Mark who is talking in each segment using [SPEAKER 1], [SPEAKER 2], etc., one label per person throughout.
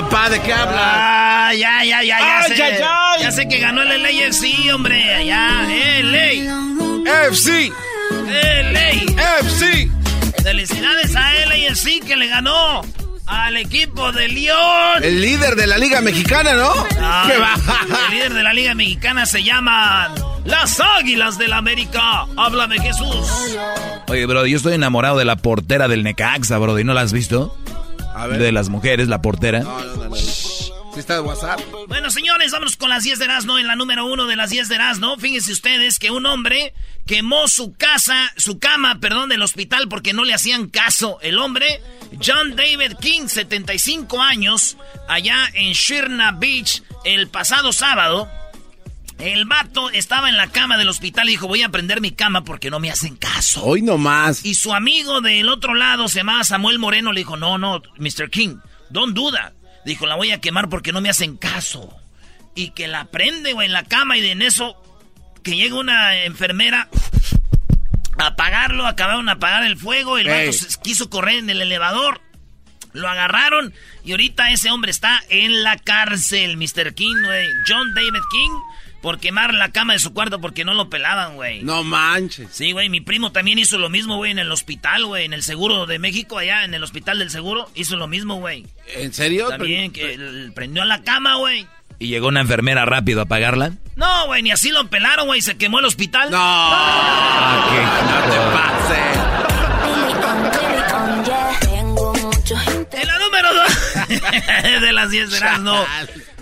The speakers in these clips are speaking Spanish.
[SPEAKER 1] Papá.
[SPEAKER 2] ¿De qué habla?
[SPEAKER 1] Ah, ya, ya, ya, ya
[SPEAKER 2] Ay,
[SPEAKER 1] sé. Ya sé que ganó el LAFC, hombre. Ya, LA.
[SPEAKER 2] FC,
[SPEAKER 1] LA.
[SPEAKER 2] FC.
[SPEAKER 1] Felicidades a LAFC que le ganó al equipo de León.
[SPEAKER 2] El líder de la Liga Mexicana, ¿no?
[SPEAKER 1] Ay,
[SPEAKER 2] ¿Qué va?
[SPEAKER 1] El líder de la Liga Mexicana se llaman las Águilas del América. Háblame, Jesús.
[SPEAKER 3] Oye, bro, yo estoy enamorado de la portera del Necaxa, bro. ¿Y no la has visto?
[SPEAKER 2] A ver.
[SPEAKER 3] De las mujeres, la portera.
[SPEAKER 2] No, no, no, no. ¿Sí está de WhatsApp?
[SPEAKER 1] Bueno, señores, vámonos con las 10 de Erasmo. En la número uno de las 10 de Erasmo, fíjense ustedes que un hombre quemó su casa, su cama, perdón, del hospital porque no le hacían caso. El hombre, John David King, 75 años, allá en Shirna Beach, el pasado sábado. El vato estaba en la cama del hospital y dijo, voy a prender mi cama porque no me hacen caso.
[SPEAKER 2] Hoy nomás.
[SPEAKER 1] Y su amigo del otro lado, se llamaba Samuel Moreno, le dijo, no, no, Mr. King, don't duda. Dijo, la voy a quemar porque no me hacen caso. Y que la prende, güey, en la cama y de en eso, que llega una enfermera a apagarlo, acabaron de apagar el fuego, el vato se quiso correr en el elevador, lo agarraron y ahorita ese hombre está en la cárcel, Mr. King, güey. John David King, por quemar la cama de su cuarto porque no lo pelaban, güey.
[SPEAKER 2] No manches.
[SPEAKER 1] Sí, güey, mi primo también hizo lo mismo, güey, en el hospital, güey, en el seguro de México, allá en el hospital del seguro, hizo lo mismo, güey.
[SPEAKER 2] ¿En serio?
[SPEAKER 1] También que prendió a la cama, güey.
[SPEAKER 3] Y llegó una enfermera rápido a apagarla.
[SPEAKER 1] No, güey, ni así lo pelaron, güey, se quemó el hospital.
[SPEAKER 2] No.
[SPEAKER 3] Ah,
[SPEAKER 2] No te
[SPEAKER 1] de las 10 de no.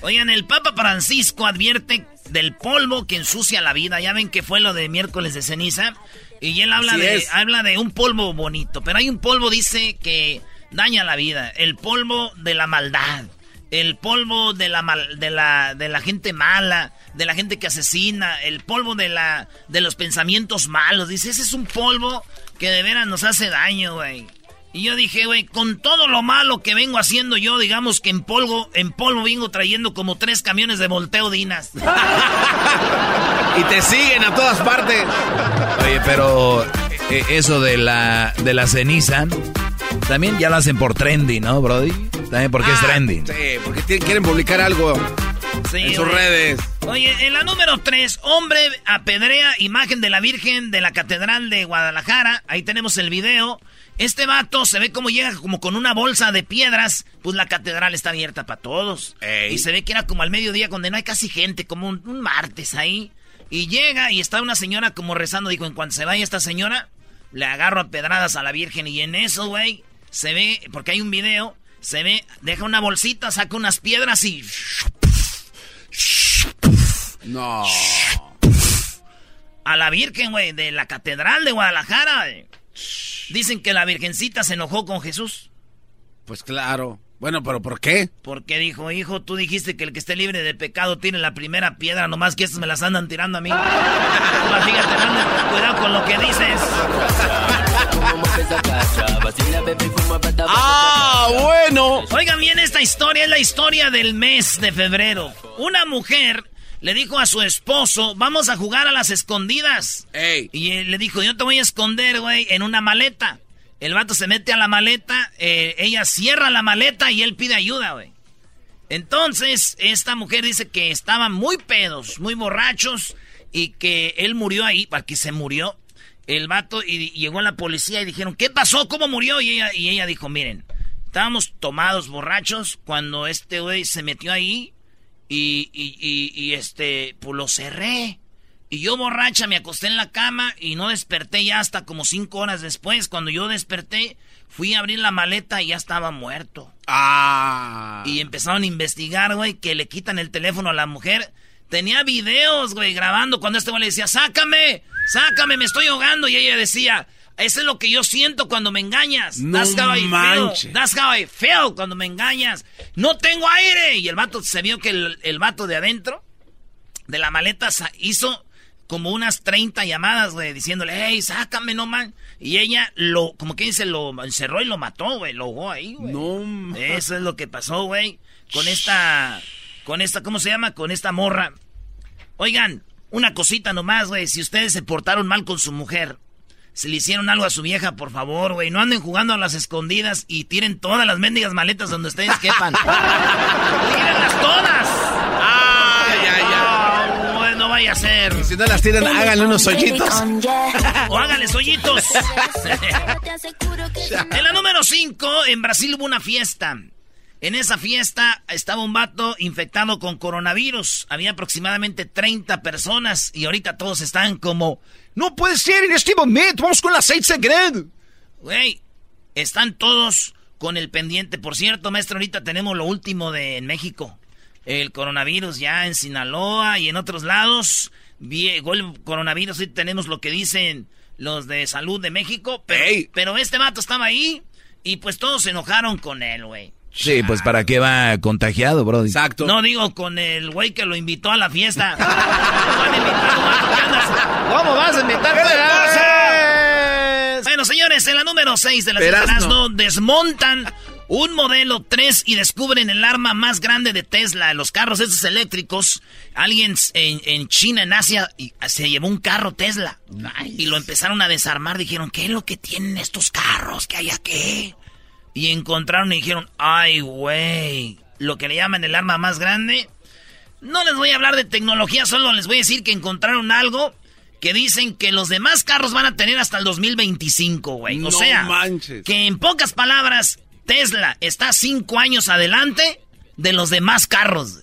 [SPEAKER 1] Oigan, el Papa Francisco advierte del polvo que ensucia la vida. Ya ven que fue lo de miércoles de ceniza. Y él habla
[SPEAKER 2] Así
[SPEAKER 1] de,
[SPEAKER 2] es.
[SPEAKER 1] habla de un polvo bonito. Pero hay un polvo, dice, que daña la vida. El polvo de la maldad. El polvo de la, mal- de la, de la gente mala, de la gente que asesina, el polvo de, la, de los pensamientos malos. Dice, ese es un polvo que de veras nos hace daño, güey. Y yo dije, güey, con todo lo malo que vengo haciendo yo, digamos que en polvo, en polvo vengo trayendo como tres camiones de volteo dinas.
[SPEAKER 2] Y te siguen a todas partes.
[SPEAKER 3] Oye, pero eh, eso de la, de la ceniza, también ya lo hacen por trendy, ¿no, Brody? También porque es
[SPEAKER 2] Ah,
[SPEAKER 3] trendy.
[SPEAKER 2] Sí, porque quieren publicar algo
[SPEAKER 1] Sí,
[SPEAKER 2] en sus redes.
[SPEAKER 1] Oye, en la número 3, hombre apedrea imagen de la Virgen de la Catedral de Guadalajara. Ahí tenemos el video. Este vato se ve como llega como con una bolsa de piedras. Pues la catedral está abierta para todos.
[SPEAKER 2] Ey.
[SPEAKER 1] Y se ve que era como al mediodía donde no hay casi gente, como un, un martes ahí. Y llega y está una señora como rezando. Dijo, en cuanto se vaya esta señora, le agarro a pedradas a la Virgen. Y en eso, güey, se ve, porque hay un video, se ve, deja una bolsita, saca unas piedras y...
[SPEAKER 2] No.
[SPEAKER 1] a la Virgen, güey, de la Catedral de Guadalajara. Dicen que la Virgencita se enojó con Jesús.
[SPEAKER 2] Pues claro. Bueno, pero ¿por qué?
[SPEAKER 1] Porque dijo, hijo, tú dijiste que el que esté libre de pecado tiene la primera piedra, nomás que estas me las andan tirando a mí. Fíjate, anda, cuidado con lo que dices.
[SPEAKER 2] Ah, bueno.
[SPEAKER 1] Oigan bien esta historia, es la historia del mes de febrero. Una mujer le dijo a su esposo, vamos a jugar a las escondidas.
[SPEAKER 2] Ey.
[SPEAKER 1] Y él le dijo, yo te voy a esconder, güey, en una maleta. El vato se mete a la maleta, eh, ella cierra la maleta y él pide ayuda, güey. Entonces, esta mujer dice que estaban muy pedos, muy borrachos, y que él murió ahí, porque se murió. El vato, y, y llegó la policía y dijeron, ¿qué pasó? ¿Cómo murió? Y ella, y ella dijo, miren, Estábamos tomados, borrachos, cuando este güey se metió ahí y, y, y, y, este, pues lo cerré. Y yo borracha me acosté en la cama y no desperté ya hasta como cinco horas después. Cuando yo desperté, fui a abrir la maleta y ya estaba muerto.
[SPEAKER 2] Ah.
[SPEAKER 1] Y empezaron a investigar, güey, que le quitan el teléfono a la mujer. Tenía videos, güey, grabando cuando este güey le decía, sácame, sácame, me estoy ahogando. Y ella decía, eso es lo que yo siento cuando me engañas.
[SPEAKER 2] No
[SPEAKER 1] That's how I feel.
[SPEAKER 2] manches.
[SPEAKER 1] That's how I feel cuando me engañas. No tengo aire. Y el vato se vio que el, el vato de adentro de la maleta hizo como unas 30 llamadas, güey, diciéndole, hey, sácame, no man. Y ella lo, como que dice, lo encerró y lo mató, güey, lo ahogó ahí, güey.
[SPEAKER 2] No,
[SPEAKER 1] Eso es lo que pasó, güey, con esta, con esta, ¿cómo se llama? Con esta morra. Oigan, una cosita nomás, güey, si ustedes se portaron mal con su mujer, si le hicieron algo a su vieja, por favor, güey, no anden jugando a las escondidas y tiren todas las mendigas maletas donde ustedes quepan. ¡Tírenlas todas!
[SPEAKER 2] Ay, ay, ay.
[SPEAKER 1] No, güey, no vaya a ser.
[SPEAKER 2] Si no las tiran, háganle unos hoyitos.
[SPEAKER 1] O háganles hoyitos. en la número 5, en Brasil hubo una fiesta. En esa fiesta estaba un vato infectado con coronavirus. Había aproximadamente 30 personas y ahorita todos están como...
[SPEAKER 4] No puede ser en este momento. Vamos con la aceite sagrado.
[SPEAKER 1] Güey, están todos con el pendiente. Por cierto, maestro, ahorita tenemos lo último de en México. El coronavirus ya en Sinaloa y en otros lados. Llegó el coronavirus y tenemos lo que dicen los de salud de México. Pero, pero este vato estaba ahí y pues todos se enojaron con él, güey.
[SPEAKER 3] Sí, pues para qué va contagiado, bro.
[SPEAKER 2] Exacto.
[SPEAKER 1] No digo con el güey que lo invitó a la fiesta.
[SPEAKER 4] ¿Cómo vas a invitar?
[SPEAKER 2] ¿Qué le pasa?
[SPEAKER 1] Bueno, señores, en la número 6 de las
[SPEAKER 2] Erasmo.
[SPEAKER 1] Erasmo desmontan un modelo 3 y descubren el arma más grande de Tesla. Los carros esos eléctricos. Alguien en, en China, en Asia, y- se llevó un carro Tesla. Y lo empezaron a desarmar. Dijeron, ¿qué es lo que tienen estos carros? ¿Qué hay aquí? Y encontraron y dijeron, ay, güey, lo que le llaman el arma más grande. No les voy a hablar de tecnología, solo les voy a decir que encontraron algo que dicen que los demás carros van a tener hasta el 2025, güey.
[SPEAKER 2] No
[SPEAKER 1] o sea,
[SPEAKER 2] manches.
[SPEAKER 1] que en pocas palabras, Tesla está cinco años adelante de los demás carros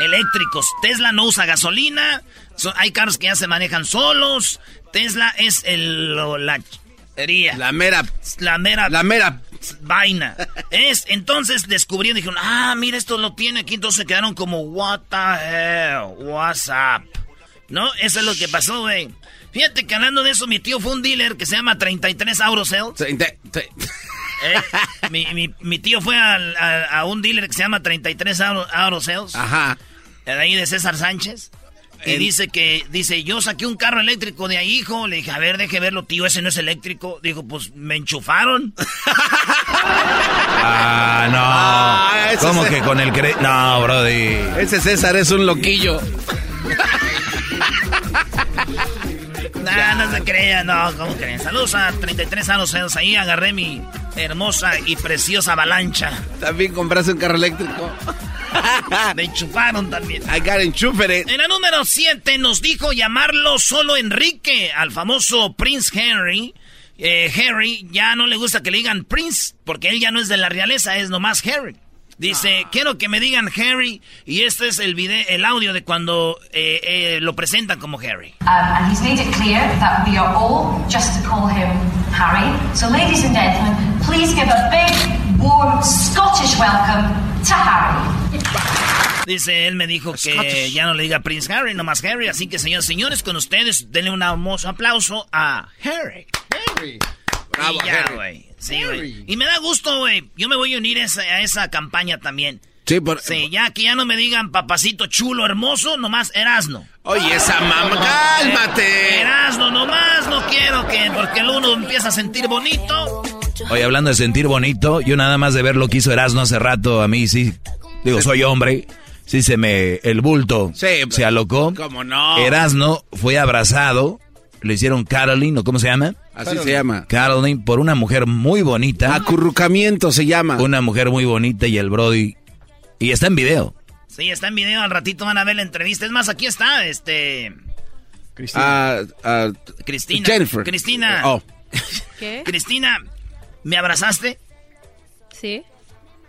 [SPEAKER 1] eléctricos. Tesla no usa gasolina, so- hay carros que ya se manejan solos. Tesla es el, la, ch-
[SPEAKER 2] La mera,
[SPEAKER 1] la mera
[SPEAKER 2] la mera.
[SPEAKER 1] vaina. Es, entonces descubrieron, dijeron, ah, mira, esto lo tiene aquí. Entonces se quedaron como, what the hell, what's up? ¿No? Eso es lo que pasó, güey. Fíjate que hablando de eso, mi tío fue un dealer que se llama 33 Aurosales.
[SPEAKER 2] te- te- te-
[SPEAKER 1] ¿eh? mi, mi- mi tío fue a, a un dealer que se llama 33 Auro- Aurosales.
[SPEAKER 2] Ajá.
[SPEAKER 1] De ahí de César Sánchez. Y
[SPEAKER 2] En-
[SPEAKER 1] dice que, dice, yo saqué un carro eléctrico de ahí, hijo. Le dije, a ver, deje verlo, tío, ese no es eléctrico. Dijo, pues me enchufaron.
[SPEAKER 3] Ah, no.
[SPEAKER 2] Ah,
[SPEAKER 3] ¿Cómo que con el cre... No, brody.
[SPEAKER 2] Ese César es un loquillo.
[SPEAKER 1] Nah, no se crean, no, ¿cómo creen? Saludos a 33 años, ahí agarré mi hermosa y preciosa avalancha.
[SPEAKER 2] También compraste un carro eléctrico.
[SPEAKER 1] Me enchufaron también.
[SPEAKER 2] I got enchufere.
[SPEAKER 1] En la número 7 nos dijo llamarlo solo Enrique al famoso Prince Henry. Eh, Harry ya no le gusta que le digan Prince porque él ya no es de la realeza, es nomás Harry. Dice, quiero que me digan Harry y este es el video, el audio de cuando eh, eh, lo presentan como Harry.
[SPEAKER 5] Um, and he's made it clear that we are all just to call him Harry. So, ladies and gentlemen, please give a big, warm Scottish welcome to Harry.
[SPEAKER 1] Dice, él me dijo que ya no le diga Prince Harry, nomás Harry. Así que, señores, señores, con ustedes, denle un hermoso aplauso a Harry.
[SPEAKER 2] Bravo,
[SPEAKER 1] y ya,
[SPEAKER 2] Harry.
[SPEAKER 1] güey. Sí, güey. Y me da gusto, güey. Yo me voy a unir a esa, a esa campaña también.
[SPEAKER 2] Sí, por...
[SPEAKER 1] Sí, ya que ya no me digan papacito chulo, hermoso, nomás Erasno.
[SPEAKER 2] Oye, esa mamá, cálmate.
[SPEAKER 1] Erasno, nomás no quiero que, porque el uno empieza a sentir bonito.
[SPEAKER 3] Oye, hablando de sentir bonito, yo nada más de ver lo que hizo Erasmo hace rato, a mí sí. Digo, soy hombre. Sí se me... El bulto
[SPEAKER 2] Sí,
[SPEAKER 3] se alocó.
[SPEAKER 2] ¿Cómo no?
[SPEAKER 3] Erasmo fue abrazado. Le hicieron Caroline, ¿o cómo se llama?
[SPEAKER 2] Así se llama.
[SPEAKER 3] Caroline, por una mujer muy bonita.
[SPEAKER 2] Acurrucamiento se llama.
[SPEAKER 3] Una mujer muy bonita y el Brody. Y está en video.
[SPEAKER 1] Sí, está en video, al ratito van a ver la entrevista. Es más, aquí está, este...
[SPEAKER 2] Ah, ah,
[SPEAKER 1] Cristina.
[SPEAKER 2] Jennifer.
[SPEAKER 1] Cristina.
[SPEAKER 2] Oh.
[SPEAKER 6] ¿Qué?
[SPEAKER 1] Cristina, ¿me abrazaste?
[SPEAKER 6] Sí.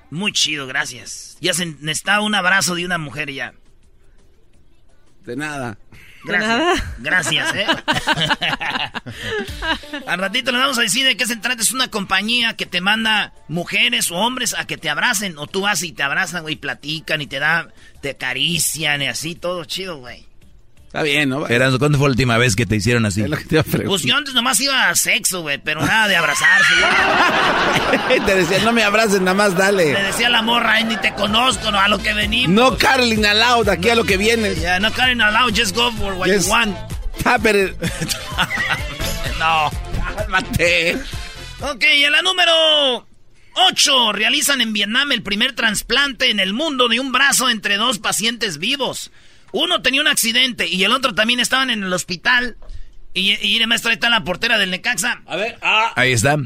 [SPEAKER 1] Muy chido, gracias. Ya se necesitaba un abrazo de una mujer ya.
[SPEAKER 2] De nada.
[SPEAKER 1] Gracias.
[SPEAKER 6] nada.
[SPEAKER 1] Gracias, ¿eh? Al ratito le vamos a decir de qué se trata. Es una compañía que te manda mujeres o hombres a que te abracen. O tú vas y te abrazan, güey, platican y te dan, te acarician y así, todo chido, güey.
[SPEAKER 2] Está bien, ¿no?
[SPEAKER 3] Erasmo, ¿cuándo fue la última vez que te hicieron así?
[SPEAKER 2] Es lo que te iba a preguntar.
[SPEAKER 1] Pues yo antes nomás iba a sexo, güey, pero nada de abrazarse. güey.
[SPEAKER 2] te decía, no me abraces, nada más
[SPEAKER 1] Le
[SPEAKER 2] dale.
[SPEAKER 1] decía a la morra, "Ay, ni te conozco, no, a lo que venimos.
[SPEAKER 2] No, Carolina Loud, aquí a lo que vienes.
[SPEAKER 1] Ya, no Karen allowed, just go for what
[SPEAKER 2] Yes.
[SPEAKER 1] you want.
[SPEAKER 2] Ah, pero...
[SPEAKER 1] No.
[SPEAKER 2] Cálmate.
[SPEAKER 1] Ok, y en la número 8 realizan en Vietnam el primer trasplante en el mundo de un brazo entre dos pacientes vivos. Uno tenía un accidente y el otro también estaban en el hospital. Y, y el maestro ahí está la portera del Necaxa.
[SPEAKER 2] A ver, ah.
[SPEAKER 3] Ahí está.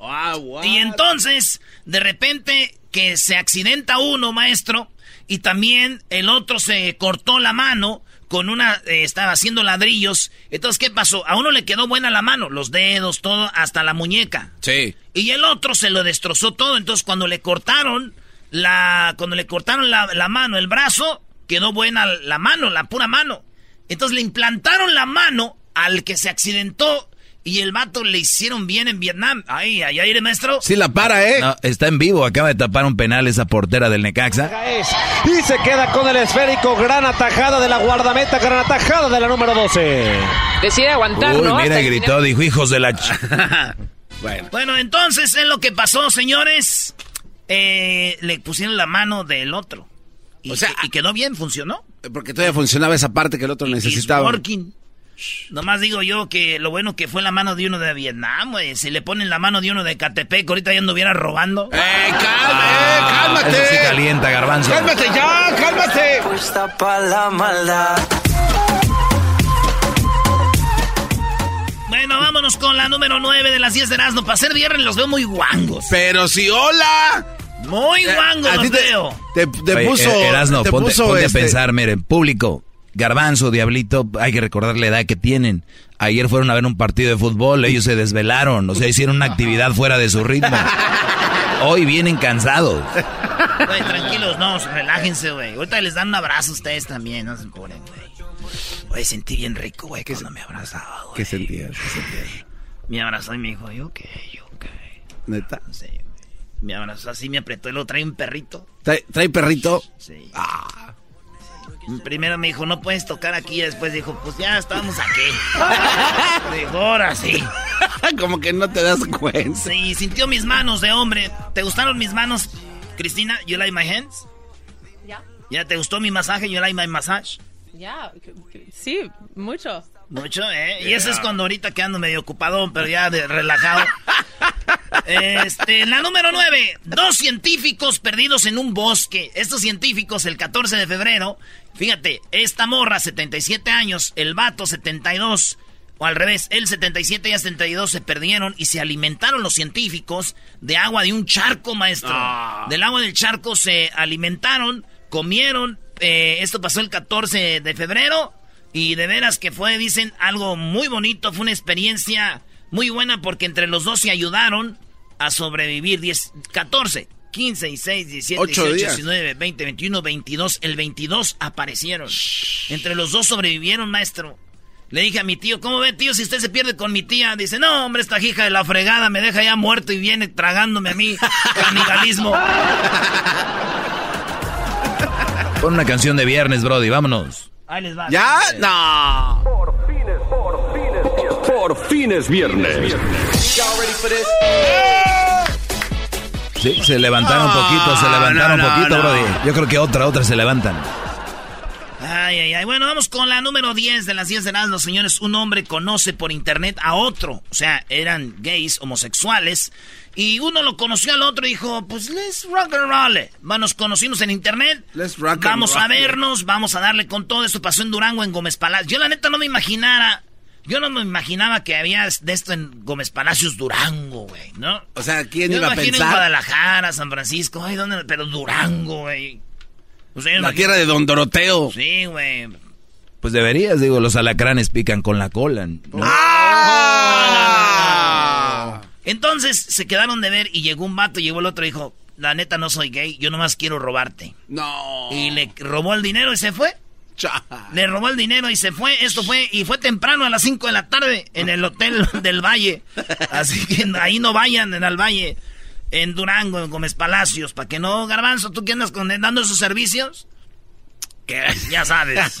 [SPEAKER 2] Ah?
[SPEAKER 1] Y entonces, de repente, que se accidenta uno, maestro, y también el otro se cortó la mano con una, eh, estaba haciendo ladrillos. Entonces, ¿qué pasó? A uno le quedó buena la mano, los dedos, todo, hasta la muñeca.
[SPEAKER 2] Sí.
[SPEAKER 1] Y el otro se lo destrozó todo. Entonces, cuando le cortaron la, cuando le cortaron la, la mano, el brazo, quedó buena la mano, la pura mano. Entonces le implantaron la mano al que se accidentó y el vato le hicieron bien en Vietnam. Ay, ay, ay, maestro.
[SPEAKER 2] Sí la para, ¿eh?
[SPEAKER 3] No, está en vivo, acaba de tapar un penal esa portera del Necaxa.
[SPEAKER 7] Y se queda con el esférico. Gran atajada de la guardameta. Gran atajada de la número 12.
[SPEAKER 8] Decide aguantar,
[SPEAKER 3] Uy,
[SPEAKER 8] ¿no?
[SPEAKER 3] mira,
[SPEAKER 8] Hasta
[SPEAKER 3] gritó, dijo, hijos de la... ch-".
[SPEAKER 2] Bueno.
[SPEAKER 1] Bueno, entonces es lo que pasó, señores. Eh, le pusieron la mano del otro. Y,
[SPEAKER 2] O sea,
[SPEAKER 1] y quedó bien, funcionó.
[SPEAKER 2] Porque todavía funcionaba esa parte que el otro necesitaba.
[SPEAKER 1] Working. Nomás digo yo que lo bueno que fue la mano de uno de Vietnam, güey. Si le ponen la mano de uno de Catepec, ahorita ya anduviera robando.
[SPEAKER 2] ¡Eh, calma,
[SPEAKER 3] Ah,
[SPEAKER 2] eh, cálmate!
[SPEAKER 3] Eso sí calienta, garbanzo.
[SPEAKER 2] ¡Cálmate ya, cálmate!
[SPEAKER 1] Bueno, vámonos con la número 9 de las 10 de Erasmo. Para ser viernes los veo muy guangos.
[SPEAKER 2] Pero si hola.
[SPEAKER 1] Muy guangos
[SPEAKER 2] Eh, te,
[SPEAKER 1] veo.
[SPEAKER 2] te, te
[SPEAKER 3] Oye,
[SPEAKER 2] puso.
[SPEAKER 3] eh, Erasno,
[SPEAKER 2] te
[SPEAKER 3] ponte,
[SPEAKER 2] puso,
[SPEAKER 3] ponte
[SPEAKER 2] este,
[SPEAKER 3] a pensar, miren, público, garbanzo, diablito, hay que recordar la edad que tienen. Ayer fueron a ver un partido de fútbol, ellos se desvelaron, o sea, hicieron una actividad fuera de su ritmo. Hoy vienen cansados.
[SPEAKER 1] Güey, tranquilos, no, relájense, güey. Ahorita les dan un abrazo a ustedes también, no se ponen, güey. Güey, sentí bien rico, güey, cuando me abrazaba, güey.
[SPEAKER 2] ¿Qué sentías? ¿Qué sentías?
[SPEAKER 1] Me abrazó y me dijo, yo qué.
[SPEAKER 2] Neta.
[SPEAKER 1] Sí, güey. Me abrazó así, me apretó y lo trae un perrito.
[SPEAKER 2] ¿Trae, trae perrito?
[SPEAKER 1] Sí.
[SPEAKER 2] Ah.
[SPEAKER 1] Primero me dijo, no puedes tocar aquí. Y después dijo, pues ya estamos aquí. dijo, ahora sí.
[SPEAKER 2] Como que no te das cuenta.
[SPEAKER 1] Sí, sintió mis manos de hombre. ¿Te gustaron mis manos, Cristina? You like my hands?
[SPEAKER 6] Ya.
[SPEAKER 1] ¿Ya te gustó mi masaje? You like my massage?
[SPEAKER 6] Ya. Sí, mucho.
[SPEAKER 1] Mucho, ¿eh? Y eso es cuando ahorita que ando medio ocupado, pero ya de relajado. Este, la número 9. Dos científicos perdidos en un bosque. Estos científicos, el 14 de febrero, fíjate, esta morra, 77 años, el vato, 72, o al revés, él 77 y 72 se perdieron y se alimentaron los científicos de agua de un charco, maestro. Del agua del charco se alimentaron, comieron. eh, esto pasó el 14 de febrero. Y de veras que fue, dicen, algo muy bonito, fue una experiencia muy buena porque entre los dos se ayudaron a sobrevivir. 10, 14, 15, 16, 17,
[SPEAKER 2] Ocho
[SPEAKER 1] 18,
[SPEAKER 2] días.
[SPEAKER 1] 19, 20, 21, 22. El 22 aparecieron. Entre los dos sobrevivieron, maestro. Le dije a mi tío, ¿cómo ve, tío, si usted se pierde con mi tía? Dice, no, hombre, esta hija de la fregada me deja ya muerto y viene tragándome a mí. Canibalismo.
[SPEAKER 3] Pon una canción de viernes, Brody, vámonos.
[SPEAKER 1] Ahí les va.
[SPEAKER 2] ¿Ya? No.
[SPEAKER 7] Por fines viernes.
[SPEAKER 3] Sí, se levantaron un poquito, se levantaron
[SPEAKER 2] no,
[SPEAKER 3] un poquito,
[SPEAKER 2] no.
[SPEAKER 3] Brody. Yo creo que otra, otra se levantan.
[SPEAKER 1] Ay, ay, ay. Bueno, vamos con la número 10 de las 10 de los señores. Un hombre conoce por internet a otro. O sea, eran gays, homosexuales. Y uno lo conoció al otro y dijo, pues let's rock and roll. Nos conocimos en internet.
[SPEAKER 2] Let's rock and
[SPEAKER 1] vamos a
[SPEAKER 2] roll
[SPEAKER 1] vernos, vamos a darle con todo. Esto pasó en Durango, en Gómez Palacios. Yo la neta no me imaginara. Yo no me imaginaba que había de esto en Gómez Palacios, Durango, güey, ¿no?
[SPEAKER 2] O sea, ¿quién
[SPEAKER 1] Yo me
[SPEAKER 2] iba a
[SPEAKER 1] imagino en
[SPEAKER 2] pensar?
[SPEAKER 1] Guadalajara, San Francisco, ay, ¿dónde? Pero Durango, güey. O sea,
[SPEAKER 2] La
[SPEAKER 1] imagino-
[SPEAKER 2] tierra de Don Doroteo.
[SPEAKER 1] Sí, güey.
[SPEAKER 3] Pues deberías, digo, los alacranes pican con la cola. ¿no?
[SPEAKER 2] ¡Ah!
[SPEAKER 1] Entonces se quedaron de ver y llegó un vato, llegó el otro y dijo, la neta no soy gay, yo nomás quiero robarte.
[SPEAKER 2] No.
[SPEAKER 1] Y le robó el dinero y se fue.
[SPEAKER 2] Cha.
[SPEAKER 1] Le robó el dinero y se fue. Esto fue, y fue temprano a las 5 de la tarde en el hotel del Valle. Así que ahí no vayan en el Valle, en Durango, en Gómez Palacios, para que no, Garbanzo, ¿tú qué andas con- dando esos servicios? Que ya sabes.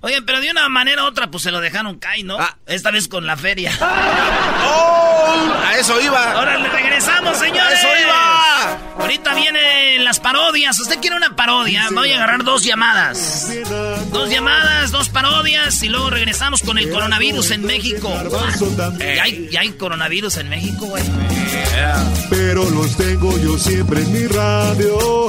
[SPEAKER 1] Oye, pero de una manera u otra, pues se lo dejaron caer, ¿no?
[SPEAKER 2] Ah.
[SPEAKER 1] Esta vez con la feria.
[SPEAKER 2] ¡Oh! A eso iba.
[SPEAKER 1] Ahora le regresamos, señores.
[SPEAKER 2] ¡A eso iba!
[SPEAKER 1] Ahorita vienen las parodias. ¿Usted quiere una parodia? Voy a agarrar dos llamadas. Dos llamadas, dos parodias y luego regresamos con el coronavirus en México. ¿Ya hay, ya hay coronavirus en México, güey?
[SPEAKER 9] pero los tengo yo siempre en mi radio.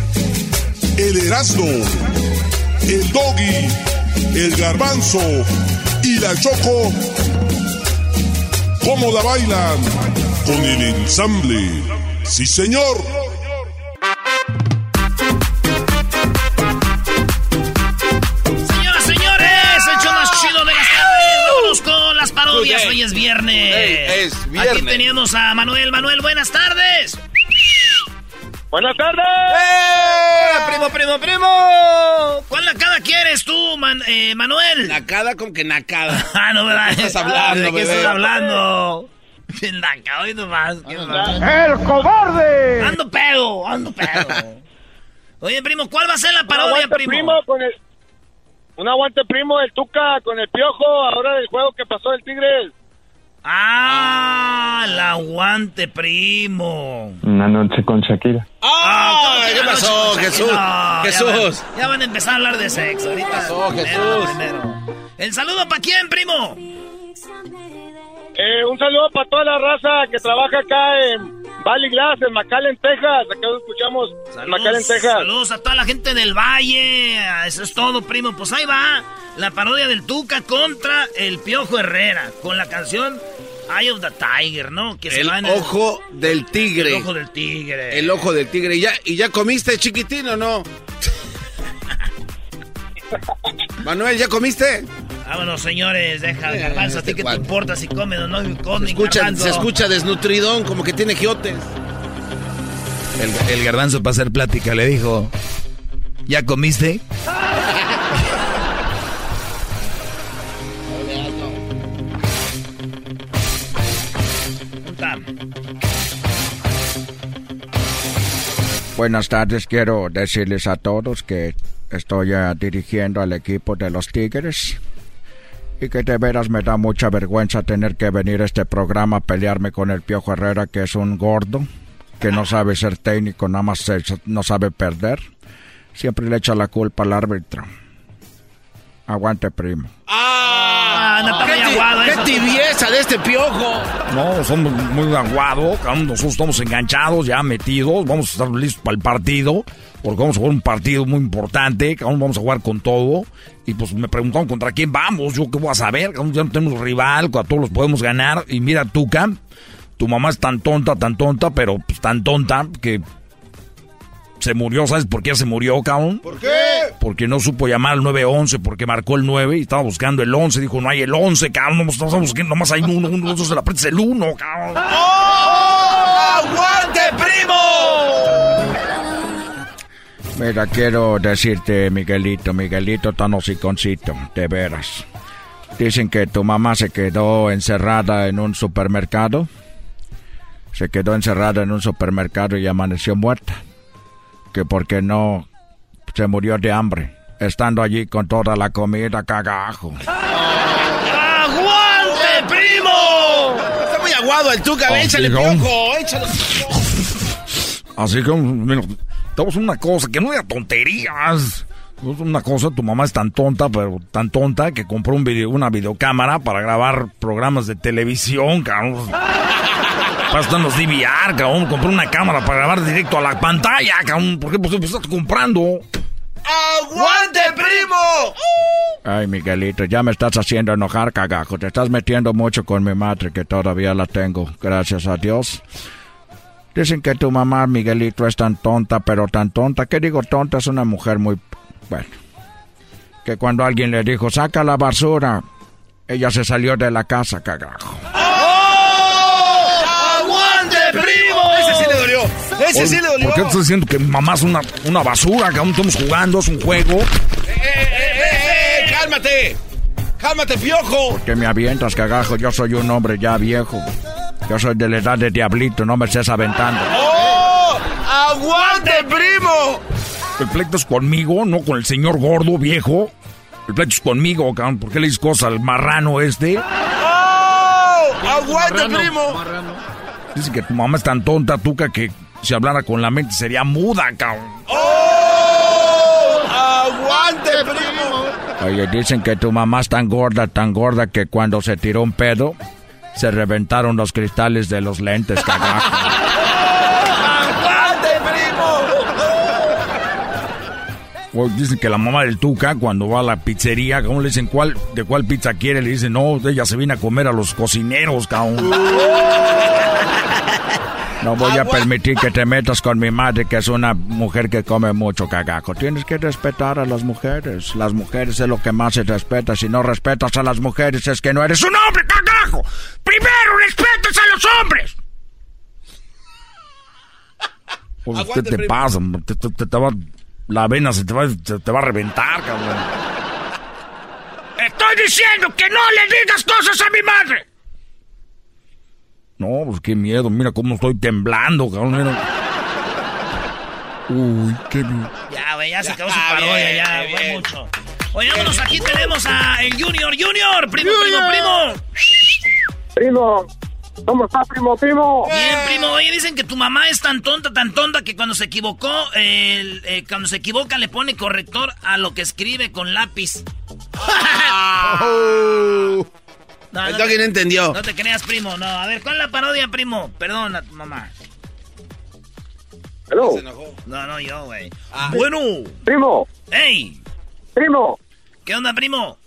[SPEAKER 8] el Erasmo, el Doggy, el Garbanzo y la Choco, ¿cómo la bailan? Con el ensamble. Sí, señor.
[SPEAKER 1] Señoras, señores, el show más chido de las tardes. Vámonos con las parodias. Hoy es viernes.
[SPEAKER 2] Es viernes.
[SPEAKER 1] Aquí teníamos a Manuel. Manuel, buenas tardes.
[SPEAKER 7] Buenas tardes.
[SPEAKER 1] ¡Eh! Primo, primo, primo. ¿Cuál nacada quieres tú, Man- eh, Manuel?
[SPEAKER 2] Nacada como que nacada.
[SPEAKER 1] Ah, no, ¿verdad?
[SPEAKER 2] ¿Qué estás hablando,
[SPEAKER 1] ¿De qué
[SPEAKER 2] bebé?
[SPEAKER 1] estás hablando? Nomás. ¿Qué nomás?
[SPEAKER 7] ¡El cobarde!
[SPEAKER 1] Ando pedo, ando pedo. Oye, primo, ¿cuál va a ser la parodia,
[SPEAKER 7] aguante
[SPEAKER 1] primo?
[SPEAKER 7] con el... Un aguante primo del Tuca con el piojo ahora del juego que pasó del Tigres.
[SPEAKER 1] Ah, el aguante, primo.
[SPEAKER 3] Una noche con Shakira.
[SPEAKER 2] ¡Ah! ¿Qué pasó,
[SPEAKER 1] No,
[SPEAKER 2] Jesús?
[SPEAKER 1] ya
[SPEAKER 2] Jesús.
[SPEAKER 1] van- Ya van, a empezar a hablar de sexo. Ahorita.
[SPEAKER 2] pasó,
[SPEAKER 1] primero,
[SPEAKER 2] Jesús?
[SPEAKER 1] primero. El saludo para quién, primo.
[SPEAKER 7] Eh, un saludo para toda la raza que trabaja acá en Valley Glass, en McAllen, Texas. Acá lo escuchamos en McAllen, Texas.
[SPEAKER 1] saludos a toda la gente del Valle. Eso es todo, primo. Pues ahí va la parodia del Tuca contra el Piojo Herrera con la canción Eye of the Tiger, ¿no? Que se
[SPEAKER 2] El ojo del tigre.
[SPEAKER 1] El ojo del tigre.
[SPEAKER 2] El ojo del tigre. ¿Y ya, ¿Y ya comiste, chiquitín, o no? Manuel, ¿ya comiste?
[SPEAKER 1] Vámonos, señores. Deja,
[SPEAKER 2] Eh,
[SPEAKER 1] garbanzo. ¿A ti
[SPEAKER 2] este
[SPEAKER 1] qué te importa si comes o no comes,
[SPEAKER 2] Se escucha, se escucha desnutridón, como que tiene giotes.
[SPEAKER 10] El, el garbanzo para hacer plática le dijo, ¿ya comiste?
[SPEAKER 3] Buenas tardes, quiero decirles a todos que estoy eh, dirigiendo al equipo de los Tigres y que de veras me da mucha vergüenza tener que venir a este programa a pelearme con el Piojo Herrera, que es un gordo, que no sabe ser técnico, nada más se- no sabe perder. Siempre le echa la culpa al árbitro. Aguante, primo.
[SPEAKER 1] Ah, tan
[SPEAKER 2] ¡Qué, ti-
[SPEAKER 1] aguado
[SPEAKER 2] qué
[SPEAKER 1] eso.
[SPEAKER 2] tibieza de este piojo!
[SPEAKER 10] No, somos muy aguados, nosotros estamos enganchados, ya metidos, vamos a estar listos para el partido, porque vamos a jugar un partido muy importante, vamos a jugar con todo, y pues me preguntaron contra quién vamos, yo qué voy a saber, ya no tenemos rival, a todos los podemos ganar, y mira, Tuca, tu mamá es tan tonta, tan tonta, pero pues tan tonta que se murió, ¿sabes por qué se murió, cabrón?
[SPEAKER 2] ¿Por qué?
[SPEAKER 10] Porque no supo llamar al 911 porque marcó el 9 y estaba buscando el 11. Dijo, no hay el 11, cabrón. No estamos buscando, nomás hay uno, uno, dos, se la aprietas el 1, cabrón.
[SPEAKER 2] ¡Aguante, primo!
[SPEAKER 3] Mira, quiero decirte, Miguelito, Miguelito tan hociconcito, de veras. Dicen que tu mamá se quedó encerrada en un supermercado. Se quedó encerrada en un supermercado y amaneció muerta. Que porque no se murió de hambre, estando allí con toda la comida cagajo.
[SPEAKER 1] ¡Aguante, primo!
[SPEAKER 2] Está muy aguado el Tuca,
[SPEAKER 10] Oh,
[SPEAKER 2] échale piojo, échale.
[SPEAKER 10] Así que, mira, estamos en una cosa que no diga tonterías.
[SPEAKER 11] Una cosa, tu mamá es tan tonta, pero tan tonta que compró un video, una videocámara para grabar programas de televisión, cabrón. Para estar en los DVR, cabrón. Compró una cámara para grabar directo a la pantalla, cabrón. ¿Por qué pues, pues estás comprando?
[SPEAKER 9] ¡Aguante, primo!
[SPEAKER 11] Ay, Miguelito, ya me estás haciendo enojar, cagajo. Te estás metiendo mucho con mi madre, que todavía la tengo, gracias a Dios. Dicen que tu mamá, Miguelito, es tan tonta, pero tan tonta. ¿Qué digo tonta? Es una mujer muy... Bueno. Que cuando alguien le dijo, saca la basura, ella se salió de la casa, cagajo.
[SPEAKER 2] Ese sí le dolió.
[SPEAKER 11] ¿Por qué estás diciendo que mi mamá es una, una basura, que aún estamos jugando, es un juego?
[SPEAKER 2] ¡Eh, eh, eh, eh! ¡Cálmate! ¡Cálmate, piojo!
[SPEAKER 11] Que me avientas, cagajo, yo soy un hombre ya viejo. Yo soy de la edad de diablito, no me estés aventando.
[SPEAKER 2] ¡Oh! ¡Aguante, primo!
[SPEAKER 11] El pleito es conmigo, no con el señor gordo, viejo. El pleito es conmigo, cabrón. ¿Por qué le dices cosas al marrano este?
[SPEAKER 2] ¡Oh! ¡Aguante, primo!
[SPEAKER 11] Dice que tu mamá es tan tonta, tuca, que si hablara con la mente sería muda, cabrón.
[SPEAKER 2] ¡Oh! ¡Aguante, primo!
[SPEAKER 11] Oye, dicen que tu mamá es tan gorda, tan gorda que cuando se tiró un pedo, se reventaron los cristales de los lentes, cagajo.
[SPEAKER 2] ¡Aguante, primo!
[SPEAKER 11] O dicen que la mamá del Tuca, cuando va a la pizzería, ¿cómo le dicen cuál, de cuál pizza quiere? Le dicen, no, ella se viene a comer a los cocineros, cabrón. No voy a permitir que te metas con mi madre, que es una mujer que come mucho cagajo. Tienes que respetar a las mujeres. Las mujeres es lo que más se respeta. Si no respetas a las mujeres, es que no eres un hombre, cagajo. Primero respetas a los hombres. Pues, ¿Qué te pasa? Te, te- te- te va, la vena se te, va, se te va a reventar, cabrón. Estoy diciendo que no le digas cosas a mi madre. No, pues qué miedo. Mira cómo estoy temblando, cabrón. mira. Uy, qué miedo.
[SPEAKER 1] Ya, güey, ya se acabó su parodia, ya, fue mucho. Oye, vámonos, aquí tenemos a el Junior, Junior, primo, primo, primo.
[SPEAKER 7] Primo, ¿cómo estás, primo, primo?
[SPEAKER 1] Bien, primo, oye, dicen que tu mamá es tan tonta, tan tonta que cuando se equivocó, el- eh, cuando se equivoca le pone corrector a lo que escribe con lápiz. No,
[SPEAKER 2] El
[SPEAKER 1] no
[SPEAKER 2] doggy
[SPEAKER 1] te-
[SPEAKER 2] no entendió.
[SPEAKER 1] No te creas, primo, no. A ver, ¿cuál es la parodia, primo? Perdón a tu mamá.
[SPEAKER 7] Hello,
[SPEAKER 2] Se enojó.
[SPEAKER 1] No, no, yo, güey.
[SPEAKER 2] Ah.
[SPEAKER 1] Bueno.
[SPEAKER 7] primo,
[SPEAKER 1] ¡Ey!
[SPEAKER 7] primo,
[SPEAKER 1] ¿Qué onda, primo?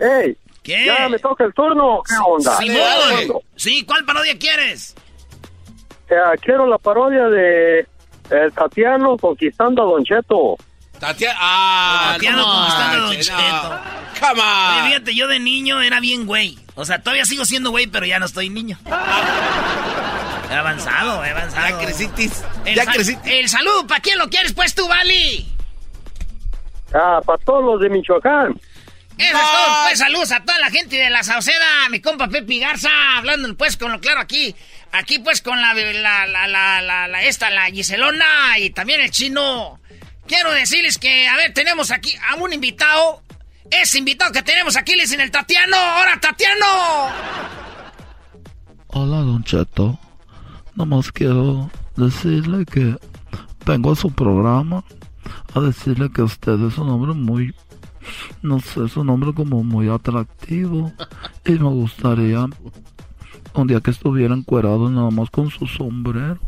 [SPEAKER 7] hey,
[SPEAKER 1] ¿Qué?
[SPEAKER 7] ya me toca el turno, ¿qué onda?
[SPEAKER 1] Simón. Sí, ¿cuál parodia quieres?
[SPEAKER 7] Eh, quiero la parodia de el Tatiano conquistando a Don Cheto.
[SPEAKER 2] Tatiana. Ah,
[SPEAKER 1] Tatiana
[SPEAKER 2] no
[SPEAKER 1] conquistando a Don Cheto.
[SPEAKER 2] Come
[SPEAKER 1] Oye,
[SPEAKER 2] on.
[SPEAKER 1] fíjate, yo de niño era bien güey. O sea, todavía sigo siendo güey, pero ya no estoy niño. He avanzado, he avanzado.
[SPEAKER 2] Ya crecitis.
[SPEAKER 1] El,
[SPEAKER 2] Ya
[SPEAKER 1] el saludo, ¿para quién lo quieres, pues tú, Vali?
[SPEAKER 7] Ah, para todos los de Michoacán.
[SPEAKER 1] Eso es todo, pues saludos a toda la gente de la Sauceda, mi compa Pepe Garza, hablando pues con lo claro aquí, aquí pues con la, la, la, la, la, la- esta, la Giselona y también el chino. Quiero decirles que, a ver, tenemos aquí a un invitado, ese invitado que tenemos aquí le dicen el Tatiano, ¡Hola, Tatiano!
[SPEAKER 12] Hola, Don Cheto. Nomás quiero decirle que vengo a su programa a decirle que usted es un hombre muy, no sé, es un hombre como muy atractivo y me gustaría un día que estuviera encuerado nada más con su sombrero.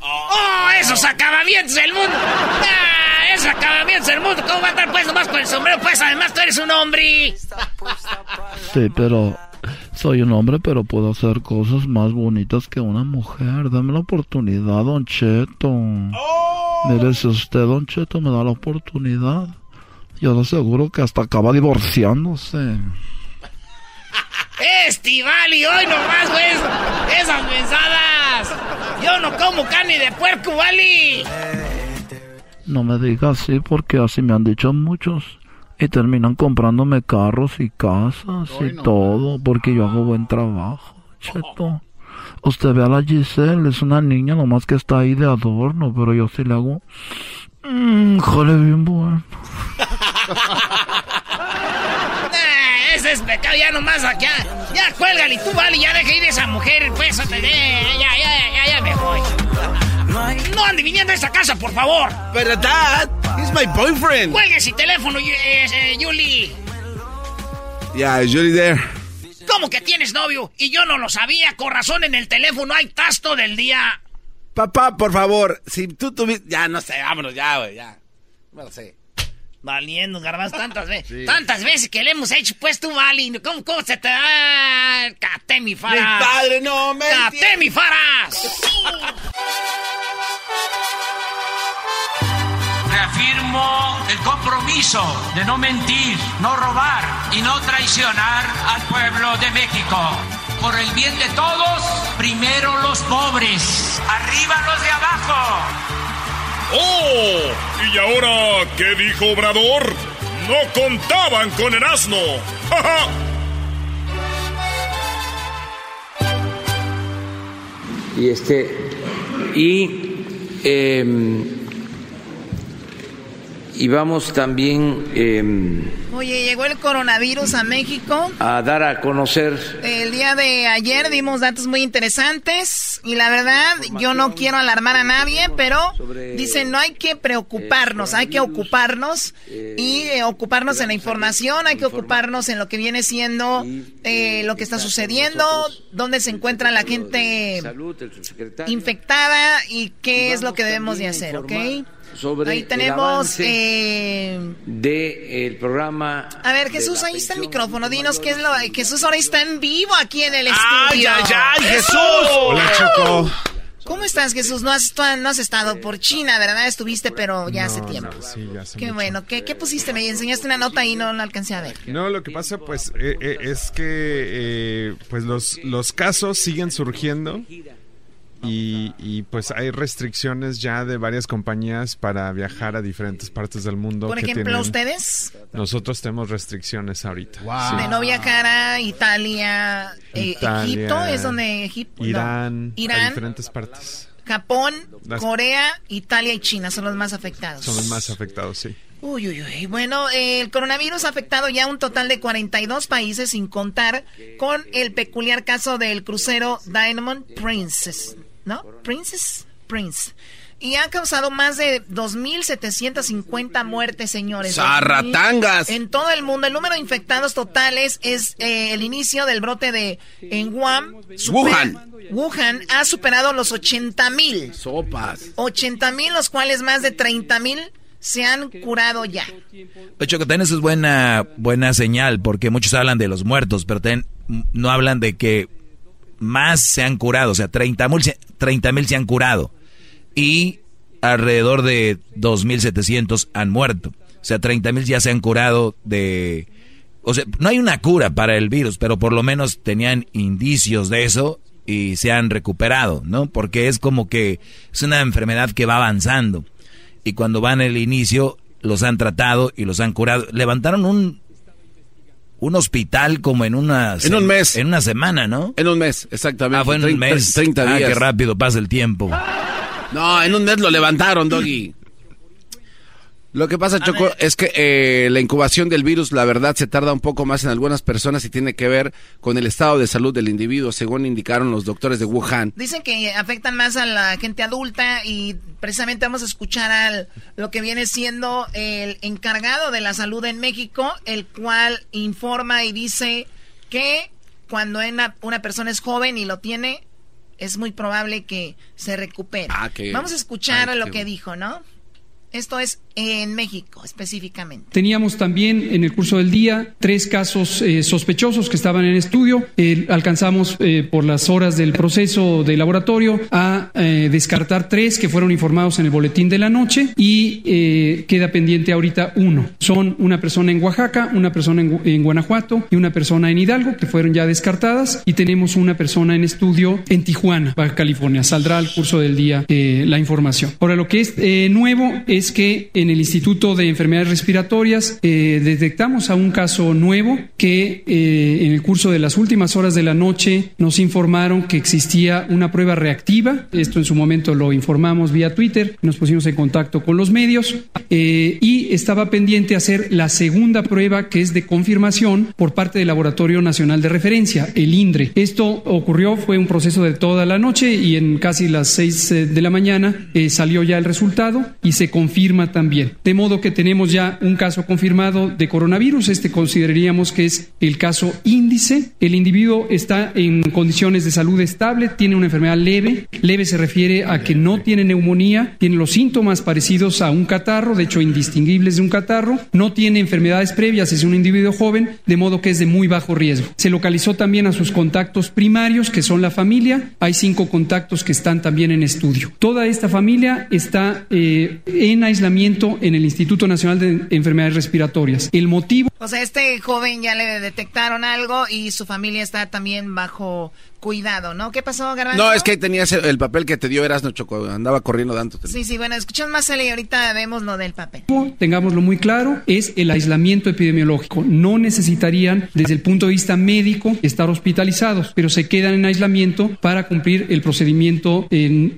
[SPEAKER 1] ¡Oh, esos acabamientos del mundo! ¡Ah, esos acabamientos del mundo! ¿Cómo va a estar pues nomás con el sombrero? Pues además tú eres un hombre.
[SPEAKER 12] Sí, pero soy un hombre, pero puedo hacer cosas más bonitas que una mujer. Dame la oportunidad, Don Cheto. Mire, si usted, Don Cheto, me da la oportunidad, yo le aseguro que hasta acaba divorciándose.
[SPEAKER 1] Estivali, hoy nomás, güey. Esas mensadas. Yo no como carne de puerco, Vali.
[SPEAKER 12] No me diga así porque así me han dicho muchos. Y terminan comprándome carros y casas y todo porque yo hago buen trabajo, Cheto. Usted ve a la Giselle, es una niña nomás que está ahí de adorno, pero yo sí le hago... Mmm, jole bien bueno.
[SPEAKER 1] Eh, ese es pecado, ya nomás acá. Ya cuélgale tú, Vali, ya deja ir esa mujer, pues. eh, Ya, ya, ya, ya me voy. No ande viniendo a esta casa, por favor.
[SPEAKER 2] Pero dad, he's my boyfriend.
[SPEAKER 1] Cuelgue ese teléfono, eh, eh, Yuli.
[SPEAKER 2] Yeah, Julie there?
[SPEAKER 1] ¿Cómo que tienes novio? Y yo no lo sabía. Con razón en el teléfono hay tasto del día.
[SPEAKER 2] Papá, por favor, si tú tuviste... Ya, no sé, vámonos ya, güey, ya. No lo sé.
[SPEAKER 1] Valiendo, garbanzo, tantas veces. Tantas veces que le hemos hecho, pues tú, Vali. ¿Cómo, cómo se te da? Cate mi faras.
[SPEAKER 2] Mi padre no me
[SPEAKER 1] Cate mi faras.
[SPEAKER 13] Reafirmo el compromiso de no mentir, no robar y no traicionar al pueblo de México. Por el bien de todos, primero los pobres, arriba los de abajo.
[SPEAKER 9] ¡Oh! ¿Y ahora qué dijo Obrador? No contaban con el asno. ¡Ja, ja!
[SPEAKER 14] Y este. Y. eh, y vamos también eh,
[SPEAKER 15] Oye, llegó el coronavirus a México.
[SPEAKER 14] a dar a conocer
[SPEAKER 15] El día de ayer dimos datos muy interesantes y la verdad yo no quiero alarmar a nadie, pero dicen no hay que preocuparnos, hay que ocuparnos y eh, ocuparnos en la información, hay que ocuparnos en lo que viene siendo eh, lo que está sucediendo, dónde se encuentra la gente infectada y qué es lo que debemos de hacer, ¿ok?
[SPEAKER 14] Sobre
[SPEAKER 15] Ahí
[SPEAKER 14] el
[SPEAKER 15] tenemos...
[SPEAKER 14] avance
[SPEAKER 15] eh,
[SPEAKER 14] de el programa.
[SPEAKER 15] a ver, Jesús, ahí está el micrófono. Dinos qué es lo. Jesús ahora está en vivo aquí en el
[SPEAKER 2] ¡Ay,
[SPEAKER 15] estudio.
[SPEAKER 2] ay, ay, Jesús!
[SPEAKER 16] Hola, Choco.
[SPEAKER 15] ¿Cómo estás, Jesús? No has, no has estado por China, ¿verdad? Estuviste, pero ya hace tiempo.
[SPEAKER 16] Sí, ya hace
[SPEAKER 15] Qué
[SPEAKER 16] mucho.
[SPEAKER 15] bueno. ¿Qué, qué pusiste? Me enseñaste una nota y no la alcancé a ver.
[SPEAKER 16] No, lo que pasa pues eh, eh, es que eh, pues los, los casos siguen surgiendo y, y, pues hay restricciones ya de varias compañías para viajar a diferentes partes del mundo.
[SPEAKER 15] Por ejemplo,
[SPEAKER 16] tienen-
[SPEAKER 15] ustedes,
[SPEAKER 16] Nosotros tenemos restricciones ahorita.
[SPEAKER 15] de no viajar a Italia, eh,
[SPEAKER 16] Italia,
[SPEAKER 15] Egipto, es donde Egipto. no.
[SPEAKER 16] Irán, a
[SPEAKER 15] Irán,
[SPEAKER 16] diferentes partes.
[SPEAKER 15] Japón,
[SPEAKER 16] Las-
[SPEAKER 15] Corea, Italia y China son los más afectados.
[SPEAKER 16] Son los más afectados, sí.
[SPEAKER 15] Uy, uy, uy. Bueno, eh, el coronavirus ha afectado ya un total de 42 países, sin contar con el peculiar caso del crucero Diamond Princess. ¿No? Princess? Prince. Y ha causado más de 2.750 muertes, señores.
[SPEAKER 2] ¡Zarratangas!
[SPEAKER 15] En todo el mundo. El número de infectados totales es eh, el inicio del brote de en Wuhan.
[SPEAKER 2] Wuhan.
[SPEAKER 15] Wuhan ha superado los 80.000.
[SPEAKER 2] Sopas.
[SPEAKER 15] 80 mil, los cuales más de 30 mil se han curado ya.
[SPEAKER 3] De hecho, que también eso es buena, buena señal, porque muchos hablan de los muertos, pero también no hablan de que más se han curado, o sea, 30 mil se- 30 mil se han curado y alrededor de 2.700 han muerto. O sea, 30 mil ya se han curado de... O sea, no hay una cura para el virus, pero por lo menos tenían indicios de eso y se han recuperado, ¿no? Porque es como que es una enfermedad que va avanzando y cuando van al inicio los han tratado y los han curado. Levantaron un un hospital como en una
[SPEAKER 2] En un mes.
[SPEAKER 3] en una semana, ¿no?
[SPEAKER 2] En un mes, exactamente.
[SPEAKER 3] Ah, fue en un mes.
[SPEAKER 2] 30
[SPEAKER 3] Ah,
[SPEAKER 2] días.
[SPEAKER 3] qué rápido pasa el tiempo.
[SPEAKER 2] No, en un mes lo levantaron, Doggy. Lo que pasa, Choco, es que eh, la incubación del virus, la verdad, se tarda un poco más en algunas personas y tiene que ver con el estado de salud del individuo, según indicaron los doctores de Wuhan.
[SPEAKER 15] Dicen que afectan más a la gente adulta y precisamente vamos a escuchar al lo que viene siendo el encargado de la salud en México, el cual informa y dice que cuando una, una persona es joven y lo tiene, es muy probable que se recupere.
[SPEAKER 2] Ah,
[SPEAKER 15] Vamos a escuchar
[SPEAKER 2] ay,
[SPEAKER 15] lo que dijo, ¿no? Esto es en México específicamente.
[SPEAKER 17] Teníamos también en el curso del día tres casos eh, sospechosos que estaban en estudio. Eh, alcanzamos eh, por las horas del proceso de laboratorio a eh, descartar tres que fueron informados en el boletín de la noche y eh, queda pendiente ahorita uno. Son una persona en Oaxaca, una persona en, Gu- en Guanajuato y una persona en Hidalgo que fueron ya descartadas y tenemos una persona en estudio en Tijuana, Baja California. Saldrá al curso del día eh, la información. Ahora, lo que es nuevo es que en el Instituto de Enfermedades Respiratorias detectamos a un caso nuevo que en el curso de las últimas horas de la noche nos informaron que existía una prueba reactiva. Esto en su momento lo informamos vía Twitter, nos pusimos en contacto con los medios eh, y estaba pendiente hacer la segunda prueba que es de confirmación por parte del Laboratorio Nacional de Referencia, el INDRE. Esto ocurrió, fue un proceso de toda la noche y en casi las 6 eh, de la mañana eh, salió ya el resultado y se confirma también. De modo que tenemos ya un caso confirmado de coronavirus. Este consideraríamos que es el caso índice. El individuo está en condiciones de salud estable, tiene una enfermedad leve. Leve se refiere a que no tiene neumonía, tiene los síntomas parecidos a un catarro, de hecho indistinguibles de un catarro, no tiene enfermedades previas, es un individuo joven, de modo que es de muy bajo riesgo. Se localizó también a sus contactos primarios, que son la familia. Hay cinco contactos que están también en estudio. Toda esta familia está eh, en aislamiento en el Instituto Nacional de Enfermedades Respiratorias. El motivo...
[SPEAKER 15] O sea, este joven ya le detectaron algo y su familia está también bajo cuidado, ¿no? ¿Qué pasó, Garbanzo?
[SPEAKER 2] No, es que ahí tenías el, papel que te dio Erasno Choco, andaba corriendo dando.
[SPEAKER 15] Sí, sí, bueno, escuchamos más y ahorita vemos lo del papel.
[SPEAKER 17] Tengámoslo muy claro, es el aislamiento epidemiológico. No necesitarían, desde el punto de vista médico, estar hospitalizados, pero se quedan en aislamiento para cumplir el procedimiento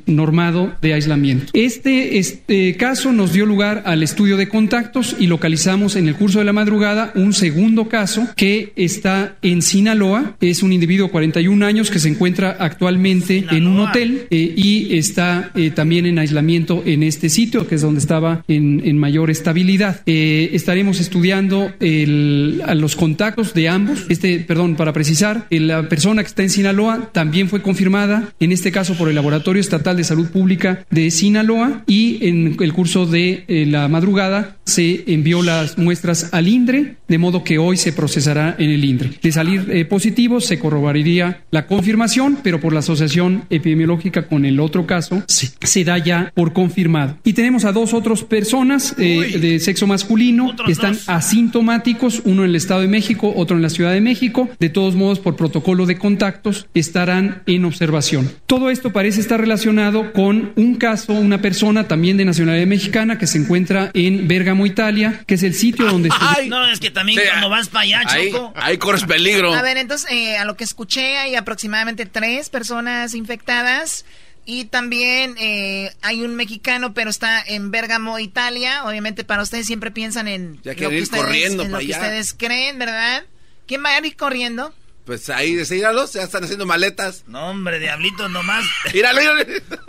[SPEAKER 17] normado de aislamiento. Este, este caso nos dio lugar al estudio de contactos y localizamos en el curso de la madrugada un segundo caso que está en Sinaloa. Es un individuo de 41 años que se encuentra actualmente en un hotel eh, y está eh, también en aislamiento en este sitio, que es donde estaba en, mayor estabilidad. Eh, estaremos estudiando el, a los contactos de ambos. Este, perdón, para precisar, la persona que está en Sinaloa también fue confirmada, en este caso por el Laboratorio Estatal de Salud Pública de Sinaloa y en el curso de la madrugada se envió las muestras al INDRE, de modo que hoy se procesará en el INDRE. De salir positivo, se corroboraría la confirmación, pero por la asociación epidemiológica con el otro caso, se, da ya por confirmado. Y tenemos a dos otras personas eh, de sexo masculino que están asintomáticos, uno en el Estado de México, otro en la Ciudad de México. De todos modos, por protocolo de contactos, estarán en observación. Todo esto parece estar relacionado con un caso, una persona también de nacionalidad mexicana que se encuentra en Bérgamo, Italia, que es el sitio donde...
[SPEAKER 1] Ay, no, es que también cuando vas para allá, Choco...
[SPEAKER 2] Ahí, corres peligro.
[SPEAKER 15] A ver, entonces, eh, a lo que escuché, hay aproximadamente aproximadamente tres personas infectadas. Y también eh, hay un mexicano, pero está en Bérgamo, Italia. Obviamente para ustedes siempre piensan en
[SPEAKER 2] lo, que ustedes,
[SPEAKER 15] en lo que ustedes creen, ¿verdad? ¿Quién va a ir corriendo?
[SPEAKER 2] Pues ahí, míralos, ya están haciendo maletas.
[SPEAKER 1] No, hombre, diablito, nomás.
[SPEAKER 2] Míralo,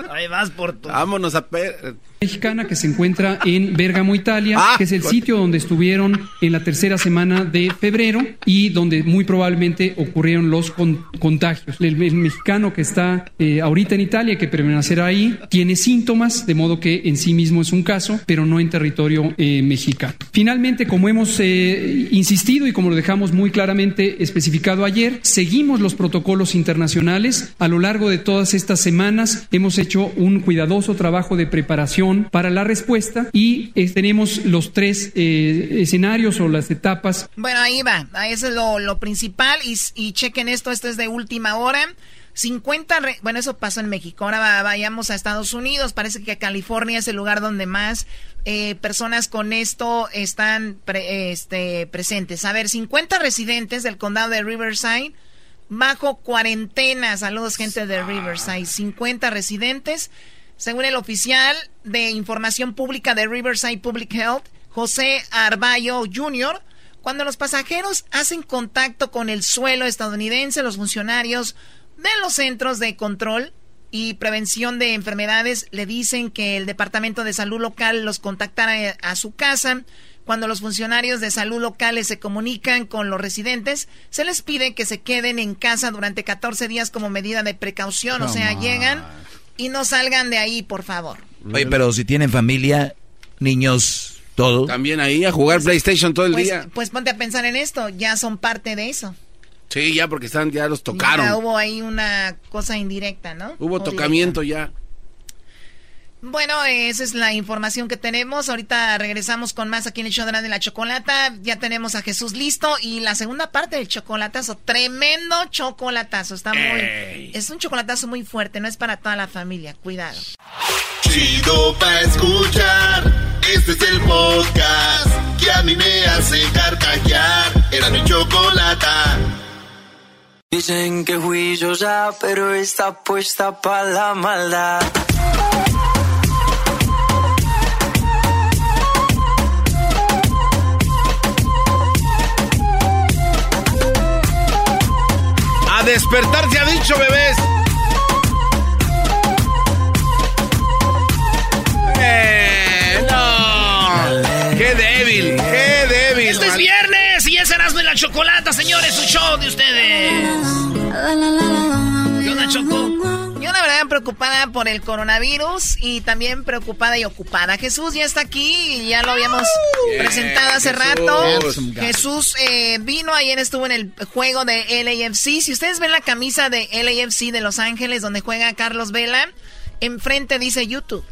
[SPEAKER 1] Ahí vas por tu...
[SPEAKER 2] Vámonos a
[SPEAKER 17] mexicana que se encuentra en Bérgamo, Italia, ah, que es el sitio donde estuvieron en la tercera semana de febrero y donde muy probablemente ocurrieron los contagios. El, mexicano que está eh, ahorita en Italia, que permanecerá ahí, tiene síntomas, de modo que en sí mismo es un caso, pero no en territorio eh, mexicano. Finalmente, como hemos eh, insistido y como lo dejamos muy claramente especificado ayer, seguimos los protocolos internacionales. A lo largo de todas estas semanas hemos hecho un cuidadoso trabajo de preparación para la respuesta y eh, tenemos los tres eh, escenarios o las etapas.
[SPEAKER 15] Bueno, ahí va, eso es lo, principal y, chequen esto, esto es de última hora. 50, bueno, eso pasó en México. Ahora vayamos a Estados Unidos. Parece que California es el lugar donde más eh, personas con esto están este, presentes. A ver, 50 residentes del condado de Riverside bajo cuarentena. Saludos, gente de Riverside. 50 residentes según el oficial de información pública de Riverside Public Health, José Arballo Jr., cuando los pasajeros hacen contacto con el suelo estadounidense, los funcionarios de los centros de control y prevención de enfermedades le dicen que el Departamento de Salud local los contactará a su casa. Cuando los funcionarios de salud locales se comunican con los residentes, se les pide que se queden en casa durante 14 días como medida de precaución. o sea, llegan, y no salgan de ahí, por favor.
[SPEAKER 3] Oye, pero si tienen familia, niños, todo.
[SPEAKER 2] También ahí a jugar PlayStation todo el
[SPEAKER 15] pues,
[SPEAKER 2] día.
[SPEAKER 15] Pues ponte a pensar en esto, ya son parte de eso.
[SPEAKER 2] Sí, ya porque están, ya los tocaron.
[SPEAKER 15] Ya hubo ahí una cosa indirecta, ¿no?
[SPEAKER 2] Hubo tocamiento ya.
[SPEAKER 15] Bueno, esa es la información que tenemos. Ahorita regresamos con más aquí en el show de la chocolata. Ya tenemos a Jesús listo y la segunda parte del chocolatazo. Tremendo chocolatazo. Está muy. Es un chocolatazo muy fuerte, no es para toda la familia. Cuidado.
[SPEAKER 9] Chido pa escuchar. Este es el podcast que a mí me hace carcajear. Era mi chocolata.
[SPEAKER 18] Dicen que fui yo ya, pero está puesta para la maldad.
[SPEAKER 2] A despertar se ha dicho, bebés. Eh, no. Qué débil, qué débil.
[SPEAKER 1] Este es viernes y es Erasmo y la Chocolata, señores, un show de ustedes. ¿Qué onda, Choco?
[SPEAKER 15] Preocupada por el coronavirus y también preocupada y ocupada. Jesús ya está aquí y ya lo habíamos presentado hace
[SPEAKER 10] Jesús.
[SPEAKER 15] rato. Jesús eh, vino ayer, estuvo en el juego de LAFC. Si ustedes ven la camisa de LAFC de Los Ángeles donde juega Carlos Vela, enfrente dice YouTube.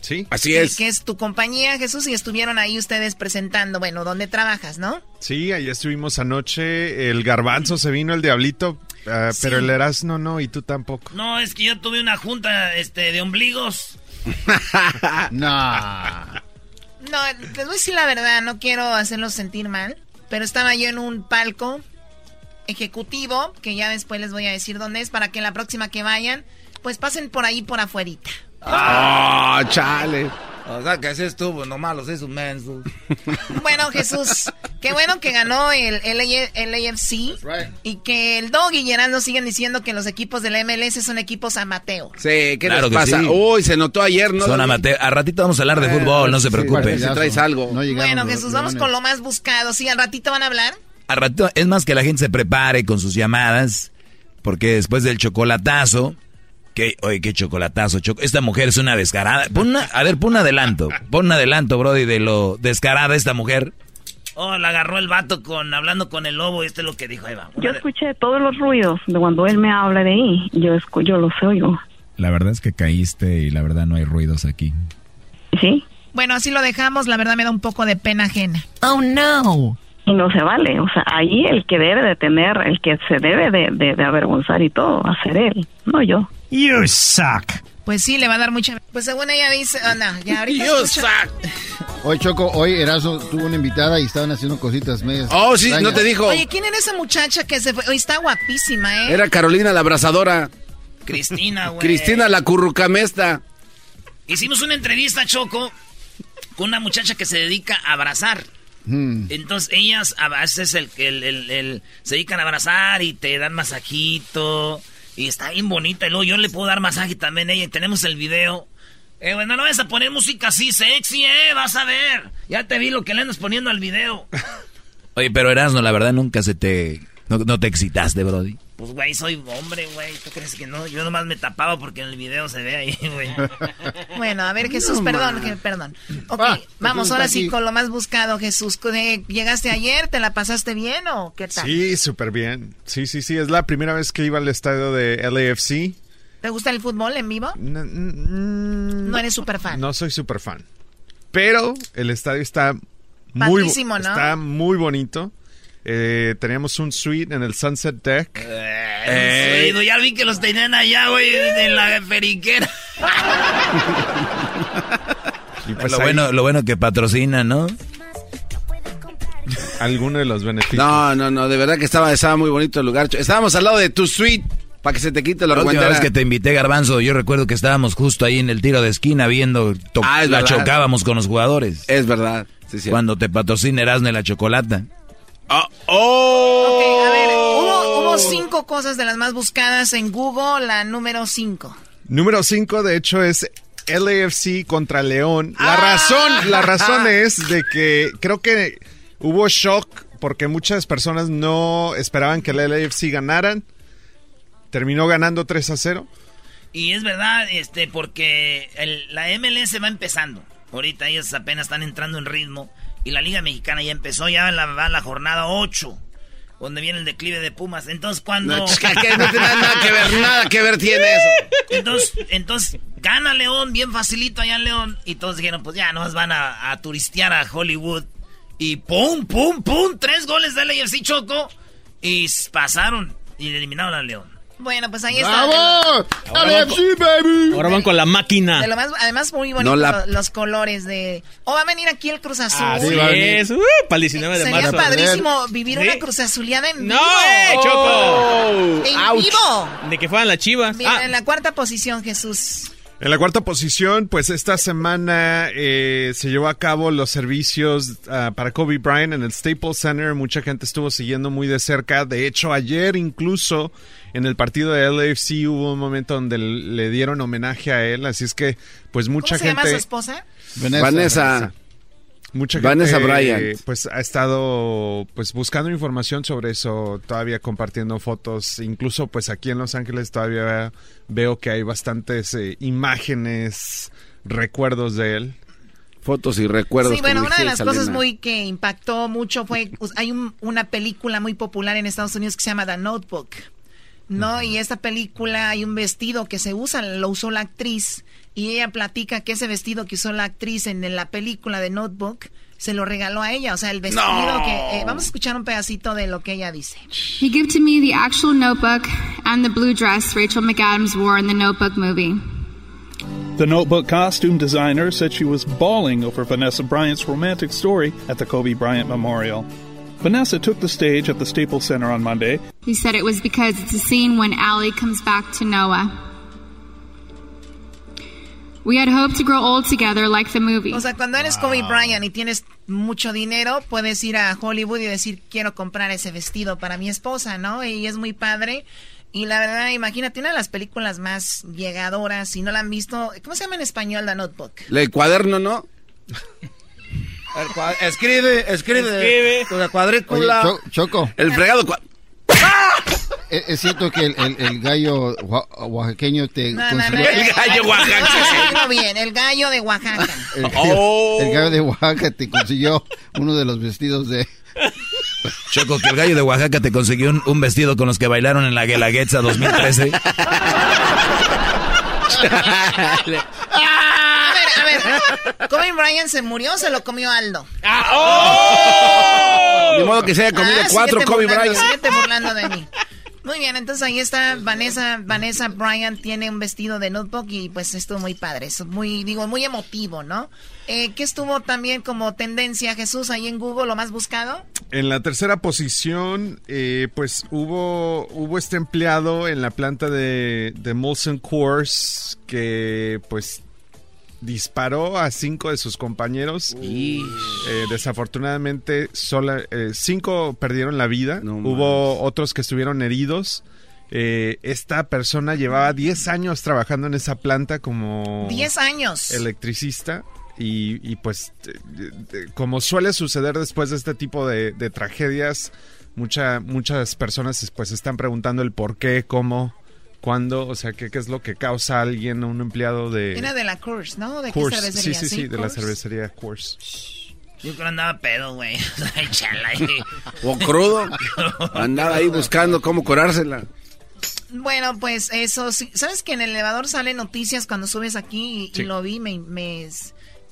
[SPEAKER 16] Sí.
[SPEAKER 2] Así es.
[SPEAKER 15] Que es tu compañía, Jesús, y estuvieron ahí ustedes presentando, bueno, ¿dónde trabajas, no?
[SPEAKER 16] Sí, ahí estuvimos anoche. El garbanzo se vino, el diablito. Ah, Pero el Erasmo no, y tú tampoco.
[SPEAKER 1] No, es que yo tuve una junta este, de ombligos.
[SPEAKER 10] no.
[SPEAKER 15] No, les voy a decir la verdad, no quiero hacerlos sentir mal, pero estaba yo en un palco ejecutivo, que ya después les voy a decir dónde es, para que la próxima que vayan, pues pasen por ahí por afuerita.
[SPEAKER 2] Ah, chale.
[SPEAKER 3] O sea, que así estuvo, nomás los hizo mensos.
[SPEAKER 15] Bueno, Jesús, qué bueno que ganó el LA LAFC y que el Dog y Gerardo siguen diciendo que los equipos de la MLS son equipos amateur.
[SPEAKER 2] Sí, ¿qué
[SPEAKER 3] Claro
[SPEAKER 2] les
[SPEAKER 3] que
[SPEAKER 2] pasa?
[SPEAKER 3] sí.
[SPEAKER 2] Uy, se notó ayer, ¿no?
[SPEAKER 3] Son amateur. A ratito vamos a hablar de
[SPEAKER 2] Eh,
[SPEAKER 3] fútbol, no se
[SPEAKER 2] sí,
[SPEAKER 3] preocupe.
[SPEAKER 2] si traes algo.
[SPEAKER 15] Bueno, Jesús, vamos con lo más buscado. Sí, al ratito van a hablar.
[SPEAKER 3] A ratito, es más que la gente se prepare con sus llamadas, porque después del chocolatazo, que, oye, qué chocolatazo, choco- esta mujer es una descarada. Pon una- a ver, pon un adelanto, pon un adelanto, Brody, de lo descarada esta mujer.
[SPEAKER 1] Oh, la agarró el vato con hablando con el lobo. Este es lo que dijo Eva.
[SPEAKER 19] Yo escuché todos los ruidos de cuando él me habla de ahí. Yo, escu- yo los oigo.
[SPEAKER 20] La verdad es que caíste y la verdad no hay ruidos aquí.
[SPEAKER 19] ¿Sí?
[SPEAKER 15] Bueno, así lo dejamos. La verdad me da un poco de pena ajena.
[SPEAKER 19] Oh, no. Y no se vale. O sea, ahí el que debe de tener, el que se debe de, de- de avergonzar y todo, va a ser él, no yo.
[SPEAKER 10] You suck.
[SPEAKER 15] Pues sí, le va a dar mucha... Pues según ella dice... Oh, no, ya ahorita
[SPEAKER 2] You
[SPEAKER 15] escucha-
[SPEAKER 10] Hoy Choco, hoy Erazo tuvo una invitada y estaban haciendo cositas medias.
[SPEAKER 2] Oh, sí, no te dijo.
[SPEAKER 15] Oye, ¿quién era esa muchacha que se fue? Hoy está guapísima, ¿eh?
[SPEAKER 2] Era Carolina la abrazadora.
[SPEAKER 1] Cristina, güey.
[SPEAKER 2] Cristina la currucamesta.
[SPEAKER 1] Hicimos una entrevista, Choco, con una muchacha que se dedica a abrazar.
[SPEAKER 10] Hmm.
[SPEAKER 1] Entonces ellas a veces el, el- el- el- se dedican a abrazar y te dan masajito. Y está bien bonita. Y luego yo le puedo dar masaje también a ella. Tenemos el video. Eh, bueno, no vas a poner música así sexy, eh. Vas a ver. Ya te vi lo que le andas poniendo al video.
[SPEAKER 3] Oye, pero Erasmo, la verdad nunca se te... No, no te excitaste, Brody.
[SPEAKER 1] Pues, güey, soy hombre, güey. ¿Tú crees que no? Yo nomás me tapaba porque en el video se ve ahí, güey.
[SPEAKER 15] Bueno, a ver, Jesús,
[SPEAKER 1] No,
[SPEAKER 15] perdón, que- perdón. Ok,
[SPEAKER 1] Ah,
[SPEAKER 15] vamos
[SPEAKER 1] Jesús
[SPEAKER 15] ahora sí con lo más buscado, Jesús. ¿Llegaste ayer? ¿Te la pasaste bien o qué tal?
[SPEAKER 16] Sí, súper bien. Sí, sí, sí. Es la primera vez que iba al estadio de LAFC.
[SPEAKER 15] ¿Te gusta el fútbol en vivo? No eres súper fan.
[SPEAKER 16] No soy súper fan. Pero el estadio está muy,
[SPEAKER 15] ¿no?
[SPEAKER 16] está muy bonito. Eh, teníamos un suite en el Sunset Deck.
[SPEAKER 1] Eh, ya vi que los tenían allá, güey, en la periquera.
[SPEAKER 16] Y pues
[SPEAKER 3] lo,
[SPEAKER 16] ahí-
[SPEAKER 3] bueno, lo bueno que patrocina, ¿no?
[SPEAKER 16] Alguno de los beneficios.
[SPEAKER 2] No, no, no, de verdad que estaba, estaba muy bonito el lugar. Estábamos al lado de tu suite para que se te quite la
[SPEAKER 3] La última vez que te invité, Garbanzo, yo recuerdo que estábamos justo ahí en el tiro de esquina viendo,
[SPEAKER 2] Ah, es
[SPEAKER 3] la
[SPEAKER 2] verdad.
[SPEAKER 3] chocábamos con los jugadores.
[SPEAKER 2] Es verdad. Sí, sí.
[SPEAKER 3] Cuando te patrocina Erasmo y la chocolata.
[SPEAKER 2] ¡Oh!
[SPEAKER 15] Ok, a ver, hubo, hubo cinco cosas de las más buscadas en Google, la número cinco.
[SPEAKER 16] Número 5, de hecho, es LAFC contra León.
[SPEAKER 15] Ah.
[SPEAKER 16] La razón, la razón es de que creo que hubo shock porque muchas personas no esperaban que el LAFC ganaran. Terminó ganando 3 a 0.
[SPEAKER 1] Y es verdad, este, porque el- la MLS va empezando. Ahorita ellos apenas están entrando en ritmo. Y la Liga Mexicana ya empezó, ya la, va la jornada 8. Donde viene el declive de Pumas. Entonces, cuando.
[SPEAKER 2] No, chica, que no tiene nada que ver, nada que ver tiene eso.
[SPEAKER 1] Entonces, entonces gana León bien facilito allá en León. Y todos dijeron, pues ya, nomás van a, a turistear a Hollywood. Y pum, pum, pum, tres goles de LAFC Choco. Y pasaron y eliminaron a León.
[SPEAKER 15] Bueno, pues ahí está.
[SPEAKER 21] Ahora van, con, ahora van con la máquina.
[SPEAKER 15] De lo más, además, muy bonito los, los, colores de... O va a venir aquí el Cruz Azul.
[SPEAKER 21] Así es. Uh, para el 19 de
[SPEAKER 15] Sería
[SPEAKER 21] marzo.
[SPEAKER 15] padrísimo vivir ¿Sí? una Cruz Azuleada en vivo.
[SPEAKER 21] ¡No, eh, Choco!
[SPEAKER 15] Oh, ¡En Ouch. vivo!
[SPEAKER 21] De que fueran las chivas.
[SPEAKER 15] Bien, ah. En la cuarta posición, Jesús.
[SPEAKER 16] En la cuarta posición, pues esta semana eh, se llevó a cabo los servicios uh, para Kobe Bryant en el Staples Center. Mucha gente estuvo siguiendo muy de cerca. De hecho, ayer incluso en el partido de LAFC hubo un momento donde le dieron homenaje a él. Así es que, pues mucha
[SPEAKER 15] ¿Cómo
[SPEAKER 16] gente.
[SPEAKER 15] se llama su esposa?
[SPEAKER 2] Vanessa. Vanessa.
[SPEAKER 16] Mucha
[SPEAKER 2] Vanessa
[SPEAKER 16] gente,
[SPEAKER 2] Bryant.
[SPEAKER 16] pues ha estado pues buscando información sobre eso, todavía compartiendo fotos, incluso pues aquí en Los Ángeles todavía veo que hay bastantes eh, imágenes, recuerdos de él.
[SPEAKER 2] Fotos y recuerdos.
[SPEAKER 15] Sí, bueno, una de las Salena. cosas muy que impactó mucho fue, pues, hay un, una película muy popular en Estados Unidos que se llama The Notebook, ¿no? Uh -huh. Y esta película hay un vestido que se usa, lo usó la actriz y ella platica que ese vestido que usó la actriz en, en la película de Notebook se lo regaló a ella, o sea, el vestido no. que... Eh, vamos a escuchar un pedacito de lo que ella dice.
[SPEAKER 22] He gave to me the actual notebook and the blue dress Rachel McAdams wore in the Notebook movie.
[SPEAKER 23] The Notebook costume designer said she was bawling over Vanessa Bryant's romantic story at the Kobe Bryant Memorial. Vanessa took the stage at the Staples Center on Monday.
[SPEAKER 22] He said it was because it's a scene when Allie comes back to Noah. We had hoped to grow old together like the movie.
[SPEAKER 15] O sea, cuando eres Kobe Bryant y tienes mucho dinero, puedes ir a Hollywood y decir, quiero comprar ese vestido para mi esposa, ¿no? Y es muy padre. Y la verdad, imagínate, una de las películas más llegadoras, si no la han visto, ¿cómo se llama en español la notebook?
[SPEAKER 2] El cuaderno, ¿no?
[SPEAKER 9] El escribe, escribe, escribe. Con la cuadrícula.
[SPEAKER 10] Oye, Cho Choco.
[SPEAKER 2] El fregado.
[SPEAKER 10] ¿Es, ¿Es, cierto que el, el, el gallo oaxaqueño te
[SPEAKER 15] no,
[SPEAKER 10] consiguió?
[SPEAKER 15] No, no,
[SPEAKER 2] el gallo oaxaqueño.
[SPEAKER 15] bien, el gallo de Oaxaca.
[SPEAKER 10] El gallo, oh. el gallo de Oaxaca te consiguió uno de los vestidos de...
[SPEAKER 3] Choco, que el gallo de Oaxaca te consiguió un, un vestido con los que bailaron en la Guelaguetza 2013.
[SPEAKER 15] Kobe Bryant se murió, se lo comió Aldo.
[SPEAKER 2] Ah, oh. De modo que se haya comido ah, cuatro Kobe Bryant.
[SPEAKER 15] Síguete burlando de mí. Muy bien, entonces ahí está Vanessa, Vanessa Bryant tiene un vestido de notebook y pues estuvo muy padre, es muy, digo, muy emotivo, ¿no? Eh, ¿Qué estuvo también como tendencia, Jesús, ahí en Google, lo más buscado?
[SPEAKER 16] En la tercera posición, eh, pues hubo, hubo este empleado en la planta de, de Molson Coors que pues disparó a cinco de sus compañeros. Eh, desafortunadamente, sola, eh, cinco perdieron la vida. No Hubo otros que estuvieron heridos. Eh, esta persona llevaba 10 años trabajando en esa planta como...
[SPEAKER 15] 10 años.
[SPEAKER 16] Electricista. Y, y pues, de, como suele suceder después de este tipo de, de tragedias, mucha, muchas personas pues están preguntando el por qué, cómo cuándo, o sea, ¿qué, qué es lo que causa a alguien, un empleado de...
[SPEAKER 15] Era de la Coors, ¿no? ¿De
[SPEAKER 16] Coors.
[SPEAKER 15] qué cervecería?
[SPEAKER 16] Sí, sí, sí, de
[SPEAKER 15] Coors?
[SPEAKER 16] la cervecería Coors.
[SPEAKER 1] Yo creo que andaba pedo, güey.
[SPEAKER 2] o crudo. andaba ahí buscando cómo curársela.
[SPEAKER 15] Bueno, pues eso, sí. ¿sabes que en el elevador salen noticias cuando subes aquí y, sí. y lo vi? Me, me,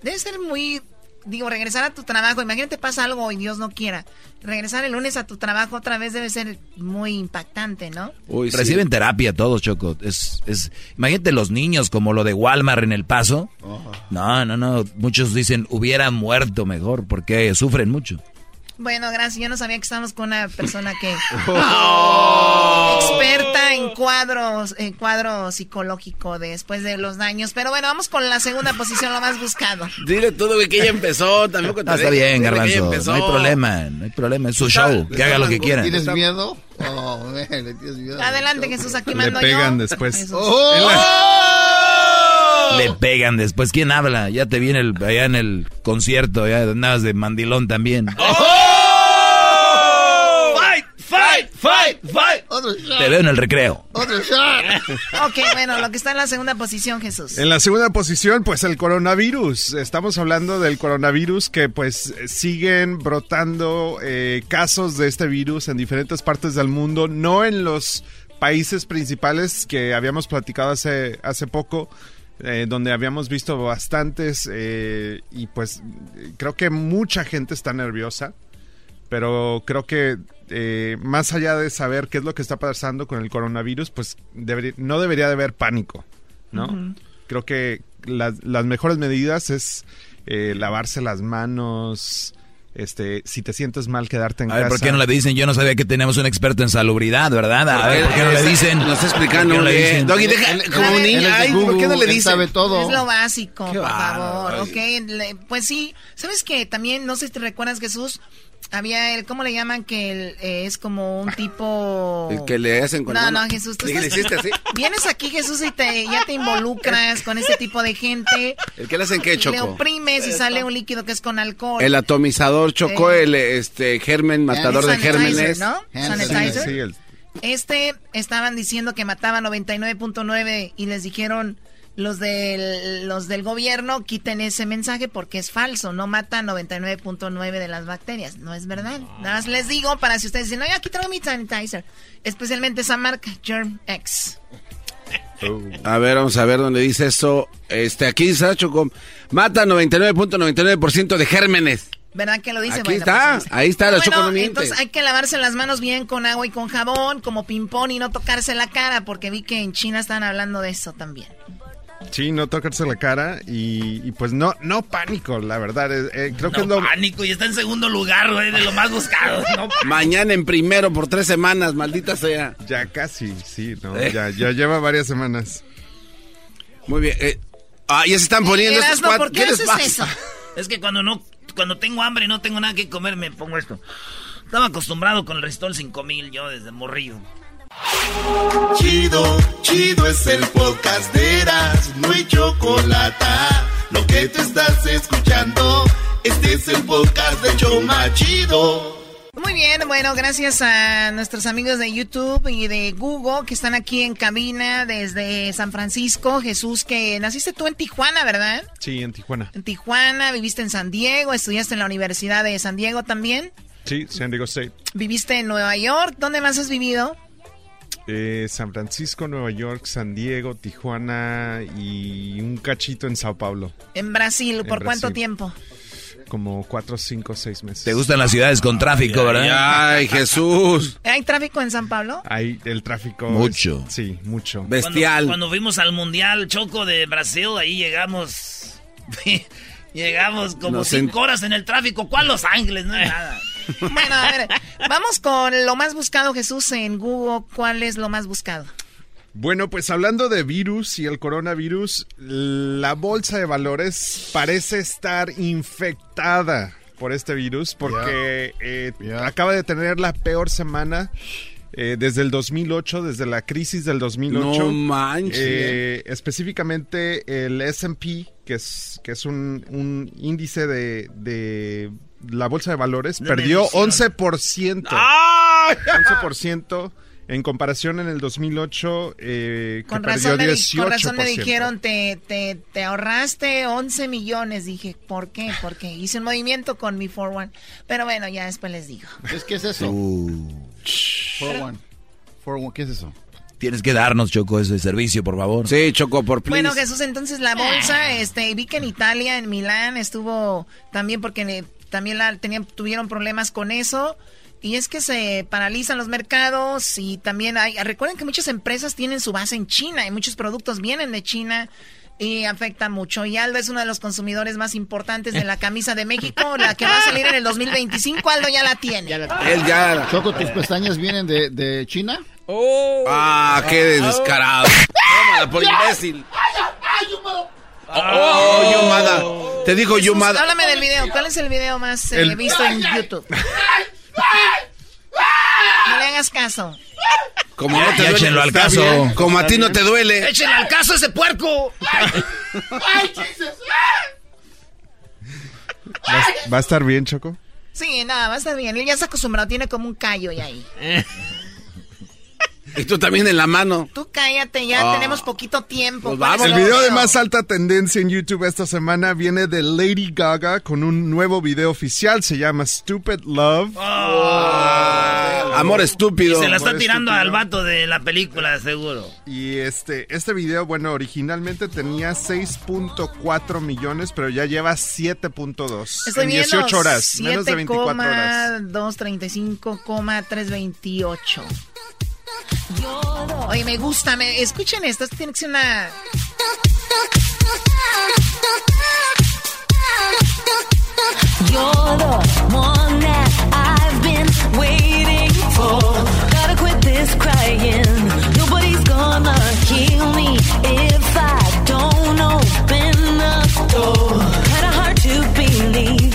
[SPEAKER 15] debe ser muy digo, regresar a tu trabajo, imagínate pasa algo y Dios no quiera. Regresar el lunes a tu trabajo otra vez debe ser muy impactante, ¿no?
[SPEAKER 3] Uy, Reciben sí. terapia todos, Choco. Es, es, imagínate los niños como lo de Walmart en El Paso. Oh. No, no, no. Muchos dicen hubiera muerto mejor porque sufren mucho.
[SPEAKER 15] Bueno, gracias. Yo no sabía que estábamos con una persona que oh. experta en cuadros, en cuadro psicológico después de los daños. Pero bueno, vamos con la segunda posición, lo más buscado.
[SPEAKER 2] Dile todo que ella empezó, tampoco
[SPEAKER 3] te Está bien, Garbanzo. No hay problema, no hay problema. Es su show, que haga lo que quiera.
[SPEAKER 10] ¿Tienes miedo? Oh, man, ¿le tienes miedo?
[SPEAKER 15] Adelante, Jesús, aquí mando
[SPEAKER 16] Le pegan
[SPEAKER 15] yo.
[SPEAKER 16] después.
[SPEAKER 3] Oh. Le pegan después. ¿Quién habla? Ya te viene el, allá en el concierto, ya andabas de mandilón también.
[SPEAKER 9] ¡Oh! ¡Fight! ¡Fight! ¡Fight! ¡Fight!
[SPEAKER 3] Te veo en el recreo.
[SPEAKER 10] Otro shot.
[SPEAKER 15] ok, bueno, lo que está en la segunda posición, Jesús.
[SPEAKER 16] En la segunda posición, pues el coronavirus. Estamos hablando del coronavirus que pues siguen brotando eh, casos de este virus en diferentes partes del mundo, no en los países principales que habíamos platicado hace, hace poco, eh, donde habíamos visto bastantes eh, y pues creo que mucha gente está nerviosa pero creo que eh, más allá de saber qué es lo que está pasando con el coronavirus, pues debería- no debería de haber pánico, ¿no? Creo que las, las mejores medidas es eh, lavarse las manos, este, si te sientes mal, quedarte en
[SPEAKER 3] A ver,
[SPEAKER 16] casa.
[SPEAKER 3] ¿por qué no le dicen? Yo no sabía que teníamos un experto en salubridad, ¿verdad? A ver, ¿por qué no le dicen?
[SPEAKER 2] lo está explicando
[SPEAKER 3] ¿Por qué no le dicen?
[SPEAKER 2] Doggy, deja-
[SPEAKER 10] Él-
[SPEAKER 2] como un niño, ay, ¿por qué no le
[SPEAKER 10] Él
[SPEAKER 2] dice?
[SPEAKER 10] sabe todo.
[SPEAKER 15] Es lo básico,
[SPEAKER 2] Qué
[SPEAKER 15] por favor, ¿ok? Pues sí, ¿sabes qué? También, no sé si te recuerdas, Jesús, había el, ¿cómo le llaman? Que el, eh, es como un tipo...
[SPEAKER 2] El que le hacen con
[SPEAKER 15] No, no. Jesús, tú
[SPEAKER 2] ¿Le
[SPEAKER 15] estás-
[SPEAKER 2] hiciste así?
[SPEAKER 15] Vienes aquí, Jesús, y te, ya te involucras con ese tipo de gente.
[SPEAKER 2] ¿El que le hacen qué,
[SPEAKER 15] Le
[SPEAKER 2] Choco?
[SPEAKER 15] oprimes y sale un líquido que es con alcohol.
[SPEAKER 2] El atomizador chocó
[SPEAKER 15] Eh,
[SPEAKER 2] el este germen matador de
[SPEAKER 15] sanitizer,
[SPEAKER 2] gérmenes.
[SPEAKER 15] ¿no? Sanitizer.
[SPEAKER 16] Sí, el-
[SPEAKER 15] Este estaban diciendo que mataba 99.9 y les dijeron los del, los del gobierno quiten ese mensaje porque es falso, no mata 99.9 de las bacterias, no es verdad. Nada más les digo para si ustedes dicen, no, yo aquí traigo mi sanitizer, especialmente esa marca, Germ X.
[SPEAKER 2] A ver, vamos a ver dónde dice eso. Este, aquí dice Choco, mata 99.99% de gérmenes.
[SPEAKER 15] ¿Verdad que lo dice?
[SPEAKER 2] Aquí
[SPEAKER 15] Bueno,
[SPEAKER 2] está,
[SPEAKER 15] pues,
[SPEAKER 2] ahí está, la
[SPEAKER 15] Bueno,
[SPEAKER 2] Choco no miente.
[SPEAKER 15] Entonces hay que lavarse las manos bien con agua y con jabón, como ping-pong y no tocarse la cara, porque vi que en China están hablando de eso también.
[SPEAKER 16] Sí, no tocarse la cara y, y pues no, no pánico, la verdad. eh, eh, creo que es
[SPEAKER 1] No,
[SPEAKER 16] lo,
[SPEAKER 1] pánico, y está en segundo lugar, güey, de lo más buscado. No,
[SPEAKER 2] Mañana en primero por tres semanas, maldita sea.
[SPEAKER 16] Ya casi, sí, ¿no?
[SPEAKER 2] Eh.
[SPEAKER 16] Ya, ya lleva varias semanas.
[SPEAKER 2] Muy bien. eh, ah, ya se están poniendo estos cuatro.
[SPEAKER 15] ¿por qué
[SPEAKER 2] les
[SPEAKER 15] haces
[SPEAKER 2] pasa?
[SPEAKER 15] eso?
[SPEAKER 1] Es que cuando no, cuando tengo hambre y no tengo nada que comer, me pongo esto. Estaba acostumbrado con el Restol 5000 yo desde morrillo.
[SPEAKER 9] Chido, chido es el podcast de Eras, no hay chocolate. Lo que te estás escuchando, este es el podcast de Choma Chido.
[SPEAKER 15] Muy bien, bueno, gracias a nuestros amigos de YouTube y de Google que están aquí en cabina desde San Francisco. Jesús, que naciste tú en Tijuana, ¿verdad?
[SPEAKER 16] Sí, en Tijuana.
[SPEAKER 15] En Tijuana, viviste en San Diego, estudiaste en la Universidad de San Diego también.
[SPEAKER 16] Sí, San Diego State.
[SPEAKER 15] Viviste en Nueva York. ¿Dónde más has vivido?
[SPEAKER 16] Eh, San Francisco, Nueva York, San Diego, Tijuana y un cachito en Sao Paulo.
[SPEAKER 15] En Brasil.
[SPEAKER 16] En
[SPEAKER 15] ¿Por cuánto
[SPEAKER 16] Brasil.
[SPEAKER 15] tiempo?
[SPEAKER 16] Como cuatro, cinco, seis meses.
[SPEAKER 3] ¿Te gustan las ciudades con tráfico, verdad?
[SPEAKER 2] Ay, Jesús.
[SPEAKER 15] ¿Hay tráfico en San Pablo?
[SPEAKER 16] Ahí el tráfico.
[SPEAKER 3] Mucho.
[SPEAKER 16] es- sí, mucho.
[SPEAKER 2] Bestial.
[SPEAKER 1] Cuando, cuando fuimos al Mundial Choco de Brasil, ahí llegamos. llegamos como
[SPEAKER 2] Nos
[SPEAKER 1] cinco horas en el tráfico. ¿Cuál Los Ángeles? No es nada.
[SPEAKER 15] Bueno, a ver, vamos con lo más buscado, Jesús, en Google. ¿Cuál es lo más buscado?
[SPEAKER 16] Bueno, pues hablando de virus y el coronavirus, la bolsa de valores parece estar infectada por este virus porque eh, acaba de tener la peor semana eh, desde el 2008, desde la crisis del 2008.
[SPEAKER 2] No manches.
[SPEAKER 16] Eh, específicamente el S&P, que es, que es un, un índice de, de la bolsa de valores,
[SPEAKER 1] De
[SPEAKER 16] perdió
[SPEAKER 1] medición.
[SPEAKER 16] 11%. 11% en comparación en el 2008, eh, que
[SPEAKER 15] Con
[SPEAKER 16] perdió
[SPEAKER 15] razón, me, di-
[SPEAKER 16] 18%.
[SPEAKER 15] con razón me dijeron, te, te, te ahorraste 11 millones. Dije, ¿por qué? Porque hice un movimiento con mi 4-1. Pero bueno, ya después les digo.
[SPEAKER 10] Es que es eso.
[SPEAKER 3] Uh,
[SPEAKER 10] 4-1. 4-1, ¿qué es eso?
[SPEAKER 3] tienes que darnos, Choco, ese servicio, por favor.
[SPEAKER 2] Sí, Choco, por please.
[SPEAKER 15] Bueno, Jesús, entonces la bolsa, este, vi que en Italia, en Milán, estuvo también porque también la, tenían, tuvieron problemas con eso. Y es que se paralizan los mercados y también hay, recuerden que muchas empresas tienen su base en China y muchos productos vienen de China y afecta mucho. Y Aldo es uno de los consumidores más importantes de la camisa de México, la que va a salir en el 2025. Aldo ya la tiene.
[SPEAKER 2] Él ya.
[SPEAKER 10] Choco, ¿tus pestañas vienen de, de China?
[SPEAKER 2] Ah, qué descarado. Tómala por imbécil. Oh, Yumada. Te dijo Yumada.
[SPEAKER 15] Háblame del video. ¿Cuál es el video más eh,
[SPEAKER 2] El-
[SPEAKER 15] visto en YouTube? No le hagas caso.
[SPEAKER 2] Como no te duele,
[SPEAKER 3] échenlo al caso.
[SPEAKER 2] bien. Como a ti no te duele.
[SPEAKER 1] ¡Échenle al caso a ese puerco!
[SPEAKER 16] ¿Va, va a estar bien, Choco?
[SPEAKER 15] Sí, nada, va a estar bien. Él ya está acostumbrado, tiene como un callo ya ahí.
[SPEAKER 2] Y tú también en la mano.
[SPEAKER 15] Tú cállate, ya
[SPEAKER 16] Ah.
[SPEAKER 15] tenemos poquito tiempo.
[SPEAKER 2] Pues
[SPEAKER 15] ¿Cuál
[SPEAKER 2] vamos.
[SPEAKER 16] El video de más alta tendencia en YouTube esta semana viene de Lady Gaga con un nuevo video oficial. Se llama Stupid Love.
[SPEAKER 1] Ah.
[SPEAKER 2] Amor estúpido.
[SPEAKER 1] Y se la está
[SPEAKER 16] Amor
[SPEAKER 1] tirando
[SPEAKER 16] estúpido.
[SPEAKER 1] al vato de la película, seguro.
[SPEAKER 16] Y este, este video, bueno, originalmente tenía 6.4 millones, pero ya lleva 7.2
[SPEAKER 15] Estoy
[SPEAKER 16] en
[SPEAKER 15] viendo
[SPEAKER 16] 18 horas, menos de 24 horas.
[SPEAKER 15] 235,328. Oye, me gusta, me, escuchen esto, esto tiene que ser una...
[SPEAKER 24] You're the one that I've been waiting for. Gotta quit this crying. Nobody's gonna heal me if I don't open the door. Kinda hard to believe.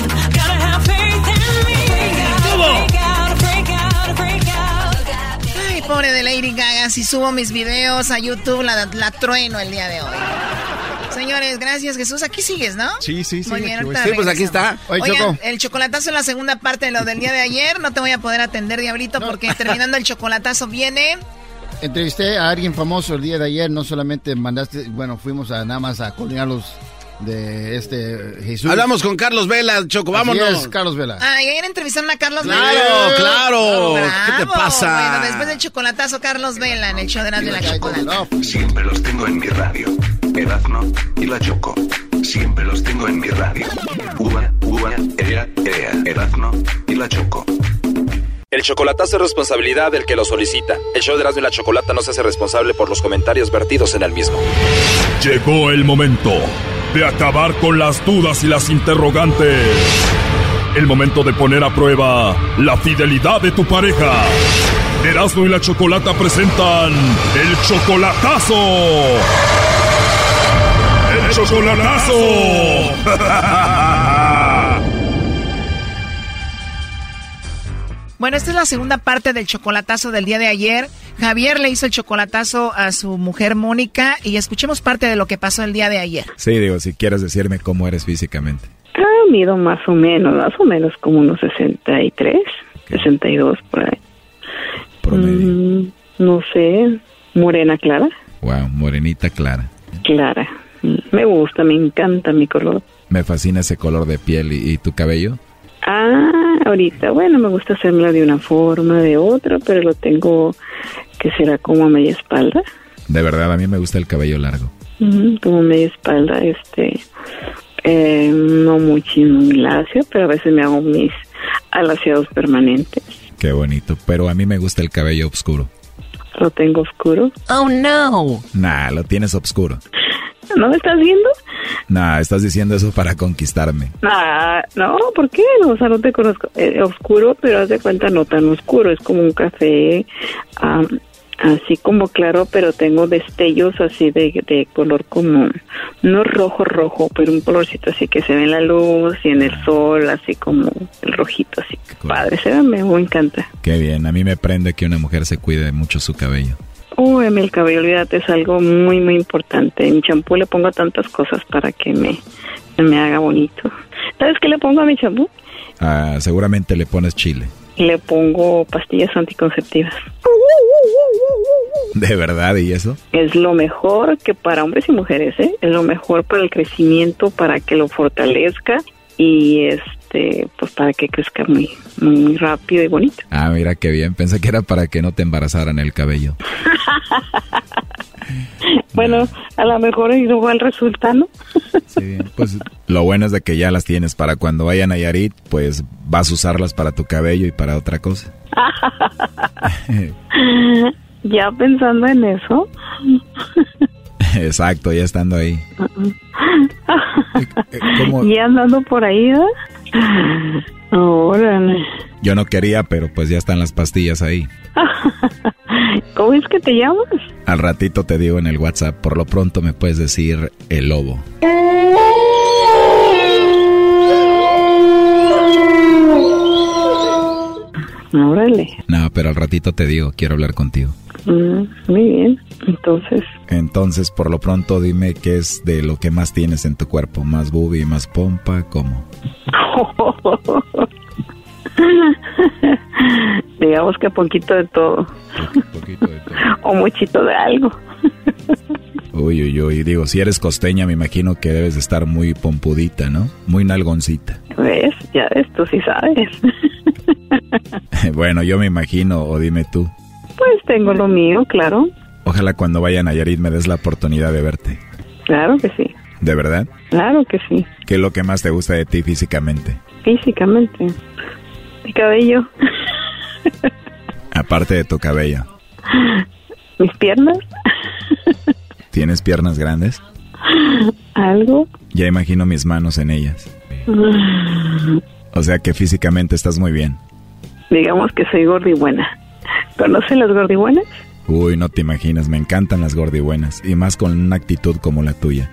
[SPEAKER 15] De Lady Gaga, si subo mis videos a YouTube, la, la trueno el día de hoy. Señores, gracias Jesús. Aquí sigues, ¿no?
[SPEAKER 16] Sí, sí, sí.
[SPEAKER 15] Muy bien,
[SPEAKER 16] aquí voy.
[SPEAKER 15] ahorita
[SPEAKER 2] Sí, pues aquí está.
[SPEAKER 10] Oye,
[SPEAKER 15] Oigan,
[SPEAKER 10] Choco.
[SPEAKER 15] el chocolatazo es la segunda parte de lo del día de ayer. No te voy a poder atender, Diablito, porque terminando el chocolatazo viene...
[SPEAKER 10] Entrevisté a alguien famoso el día de ayer, no solamente mandaste, bueno, fuimos a nada más a coordinarlos de este Jesús.
[SPEAKER 2] Hablamos con Carlos Vela, Choco,
[SPEAKER 10] Así
[SPEAKER 2] vámonos.
[SPEAKER 10] es, Carlos Vela.
[SPEAKER 15] Ah, y ayer entrevistaron a Carlos
[SPEAKER 2] Claro,
[SPEAKER 15] Vela.
[SPEAKER 2] claro. ¿Qué te pasa?
[SPEAKER 15] Bueno, después del chocolatazo, Carlos Vela en el show de la, de la chocolata.
[SPEAKER 25] Siempre los tengo en mi radio. Erazno y la Choco. Siempre los tengo en mi radio. Uva, uva, ea, ea. Erazno y la Choco.
[SPEAKER 26] El chocolatazo es responsabilidad del que lo solicita. El show de Erasmo y la Chocolata no se hace responsable por los comentarios vertidos en el mismo.
[SPEAKER 27] Llegó el momento de acabar con las dudas y las interrogantes. El momento de poner a prueba la fidelidad de tu pareja. Erasmo y la Chocolata presentan el chocolatazo. El chocolatazo.
[SPEAKER 15] Bueno, esta es la segunda parte del chocolatazo del día de ayer. Javier le hizo el chocolatazo a su mujer Mónica y escuchemos parte de lo que pasó el día de ayer.
[SPEAKER 3] Sí, digo, si quieres decirme cómo eres físicamente.
[SPEAKER 19] Ah, mido más o menos, más o menos como unos 63, 62 por ahí. Mm, no sé, morena clara,
[SPEAKER 3] Wow, morenita clara.
[SPEAKER 19] clara. Me gusta, me encanta mi color.
[SPEAKER 3] Me fascina ese color de piel y, y tu cabello.
[SPEAKER 19] Ah, ahorita, bueno, me gusta hacerlo de una forma, de otra, pero lo tengo que será como a media espalda,
[SPEAKER 3] De verdad, a mí me gusta el cabello largo.
[SPEAKER 19] Ujú, como media espalda, este, eh, no muy chino, muy lacio, pero a veces me hago mis alaciados permanentes.
[SPEAKER 3] Qué bonito. Pero a mí me gusta el cabello oscuro.
[SPEAKER 19] Lo tengo oscuro.
[SPEAKER 15] Oh, no.
[SPEAKER 3] Nah, lo tienes oscuro.
[SPEAKER 19] ¿No me estás viendo?
[SPEAKER 3] Nah, estás diciendo eso para conquistarme.
[SPEAKER 19] Ah, no, ¿por qué? O sea, no te conozco. Eh, oscuro, pero haz de cuenta no tan oscuro. Es como un café am, así como claro, pero tengo destellos así de, de color como, no rojo, rojo, pero un colorcito así que se ve en la luz y en el sol, así como el rojito, así. Padre, se ve, me me encanta.
[SPEAKER 3] Qué bien, a mí me prende que una mujer se cuide mucho su cabello.
[SPEAKER 19] Mí el cabello, olvídate, es algo muy, muy importante. En mi champú le pongo tantas cosas para que me, me haga bonito. ¿Sabes qué le pongo a mi champú?
[SPEAKER 3] Ah, seguramente le pones chile.
[SPEAKER 19] Le pongo pastillas anticonceptivas.
[SPEAKER 3] ¿De verdad? ¿Y eso?
[SPEAKER 19] Es lo mejor que para hombres y mujeres, ¿eh? Es lo mejor para el crecimiento, para que lo fortalezca y este, pues para que crezca muy, muy rápido y bonito.
[SPEAKER 3] Ah, mira qué bien. Pensé que era para que no te embarazaran el cabello.
[SPEAKER 19] Bueno, a lo mejor igual resulta, ¿no?
[SPEAKER 3] Pues lo bueno es de que ya las tienes para cuando vayan a Nayarit, pues vas a usarlas para tu cabello y para otra cosa.
[SPEAKER 19] ya pensando en eso.
[SPEAKER 3] Exacto, ya estando ahí. ¿Cómo?
[SPEAKER 19] Y andando por ahí, ¿eh? Órale.
[SPEAKER 3] Yo no quería, pero pues ya están las pastillas ahí.
[SPEAKER 19] ¿Cómo es que te llamas?
[SPEAKER 3] Al ratito te digo en el WhatsApp, por lo pronto me puedes decir el lobo.
[SPEAKER 19] Órale.
[SPEAKER 3] No, pero al ratito te digo, quiero hablar contigo.
[SPEAKER 19] Mm, muy bien. Entonces,
[SPEAKER 3] Entonces, por lo pronto, dime qué es de lo que más tienes en tu cuerpo. ¿Más boobie, más pompa? ¿Cómo?
[SPEAKER 19] digamos que poquito de todo. o muchito de algo.
[SPEAKER 3] Uy, uy, uy. Digo, si eres costeña, me imagino que debes de estar muy pompudita, ¿no? Muy nalgoncita.
[SPEAKER 19] ¿Ves? Ya ves, tú sí sabes.
[SPEAKER 3] bueno, yo me imagino, o dime tú.
[SPEAKER 19] Pues tengo lo mío, claro.
[SPEAKER 3] Ojalá cuando vaya a Nayarit me des la oportunidad de verte.
[SPEAKER 19] Claro que sí.
[SPEAKER 3] ¿De verdad?
[SPEAKER 19] Claro que sí.
[SPEAKER 3] ¿Qué es lo que más te gusta de ti físicamente?
[SPEAKER 19] Físicamente. Mi cabello.
[SPEAKER 3] Aparte de tu cabello.
[SPEAKER 19] Mis piernas.
[SPEAKER 3] ¿Tienes piernas grandes?
[SPEAKER 19] Algo.
[SPEAKER 3] Ya imagino mis manos en ellas. O sea que físicamente estás muy bien.
[SPEAKER 19] Digamos que soy gordi buena. ¿Conocen las gordibuenas?
[SPEAKER 3] Uy, no te imaginas, me encantan las gordibuenas. Y más con una actitud como la tuya.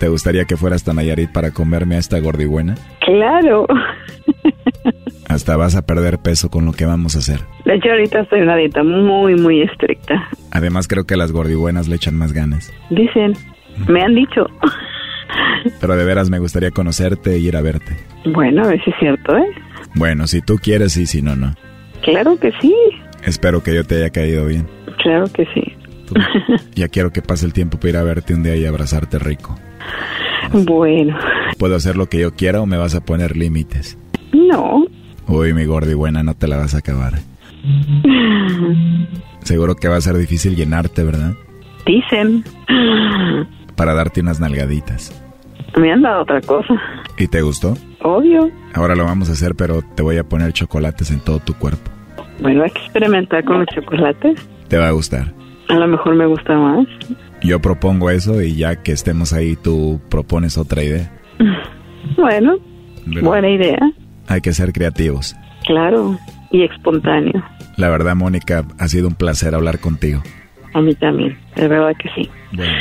[SPEAKER 3] ¿Te gustaría que fueras tan Nayarit para comerme a esta gordibuena?
[SPEAKER 19] Claro.
[SPEAKER 3] Hasta vas a perder peso con lo que vamos a hacer.
[SPEAKER 19] De hecho, ahorita estoy en una dieta muy, muy estricta.
[SPEAKER 3] Además creo que las gordibuenas le echan más ganas.
[SPEAKER 19] Dicen, me han dicho.
[SPEAKER 3] Pero de veras me gustaría conocerte e ir a verte.
[SPEAKER 19] Bueno, a ver si es cierto, ¿eh?
[SPEAKER 3] Bueno, si tú quieres y si no, no.
[SPEAKER 19] Claro que sí.
[SPEAKER 3] Espero que yo te haya caído bien.
[SPEAKER 19] Claro que sí.
[SPEAKER 3] Ya quiero que pase el tiempo para ir a verte un día y abrazarte rico.
[SPEAKER 19] Bueno,
[SPEAKER 3] ¿Puedo hacer lo que yo quiera o me vas a poner límites?
[SPEAKER 19] no.
[SPEAKER 3] Uy, mi gordi buena, no te la vas a acabar. Seguro que va a ser difícil llenarte, ¿verdad?
[SPEAKER 19] Dicen.
[SPEAKER 3] Para darte unas nalgaditas.
[SPEAKER 19] Me han dado otra cosa.
[SPEAKER 3] ¿Y te gustó?
[SPEAKER 19] Obvio.
[SPEAKER 3] Ahora lo vamos a hacer, pero te voy a poner chocolates en todo tu cuerpo.
[SPEAKER 19] Bueno, hay que experimentar con los chocolates.
[SPEAKER 3] Te va a gustar.
[SPEAKER 19] A lo mejor me gusta más.
[SPEAKER 3] Yo propongo eso y ya que estemos ahí tú propones otra idea.
[SPEAKER 19] Bueno,
[SPEAKER 3] ¿Verdad?
[SPEAKER 19] buena idea.
[SPEAKER 3] Hay que ser creativos.
[SPEAKER 19] Claro. Y espontáneo.
[SPEAKER 3] La verdad, Mónica, ha sido un placer hablar contigo.
[SPEAKER 19] A mí también. De verdad que sí.
[SPEAKER 3] Bueno,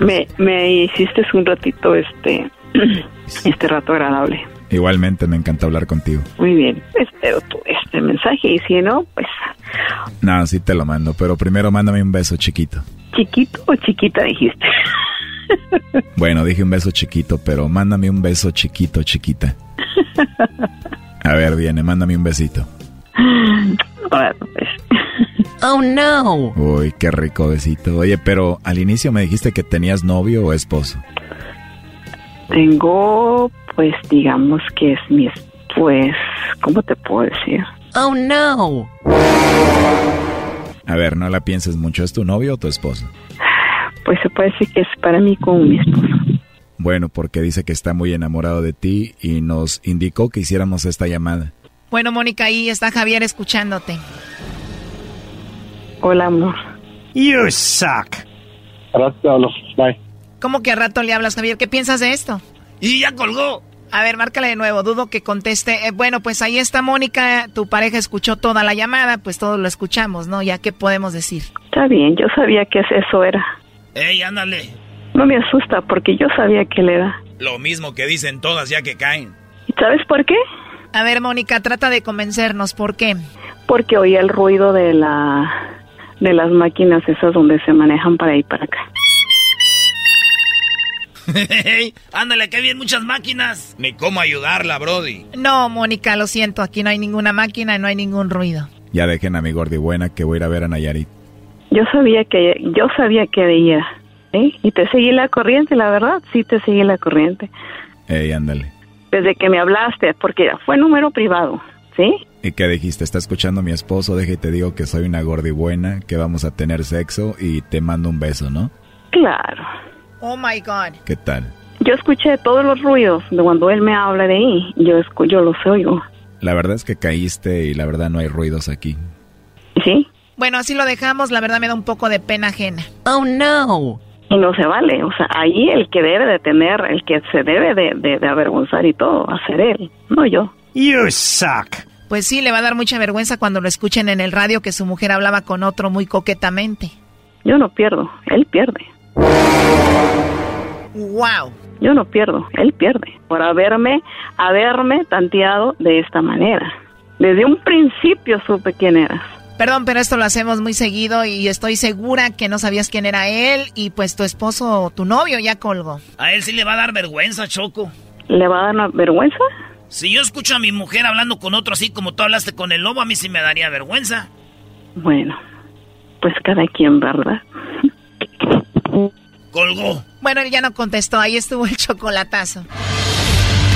[SPEAKER 19] Me, me hiciste un ratito este, este rato agradable.
[SPEAKER 3] igualmente me encanta hablar contigo.
[SPEAKER 19] Muy bien. Espero tu este mensaje y si no, pues
[SPEAKER 3] No, sí te lo mando, pero primero mándame un beso chiquito.
[SPEAKER 19] chiquito o chiquita dijiste.
[SPEAKER 3] Bueno, dije un beso chiquito, pero mándame un beso chiquito, chiquita. A ver, viene, mándame un besito.
[SPEAKER 28] Oh no.
[SPEAKER 3] Uy, qué rico besito. Oye, pero al inicio me dijiste que tenías novio o esposo.
[SPEAKER 19] Tengo, pues digamos que es mi, es- pues, ¿cómo te puedo decir?
[SPEAKER 28] Oh no.
[SPEAKER 3] A ver, no la pienses mucho, ¿es tu novio o tu esposo?
[SPEAKER 19] Pues se puede decir que es para mí como mi esposo.
[SPEAKER 3] Bueno, porque dice que está muy enamorado de ti y nos indicó que hiciéramos esta llamada.
[SPEAKER 15] Bueno, Mónica, ahí está Javier escuchándote.
[SPEAKER 19] Hola, amor.
[SPEAKER 29] You suck.
[SPEAKER 15] Bye. ¿Cómo que a rato le hablas, Javier? ¿Qué piensas de esto?
[SPEAKER 1] Y ya colgó.
[SPEAKER 15] A ver, márcale de nuevo, dudo que conteste. Eh, bueno, pues ahí está Mónica, tu pareja escuchó toda la llamada, pues todos lo escuchamos, ¿no? Ya, ¿qué podemos decir?
[SPEAKER 19] Está bien, yo sabía que eso era.
[SPEAKER 1] Ey, ándale.
[SPEAKER 19] No me asusta porque yo sabía que él era.
[SPEAKER 30] Lo mismo que dicen todas ya que caen.
[SPEAKER 19] ¿Y sabes por qué?
[SPEAKER 15] A ver, Mónica, trata de convencernos, ¿por qué?
[SPEAKER 19] Porque oía el ruido de la de las máquinas esas donde se manejan para ir para acá.
[SPEAKER 1] Ey, ándale, que bien muchas máquinas.
[SPEAKER 30] Ni cómo ayudarla, Brody.
[SPEAKER 15] No, Mónica, lo siento, aquí no hay ninguna máquina y no hay ningún ruido.
[SPEAKER 3] Ya dejen a mi gordibuena que voy a ir a ver a Nayarit.
[SPEAKER 19] Yo sabía que yo sabía que veía, ¿eh? Y te seguí la corriente, la verdad, sí te seguí la corriente.
[SPEAKER 3] Ey, ándale.
[SPEAKER 19] Desde que me hablaste, porque fue número privado, ¿sí?
[SPEAKER 3] ¿Y qué dijiste? Está escuchando mi esposo, deja y te digo que soy una gordibuena, que vamos a tener sexo y te mando un beso, ¿no?
[SPEAKER 19] Claro.
[SPEAKER 15] Oh my God.
[SPEAKER 3] ¿Qué tal?
[SPEAKER 19] Yo escuché todos los ruidos de cuando él me habla de ahí. Yo escu yo los oigo.
[SPEAKER 3] La verdad es que caíste y la verdad no hay ruidos aquí.
[SPEAKER 19] ¿Sí?
[SPEAKER 15] Bueno, así lo dejamos, la verdad me da un poco de pena ajena.
[SPEAKER 28] Oh no.
[SPEAKER 19] Y no se vale. O sea, ahí el que debe de tener, el que se debe de, de, de avergonzar y todo, va a ser él, no yo.
[SPEAKER 29] You suck.
[SPEAKER 15] Pues sí, le va a dar mucha vergüenza cuando lo escuchen en el radio que su mujer hablaba con otro muy coquetamente.
[SPEAKER 19] Yo no pierdo, él pierde.
[SPEAKER 15] Wow.
[SPEAKER 19] Yo no pierdo, él pierde. Por haberme, haberme tanteado de esta manera. Desde un principio supe quién eras.
[SPEAKER 15] Perdón, pero esto lo hacemos muy seguido y estoy segura que no sabías quién era él y pues tu esposo o tu novio ya colgó.
[SPEAKER 1] A él sí le va a dar vergüenza, Choco.
[SPEAKER 19] ¿Le va a dar vergüenza?
[SPEAKER 1] Si yo escucho a mi mujer hablando con otro así como tú hablaste con el lobo, a mí sí me daría vergüenza.
[SPEAKER 19] Bueno, pues cada quien, ¿verdad?
[SPEAKER 1] Colgó.
[SPEAKER 15] Bueno, él ya no contestó, ahí estuvo el chocolatazo.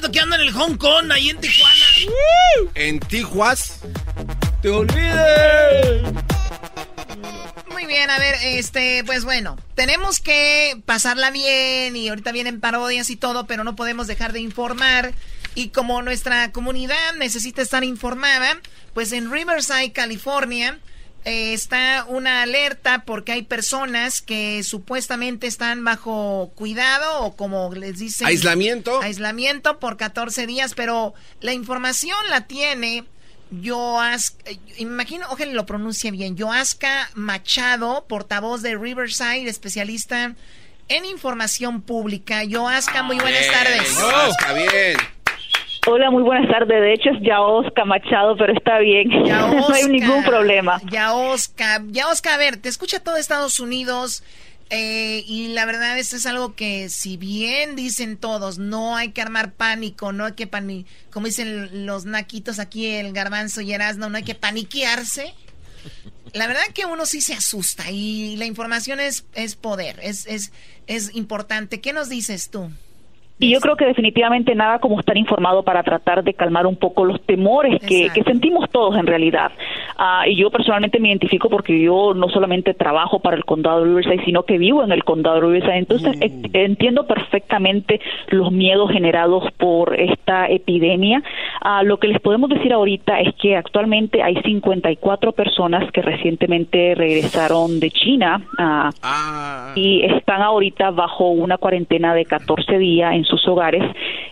[SPEAKER 1] siento que ando en el Hong Kong, ahí en Tijuana.
[SPEAKER 2] En Tijuas.
[SPEAKER 1] Te olvides.
[SPEAKER 15] Muy bien, a ver, este, pues bueno, tenemos que pasarla bien y ahorita vienen parodias y todo, pero no podemos dejar de informar. Y como nuestra comunidad necesita estar informada, pues en Riverside, California, eh, está una alerta porque hay personas que supuestamente están bajo cuidado o como les dicen...
[SPEAKER 2] Aislamiento.
[SPEAKER 15] Aislamiento por 14 días, pero la información la tiene Yoaska, imagino, ojalá lo pronuncie bien, Yoaska Machado, portavoz de Riverside, especialista en información pública. Yoaska, muy buenas tardes.
[SPEAKER 2] Está bien.
[SPEAKER 31] Hola, muy buenas tardes. De hecho es Yaosca Machado, pero está bien. no hay ningún problema.
[SPEAKER 15] Yaosca, Yaosca, a ver, te escucha todo Estados Unidos eh, y la verdad esto es algo que si bien dicen todos, no hay que armar pánico, no hay que pani como dicen los naquitos aquí, el garbanzo y Erasmo, no hay que paniquearse. La verdad que uno sí se asusta y la información es, es poder, es, es, es importante. ¿Qué nos dices tú?
[SPEAKER 31] Y yo creo que definitivamente nada como estar informado para tratar de calmar un poco los temores que, que sentimos todos en realidad. Ah, y yo personalmente me identifico porque yo no solamente trabajo para el condado de Riverside, sino que vivo en el condado de Riverside. Entonces
[SPEAKER 2] Mm.
[SPEAKER 31] e- entiendo perfectamente los miedos generados por esta epidemia. Ah, lo que les podemos decir ahorita es que actualmente hay 54 personas que recientemente regresaron de China. ah, y están ahorita bajo una cuarentena de 14 días en sus hogares.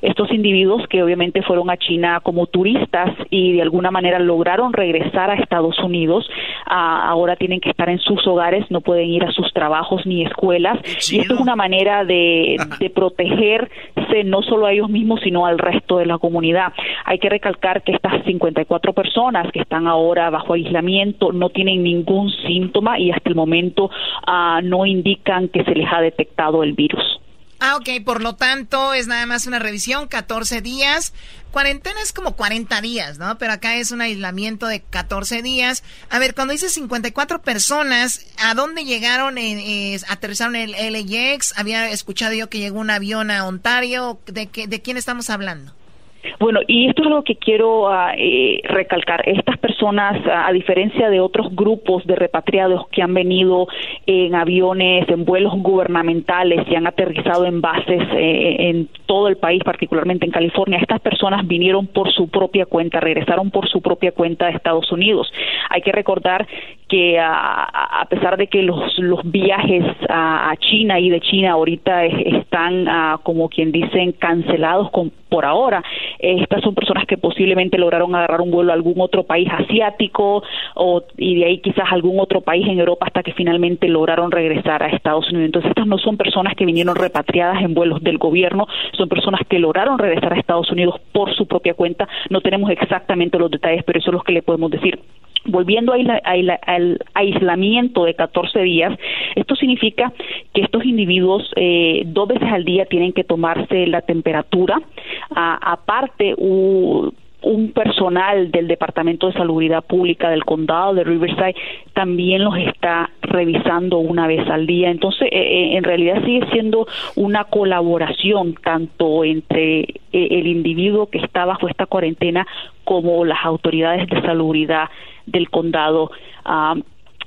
[SPEAKER 31] Estos individuos que obviamente fueron a China como turistas y de alguna manera lograron regresar a Estados Unidos, ah, ahora tienen que estar en sus hogares, no pueden ir a sus trabajos ni escuelas. Y esto es una manera de, de protegerse no solo a ellos mismos, sino al resto de la comunidad. Hay que recalcar que estas 54 personas que están ahora bajo aislamiento no tienen ningún síntoma y hasta el momento ah, no indican que se les ha detectado el virus.
[SPEAKER 15] Ah, ok, por lo tanto es nada más una revisión, 14 días. Cuarentena es como 40 días, ¿no? Pero acá es un aislamiento de 14 días. A ver, cuando dices 54 personas, ¿a dónde llegaron? Eh, eh, ¿Aterrizaron el LAX? Había escuchado yo que llegó un avión a Ontario. ¿De, qué, de quién estamos hablando?
[SPEAKER 31] Bueno, y esto es algo que quiero ah, eh, recalcar. Estas personas, ah, a diferencia de otros grupos de repatriados que han venido en aviones, en vuelos gubernamentales y han aterrizado en bases eh, en todo el país, particularmente en California, estas personas vinieron por su propia cuenta, regresaron por su propia cuenta a Estados Unidos. Hay que recordar que ah, a pesar de que los, los viajes a, a China y de China ahorita es- están, como quien dicen, cancelados con, por ahora, estas son personas que posiblemente lograron agarrar un vuelo a algún otro país asiático o, y de ahí quizás algún otro país en Europa hasta que finalmente lograron regresar a Estados Unidos. Entonces estas no son personas que vinieron repatriadas en vuelos del gobierno, son personas que lograron regresar a Estados Unidos por su propia cuenta. No tenemos exactamente los detalles, pero eso es lo que le podemos decir. Volviendo al aislamiento de 14 días, esto significa que estos individuos eh, dos veces al día tienen que tomarse la temperatura. A- aparte, un personal del Departamento de Salubridad Pública del Condado de Riverside también los está revisando una vez al día. Entonces, eh, eh, en realidad sigue siendo una colaboración tanto entre eh, el individuo que está bajo esta cuarentena como las autoridades de salubridad del condado. Ah,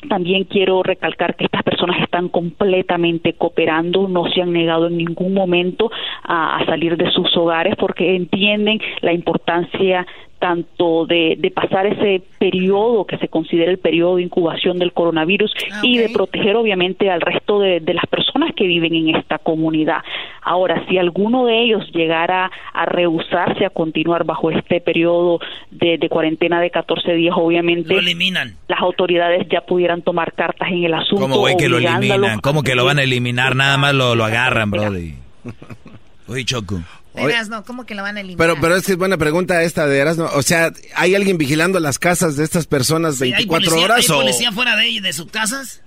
[SPEAKER 31] también quiero recalcar que estas personas están completamente cooperando, no se han negado en ningún momento a, salir de sus hogares porque entienden la importancia tanto de, de pasar ese periodo que se considera el periodo de incubación del coronavirus y de proteger obviamente al resto de, de las personas que viven en esta comunidad. Ahora, si alguno de ellos llegara a rehusarse a continuar bajo este periodo de, de cuarentena de 14 días, obviamente
[SPEAKER 1] eliminan.
[SPEAKER 31] las autoridades ya pudieran tomar cartas en el asunto.
[SPEAKER 3] ¿Cómo que lo eliminan? ¿Cómo que lo van a eliminar? Nada más lo, lo agarran, brody. Oye, Choco.
[SPEAKER 15] Erasno, ¿cómo que la van a eliminar?
[SPEAKER 2] Pero, pero es que es buena pregunta esta de Erasmo. O sea, ¿hay alguien vigilando las casas de estas personas
[SPEAKER 1] ¿Hay
[SPEAKER 2] 24
[SPEAKER 1] policía,
[SPEAKER 2] horas
[SPEAKER 1] ¿Hay
[SPEAKER 2] o...?
[SPEAKER 1] policía fuera de, de sus casas?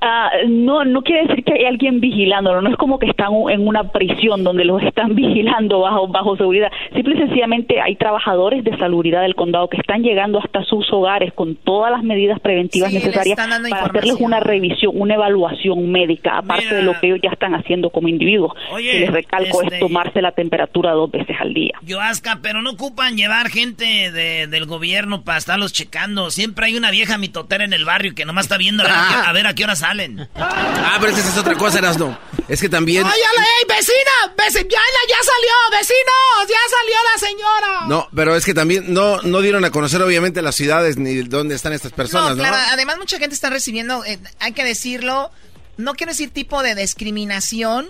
[SPEAKER 31] Ah, no, no quiere decir que hay alguien vigilándolo, no es como que están en una prisión donde los están vigilando bajo, bajo seguridad. Simple y sencillamente hay trabajadores de salubridad del condado que están llegando hasta sus hogares con todas las medidas preventivas
[SPEAKER 15] Sí,
[SPEAKER 31] necesarias para hacerles una revisión, una evaluación médica, aparte de lo que ellos ya están haciendo como individuos.
[SPEAKER 1] Oye,
[SPEAKER 31] que les recalco
[SPEAKER 1] este-
[SPEAKER 31] es tomarse la temperatura dos veces al día.
[SPEAKER 1] Yoasca, pero no ocupan llevar gente de- del gobierno para estarlos checando. Siempre hay una vieja mitotera en el barrio que nomás está viendo a ver a qué hora salen.
[SPEAKER 2] Ah, pero esa es otra cosa, Erasmo. Es que también...
[SPEAKER 15] ¡Ay, ey, vecina! Veci- ya, ya salió! ¡Vecinos! ¡Ya salió la señora!
[SPEAKER 2] No, pero es que también no, no dieron a conocer obviamente las ciudades ni dónde están estas personas, ¿no?
[SPEAKER 15] claro, además mucha gente está recibiendo, eh, hay que decirlo, no quiero decir tipo de discriminación,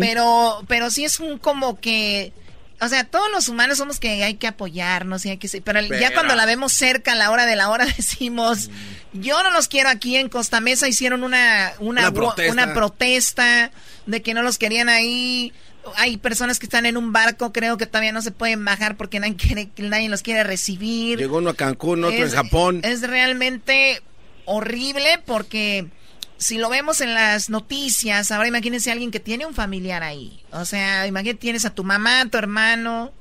[SPEAKER 15] pero, pero sí es un como que, o sea, todos los humanos somos que hay que apoyarnos y hay que ser- pero, ya
[SPEAKER 32] Pero-
[SPEAKER 15] cuando la vemos cerca a la hora de la hora decimos, yo no los quiero aquí en Costa Mesa, hicieron una, una,
[SPEAKER 32] Una protesta.
[SPEAKER 15] una protesta de que no los querían ahí. Hay personas que están en un barco, creo que todavía no se pueden bajar porque nadie, quiere- nadie los quiere recibir.
[SPEAKER 2] Llegó uno a Cancún, otro
[SPEAKER 15] Es-
[SPEAKER 2] en Japón.
[SPEAKER 15] Es realmente horrible porque si lo vemos en las noticias, ahora imagínense a alguien que tiene un familiar ahí. O sea, imagínate, tienes a tu mamá, a tu hermano.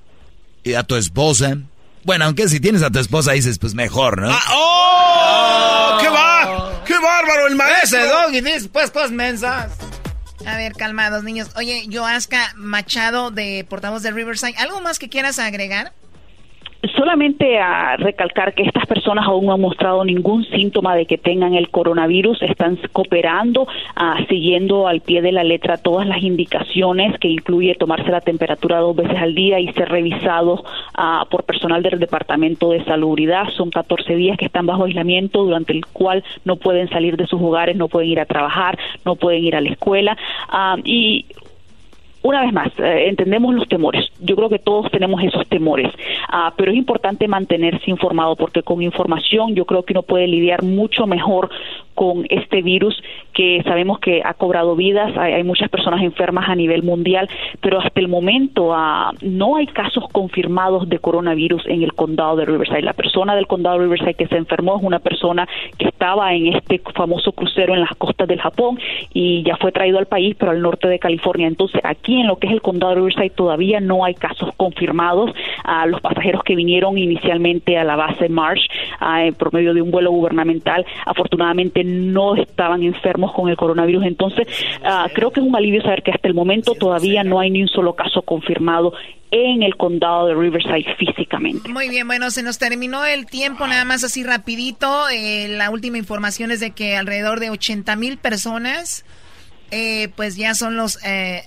[SPEAKER 3] Y a tu esposa. Bueno, aunque si tienes a tu esposa dices, pues mejor, ¿no?
[SPEAKER 9] ¡Oh! ¡Qué va! ¡Qué bárbaro el maestro!
[SPEAKER 15] Ese doggy dice pues cosas mensas. A ver, calmados, niños. Oye, Yoaska Machado de Portavoz de Riverside, ¿algo más que quieras agregar?
[SPEAKER 31] Solamente a recalcar que estas personas aún no han mostrado ningún síntoma de que tengan el coronavirus, están cooperando, ah, siguiendo al pie de la letra todas las indicaciones que incluye tomarse la temperatura dos veces al día y ser revisados ah, por personal del Departamento de Salubridad. Son 14 días que están bajo aislamiento durante el cual no pueden salir de sus hogares, no pueden ir a trabajar, no pueden ir a la escuela ah, y una vez más, eh, entendemos los temores. Yo creo que todos tenemos esos temores, Ah, pero es importante mantenerse informado porque con información yo creo que uno puede lidiar mucho mejor con este virus que sabemos que ha cobrado vidas. Hay, muchas personas enfermas a nivel mundial, pero hasta el momento ah, no hay casos confirmados de coronavirus en el condado de Riverside. La persona del condado de Riverside que se enfermó es una persona que estaba en este famoso crucero en las costas del Japón y ya fue traído al país, pero al norte de California. Entonces, aquí en lo que es el condado de Riverside todavía no hay casos confirmados. a los pasajeros que vinieron inicialmente a la base Marsh ah, eh, por medio de un vuelo gubernamental, afortunadamente no estaban enfermos con el coronavirus. Entonces, ah, creo que es un alivio saber que hasta el momento todavía no hay ni un solo caso confirmado en el condado de Riverside físicamente.
[SPEAKER 15] Muy bien, bueno, se nos terminó el tiempo, nada más así rapidito. Eh, la última información es de que alrededor de 80 mil personas, eh, pues ya son los eh,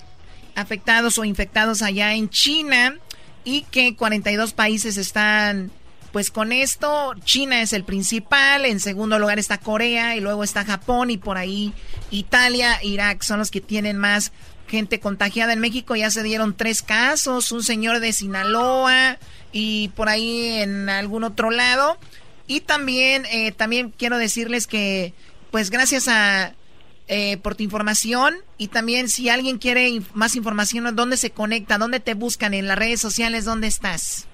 [SPEAKER 15] afectados o infectados allá en China y que 42 países están pues con esto. China es el principal, en segundo lugar está Corea y luego está Japón y por ahí Italia, Irak son los que tienen más gente contagiada en México. Ya se dieron tres casos, un señor de Sinaloa y por ahí en algún otro lado. Y también, eh, también quiero decirles que, pues gracias a eh, por tu información y también si alguien quiere más información, ¿dónde se conecta? ¿Dónde te buscan? ¿En las redes sociales? ¿Dónde estás?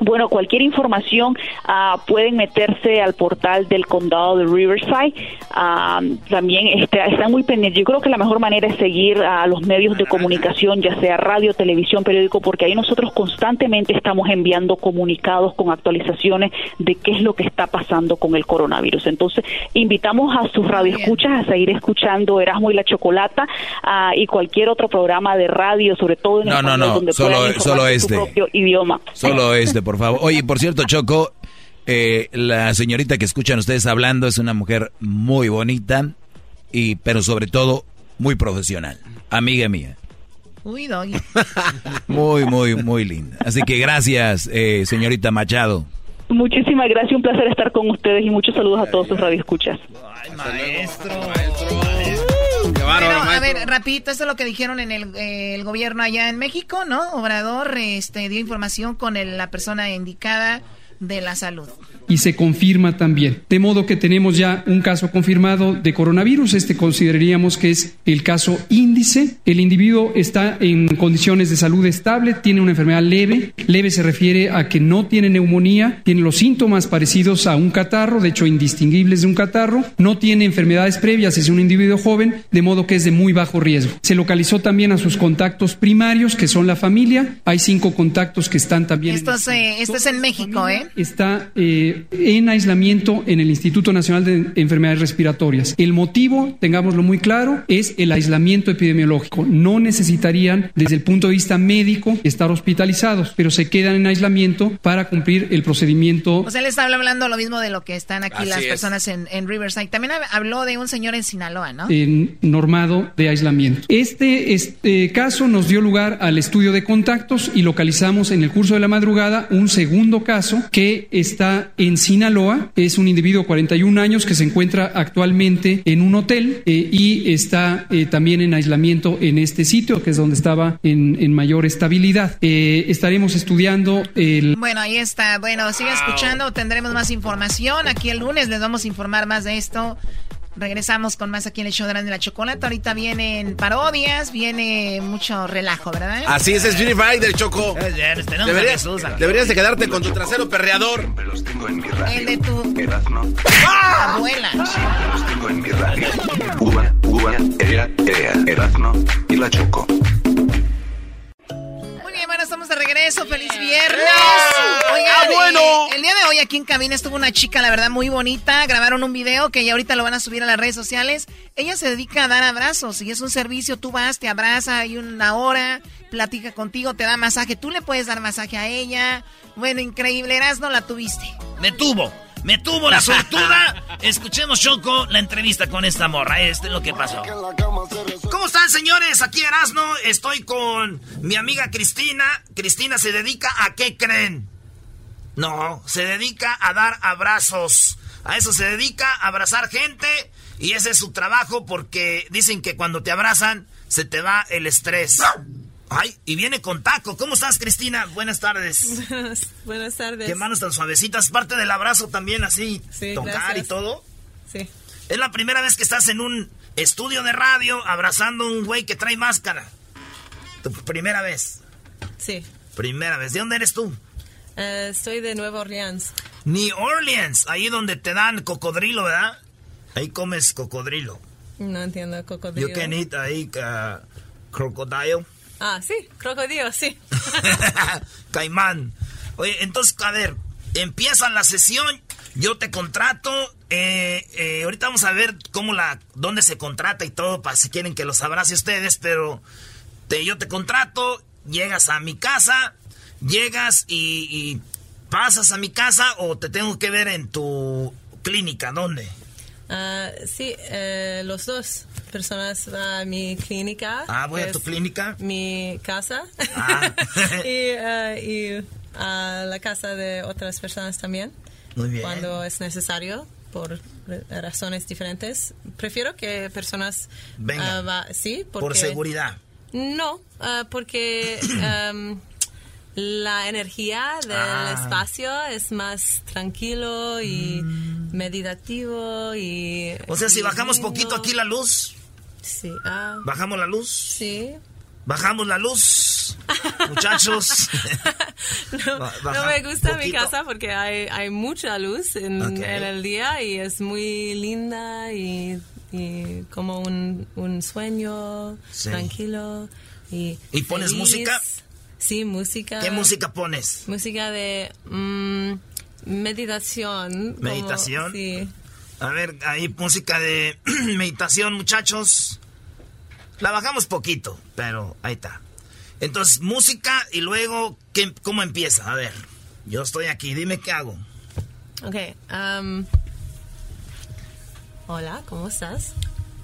[SPEAKER 31] Bueno, cualquier información ah, pueden meterse al portal del condado de Riverside. Ah, también está, están muy pendientes. Yo creo que la mejor manera es seguir a los medios de comunicación, ya sea radio, televisión, periódico, porque ahí nosotros constantemente estamos enviando comunicados con actualizaciones de qué es lo que está pasando con el coronavirus. Entonces, invitamos a sus radioescuchas a seguir escuchando Erasmo y la Chocolata ah, y cualquier otro programa de radio, sobre todo en
[SPEAKER 3] No, no,
[SPEAKER 31] español,
[SPEAKER 3] no,
[SPEAKER 31] donde
[SPEAKER 3] solo-
[SPEAKER 31] puedan
[SPEAKER 3] solo
[SPEAKER 31] su
[SPEAKER 3] este.
[SPEAKER 31] propio idioma.
[SPEAKER 3] Solo este, por favor. Oye, por cierto, Choco, eh, la señorita que escuchan ustedes hablando es una mujer muy bonita, y pero sobre todo muy profesional. Amiga mía.
[SPEAKER 15] Uy, Doggy.
[SPEAKER 3] Muy, muy, muy linda. Así que gracias, eh, señorita Machado.
[SPEAKER 31] Muchísimas gracias, un placer estar con ustedes y muchos saludos a todos sus radioescuchas.
[SPEAKER 15] Bueno, a ver, rapidito, esto es lo que dijeron en el, eh, el gobierno allá en México, ¿no? Obrador este, dio información con el- la persona indicada de la salud.
[SPEAKER 17] Y se confirma también. De modo que tenemos ya un caso confirmado de coronavirus. Este consideraríamos que es el caso índice. El individuo está en condiciones de salud estable, tiene una enfermedad leve. Leve se refiere a que no tiene neumonía, tiene los síntomas parecidos a un catarro, de hecho indistinguibles de un catarro, no tiene enfermedades previas, es un individuo joven, de modo que es de muy bajo riesgo. Se localizó también a sus contactos primarios, que son la familia. Hay cinco contactos que están también.
[SPEAKER 15] Esto es, eh, esto es en México, ¿eh?
[SPEAKER 17] está eh, en aislamiento en el Instituto Nacional de Enfermedades Respiratorias. El motivo, tengámoslo muy claro, es el aislamiento epidemiológico. No necesitarían, desde el punto de vista médico, estar hospitalizados, pero se quedan en aislamiento para cumplir el procedimiento.
[SPEAKER 15] O sea, él está hablando lo mismo de lo que están aquí
[SPEAKER 17] Así
[SPEAKER 15] las
[SPEAKER 17] es.
[SPEAKER 15] personas en, en Riverside. También hab- habló de un señor en Sinaloa, ¿no?
[SPEAKER 17] en normado de aislamiento. Este, este caso nos dio lugar al estudio de contactos y localizamos en el curso de la madrugada un segundo caso que está en Sinaloa. Es un individuo de 41 años que se encuentra actualmente en un hotel eh, y está eh, también en aislamiento en este sitio, que es donde estaba en, en mayor estabilidad. Eh, estaremos estudiando el...
[SPEAKER 15] Bueno, ahí está. Bueno, sigue escuchando. Tendremos más información. Aquí el lunes les vamos a informar más de esto. Regresamos con más aquí en el show de Erasmo y la Chocolata. Ahorita vienen parodias, viene mucho relajo, ¿verdad?
[SPEAKER 2] Así es, es Jimmy Friday del Choco. Deberías, deberías de quedarte con tu trasero perreador.
[SPEAKER 25] Los tengo en mi radio.
[SPEAKER 15] El de tu
[SPEAKER 25] Erazno,
[SPEAKER 15] abuela.
[SPEAKER 25] los tengo en mi radio. Uva, uva, ea, ea, Erazno y la Choco.
[SPEAKER 15] Estamos de regreso. ¡Feliz viernes! Oigan,
[SPEAKER 25] ¡Ah, bueno!
[SPEAKER 15] eh, el día de hoy aquí en cabina estuvo una chica, la verdad, muy bonita. Grabaron un video que ya ahorita lo van a subir a las redes sociales. Ella se dedica a dar abrazos y es un servicio. Tú vas, te abraza, hay una hora, platica contigo, te da masaje. Tú le puedes dar masaje a ella. Bueno, increíble. Eras, no la tuviste.
[SPEAKER 1] Me tuvo. Me tuvo la sortuda. Escuchemos, Choco, la entrevista con esta morra. Este es lo que pasó. ¿Cómo están, señores? Aquí Erasno. Estoy con mi amiga Cristina. Cristina se dedica a qué creen. No, se dedica a dar abrazos. A eso se dedica, a abrazar gente. Y ese es su trabajo porque dicen que cuando te abrazan se te va el estrés. Ay, y viene con taco. ¿Cómo estás, Cristina? Buenas tardes.
[SPEAKER 32] Buenas tardes.
[SPEAKER 1] Qué manos tan suavecitas. Parte del abrazo también así.
[SPEAKER 32] Sí,
[SPEAKER 1] tocar
[SPEAKER 32] gracias.
[SPEAKER 1] y todo.
[SPEAKER 32] Sí.
[SPEAKER 1] Es la primera vez que estás en un estudio de radio abrazando a un güey que trae máscara. Tu primera vez.
[SPEAKER 32] Sí.
[SPEAKER 1] Primera vez. ¿De dónde eres tú?
[SPEAKER 32] Eh, estoy de Nueva Orleans.
[SPEAKER 1] New Orleans. Ahí donde te dan cocodrilo, ¿verdad? Ahí comes cocodrilo.
[SPEAKER 32] No entiendo cocodrilo.
[SPEAKER 1] You can eat ahí uh, crocodile.
[SPEAKER 32] Ah, sí, crocodilo, sí.
[SPEAKER 1] Caimán. Oye, entonces, a ver, empieza la sesión, yo te contrato, eh, eh, ahorita vamos a ver cómo la, dónde se contrata y todo, para si quieren que los abrace ustedes, pero te, yo te contrato, llegas a mi casa, llegas y, y pasas a mi casa o te tengo que ver en tu clínica, ¿dónde?
[SPEAKER 32] Ah, sí, eh, los dos personas a mi clínica.
[SPEAKER 1] Ah, voy a tu clínica.
[SPEAKER 32] Mi casa.
[SPEAKER 1] Ah.
[SPEAKER 32] y, y a la casa de otras personas también.
[SPEAKER 1] Muy bien.
[SPEAKER 32] Cuando es necesario, por razones diferentes. Prefiero que personas...
[SPEAKER 1] Vengan.
[SPEAKER 32] ah, va- sí, porque...
[SPEAKER 1] Por seguridad.
[SPEAKER 32] No, ah, porque em, la energía del
[SPEAKER 1] Ah.
[SPEAKER 32] espacio es más tranquilo y meditativo y...
[SPEAKER 1] O sea, si bajamos
[SPEAKER 32] lindo.
[SPEAKER 1] poquito aquí la luz,
[SPEAKER 32] Sí, ah,
[SPEAKER 1] bajamos la luz.
[SPEAKER 32] sí.
[SPEAKER 1] Bajamos la luz, muchachos.
[SPEAKER 32] No, no me gusta mi casa porque hay, hay mucha luz en,
[SPEAKER 1] Ok.
[SPEAKER 32] en el día y es muy linda y, y como un, un sueño
[SPEAKER 1] Sí.
[SPEAKER 32] tranquilo. Y,
[SPEAKER 1] ¿Y pones música?
[SPEAKER 32] Sí, música.
[SPEAKER 1] ¿Qué música pones?
[SPEAKER 32] Música de mm, meditación. como-
[SPEAKER 1] ¿Meditación?
[SPEAKER 32] sí.
[SPEAKER 1] A ver, ahí música de meditación, muchachos. La bajamos poquito, pero ahí está. Entonces, música y luego, ¿qué, ¿cómo empieza? A ver, yo estoy aquí, dime qué hago.
[SPEAKER 32] Ok. um, hola, ¿cómo estás?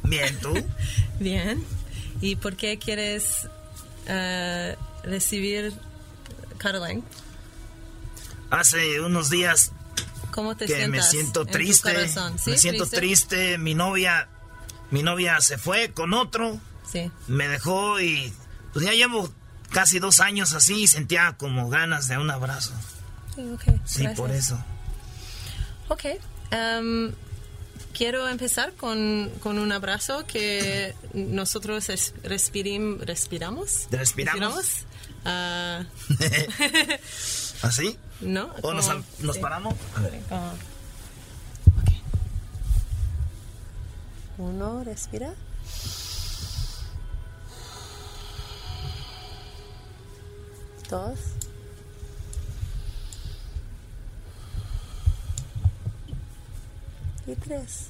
[SPEAKER 1] Bien, ¿tú?
[SPEAKER 32] Bien. ¿Y por qué quieres eh, recibir cuddling?
[SPEAKER 1] Hace unos días
[SPEAKER 32] ¿Cómo te
[SPEAKER 1] que
[SPEAKER 32] sientas?
[SPEAKER 1] me siento triste.
[SPEAKER 32] corazón? ¿Sí?
[SPEAKER 1] Me siento triste. Mi novia, mi novia se fue con otro.
[SPEAKER 32] Sí.
[SPEAKER 1] Me dejó y pues ya llevo casi dos años así y sentía como ganas de un abrazo.
[SPEAKER 32] Sí, ok,
[SPEAKER 1] Sí,
[SPEAKER 32] gracias.
[SPEAKER 1] por eso.
[SPEAKER 32] Ok. em, quiero empezar con, con un abrazo que nosotros es- respirim- respiramos.
[SPEAKER 1] ¿Respiramos?
[SPEAKER 32] Ah,
[SPEAKER 1] ¿Así?
[SPEAKER 32] ¿No?
[SPEAKER 1] ¿O nos, nos paramos? A ver.
[SPEAKER 32] Uno, respira. Dos. Y tres.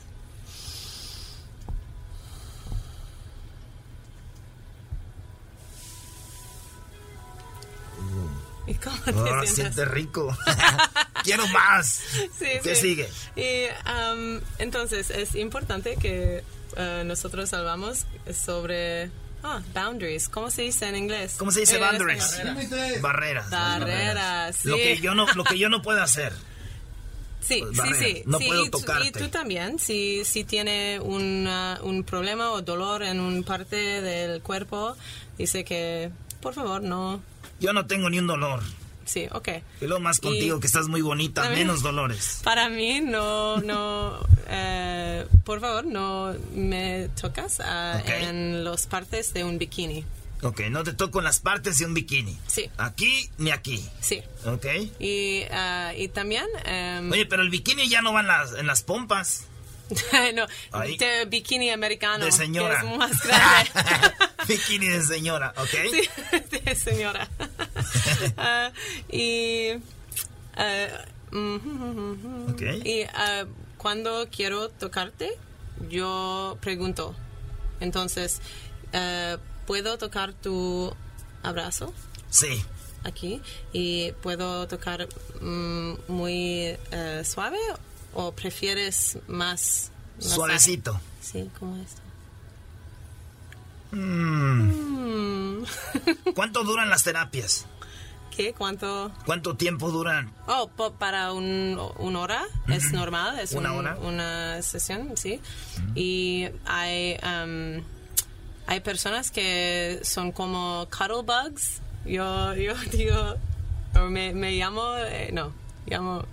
[SPEAKER 32] ¿Y cómo te
[SPEAKER 1] Ah,
[SPEAKER 32] sientes?
[SPEAKER 1] siente rico. Quiero más.
[SPEAKER 32] Sí,
[SPEAKER 1] ¿Qué
[SPEAKER 32] sí.
[SPEAKER 1] sigue?
[SPEAKER 32] Y um, entonces es importante que uh, nosotros hablamos sobre ah, boundaries. ¿Cómo se dice en inglés?
[SPEAKER 1] ¿Cómo se dice
[SPEAKER 32] Eh,
[SPEAKER 1] boundaries?
[SPEAKER 32] español.
[SPEAKER 1] Barreras.
[SPEAKER 32] Barreras, sí.
[SPEAKER 1] Lo que yo no, lo que yo no puedo hacer.
[SPEAKER 32] Sí,
[SPEAKER 1] Pues,
[SPEAKER 32] sí,
[SPEAKER 1] barreras.
[SPEAKER 32] sí.
[SPEAKER 1] No
[SPEAKER 32] Sí,
[SPEAKER 1] puedo
[SPEAKER 32] y tú-
[SPEAKER 1] tocarte.
[SPEAKER 32] Y tú también, si, si tiene una- un problema o dolor en una parte del cuerpo, dice que, por favor, no.
[SPEAKER 1] Yo no tengo ni un dolor.
[SPEAKER 32] Sí, ok.
[SPEAKER 1] Y lo más contigo,
[SPEAKER 32] Y-
[SPEAKER 1] que estás muy bonita,
[SPEAKER 32] También-
[SPEAKER 1] menos dolores.
[SPEAKER 32] Para mí, no, no, eh, por favor, no me tocas ah,
[SPEAKER 1] Ok.
[SPEAKER 32] en las partes de un bikini.
[SPEAKER 1] Ok, no te toco en las partes de un bikini.
[SPEAKER 32] Sí.
[SPEAKER 1] Aquí ni aquí.
[SPEAKER 32] Sí.
[SPEAKER 1] Ok.
[SPEAKER 32] Y, ah, y también, em,
[SPEAKER 1] Oye, pero el bikini ya no va en las, en las pompas.
[SPEAKER 32] no,
[SPEAKER 1] Ahí.
[SPEAKER 32] de bikini americano,
[SPEAKER 1] De señora.
[SPEAKER 32] que es más grande.
[SPEAKER 1] bikini de señora, ¿ok?
[SPEAKER 32] Sí, de señora. Ah, y, ah, mhm,
[SPEAKER 1] Ok.
[SPEAKER 32] y ah, cuando quiero tocarte, yo pregunto. Entonces, ah, ¿puedo tocar tu abrazo
[SPEAKER 1] Sí.
[SPEAKER 32] aquí? ¿Y puedo tocar mm, muy eh, suave o prefieres más... masaje?
[SPEAKER 1] Suavecito.
[SPEAKER 32] Sí, como esto.
[SPEAKER 1] Mm.
[SPEAKER 32] Mm.
[SPEAKER 1] ¿Cuánto duran las terapias?
[SPEAKER 32] ¿Qué? ¿Cuánto?
[SPEAKER 1] ¿Cuánto tiempo duran?
[SPEAKER 32] Oh, para un, una hora es
[SPEAKER 1] Ujú.
[SPEAKER 32] normal, es
[SPEAKER 1] ¿Una
[SPEAKER 32] un-
[SPEAKER 1] hora?
[SPEAKER 32] una sesión, sí. Y hay, um, hay personas que son como cuddle bugs. Yo, yo digo, me, me llamo, eh, no, llamo,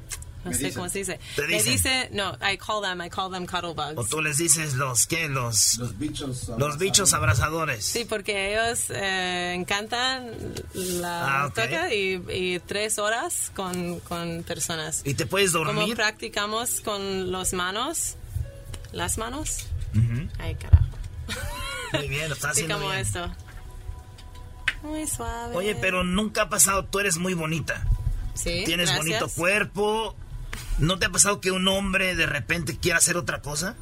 [SPEAKER 32] no
[SPEAKER 1] Me
[SPEAKER 32] sé
[SPEAKER 1] dicen.
[SPEAKER 32] cómo se dice.
[SPEAKER 1] Te
[SPEAKER 32] Me
[SPEAKER 1] dicen.
[SPEAKER 32] dice, no, I call them, I call them cuddle bugs.
[SPEAKER 1] ¿O tú les dices los qué? Los, los bichos Los bichos abrazadores.
[SPEAKER 32] Sí, porque ellos eh, encantan la
[SPEAKER 1] Ah, ok.
[SPEAKER 32] toca y, y tres horas con, con personas.
[SPEAKER 1] ¿Y te puedes
[SPEAKER 32] Como
[SPEAKER 1] dormir?
[SPEAKER 32] practicamos con las manos, las manos.
[SPEAKER 1] Ujú.
[SPEAKER 32] Ay, carajo.
[SPEAKER 1] Muy bien, lo estás
[SPEAKER 32] Sí,
[SPEAKER 1] haciendo
[SPEAKER 32] como
[SPEAKER 1] bien.
[SPEAKER 32] esto. Muy suave.
[SPEAKER 1] Oye, pero nunca ha pasado, tú eres muy bonita.
[SPEAKER 32] Sí,
[SPEAKER 1] Tienes
[SPEAKER 32] gracias.
[SPEAKER 1] bonito cuerpo. ¿No te ha pasado que un hombre de repente quiera hacer otra cosa?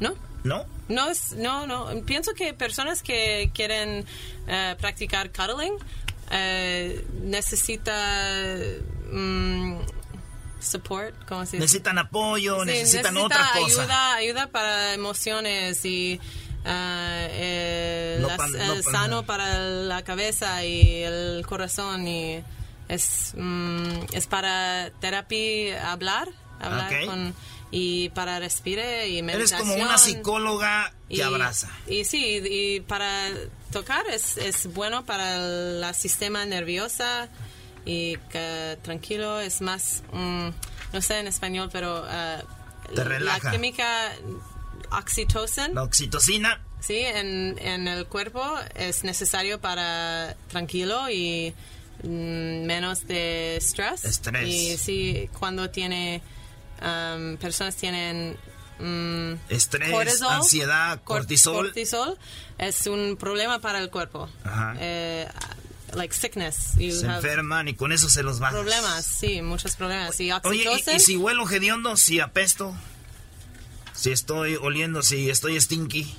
[SPEAKER 32] No.
[SPEAKER 1] ¿No?
[SPEAKER 32] No, es, no, no. Pienso que personas que quieren eh, practicar cuddling eh, necesita mm, support, ¿cómo se dice?
[SPEAKER 1] Necesitan apoyo,
[SPEAKER 32] Sí,
[SPEAKER 1] necesitan
[SPEAKER 32] necesita
[SPEAKER 1] otra cosa.
[SPEAKER 32] Ayuda, ayuda para emociones y eh,
[SPEAKER 1] No no pa-
[SPEAKER 32] sano para la cabeza y el corazón y es mm, es para terapia hablar, hablar con y para respire y
[SPEAKER 1] Eres
[SPEAKER 32] meditación.
[SPEAKER 1] como una psicóloga que
[SPEAKER 32] Y-
[SPEAKER 1] abraza.
[SPEAKER 32] Y sí, y para tocar es, es bueno para el sistema nerviosa y que tranquilo es más, mm, no sé en español, pero
[SPEAKER 1] Te
[SPEAKER 32] la química oxitocin,
[SPEAKER 1] La oxitocina.
[SPEAKER 32] sí, en, en el cuerpo es necesario para tranquilo y menos de estrés.
[SPEAKER 1] Estrés.
[SPEAKER 32] Y sí, cuando tiene, um, personas tienen... mm,
[SPEAKER 1] Estrés,
[SPEAKER 32] cortisol,
[SPEAKER 1] ansiedad,
[SPEAKER 32] cor-
[SPEAKER 1] cortisol.
[SPEAKER 32] cortisol es un problema para el cuerpo.
[SPEAKER 1] Ajá.
[SPEAKER 32] Eh, like sickness. You
[SPEAKER 1] se enferman y con eso se los bajas.
[SPEAKER 32] Problemas, sí, muchos problemas. Y
[SPEAKER 1] Oye, ¿y- ¿y, si huelo hediondo? Si apesto? Si estoy oliendo, si estoy stinky.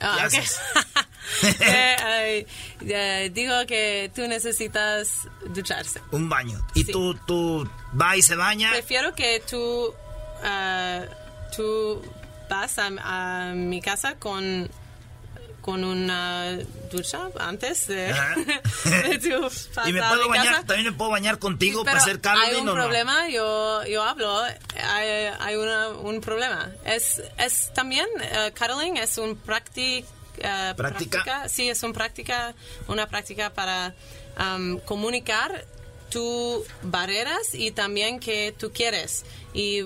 [SPEAKER 32] Ah,
[SPEAKER 1] ¿Qué
[SPEAKER 32] ok.
[SPEAKER 1] haces?
[SPEAKER 32] Eh, eh, digo que tú necesitas ducharse.
[SPEAKER 1] Un baño. ¿Y
[SPEAKER 32] Sí.
[SPEAKER 1] tú, tú va y se baña?
[SPEAKER 32] Prefiero que tú, ah, tú vas a, a mi casa con, con una ducha antes de, de tu pasar
[SPEAKER 1] ¿Y me puedo bañar?
[SPEAKER 32] casa.
[SPEAKER 1] ¿También me puedo bañar contigo
[SPEAKER 32] Pero
[SPEAKER 1] para hacer Calvin
[SPEAKER 32] hay un
[SPEAKER 1] o no?
[SPEAKER 32] problema, yo, yo hablo, hay, hay una- un problema. Es, es también, eh, cuddling es un práctica,
[SPEAKER 1] ¿Práctica?
[SPEAKER 32] Sí, es una práctica, una práctica para um, comunicar tus barreras y también que tú quieres. Y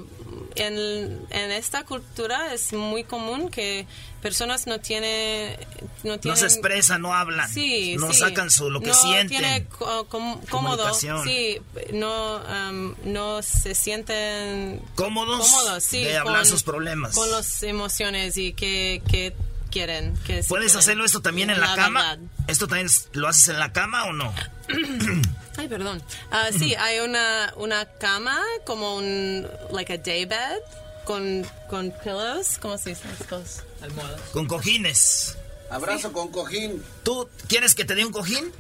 [SPEAKER 32] en, en esta cultura es muy común que personas no tienen no
[SPEAKER 1] No
[SPEAKER 32] tienen
[SPEAKER 1] se expresan, no hablan.
[SPEAKER 32] Sí,
[SPEAKER 1] no
[SPEAKER 32] sí.
[SPEAKER 1] sacan su, lo que
[SPEAKER 32] no
[SPEAKER 1] sienten.
[SPEAKER 32] tiene com- cómodo. Sí, no, um, no se sienten
[SPEAKER 1] Cómodos
[SPEAKER 32] cómodos, sí,
[SPEAKER 1] de hablar
[SPEAKER 32] con-
[SPEAKER 1] sus problemas.
[SPEAKER 32] Con las emociones y que, que quieren. Que sí
[SPEAKER 1] ¿Puedes
[SPEAKER 32] quieren.
[SPEAKER 1] hacerlo esto también en la,
[SPEAKER 32] La
[SPEAKER 1] cama?
[SPEAKER 32] verdad.
[SPEAKER 1] ¿Esto también lo haces en la cama o no?
[SPEAKER 32] Ay, perdón. Ah, sí, hay una, una cama como un, like a day bed con, con pillows. ¿Cómo se dice? Estos almohadas.
[SPEAKER 1] Con cojines.
[SPEAKER 2] Abrazo con cojín.
[SPEAKER 1] ¿Tú quieres que te dé un cojín?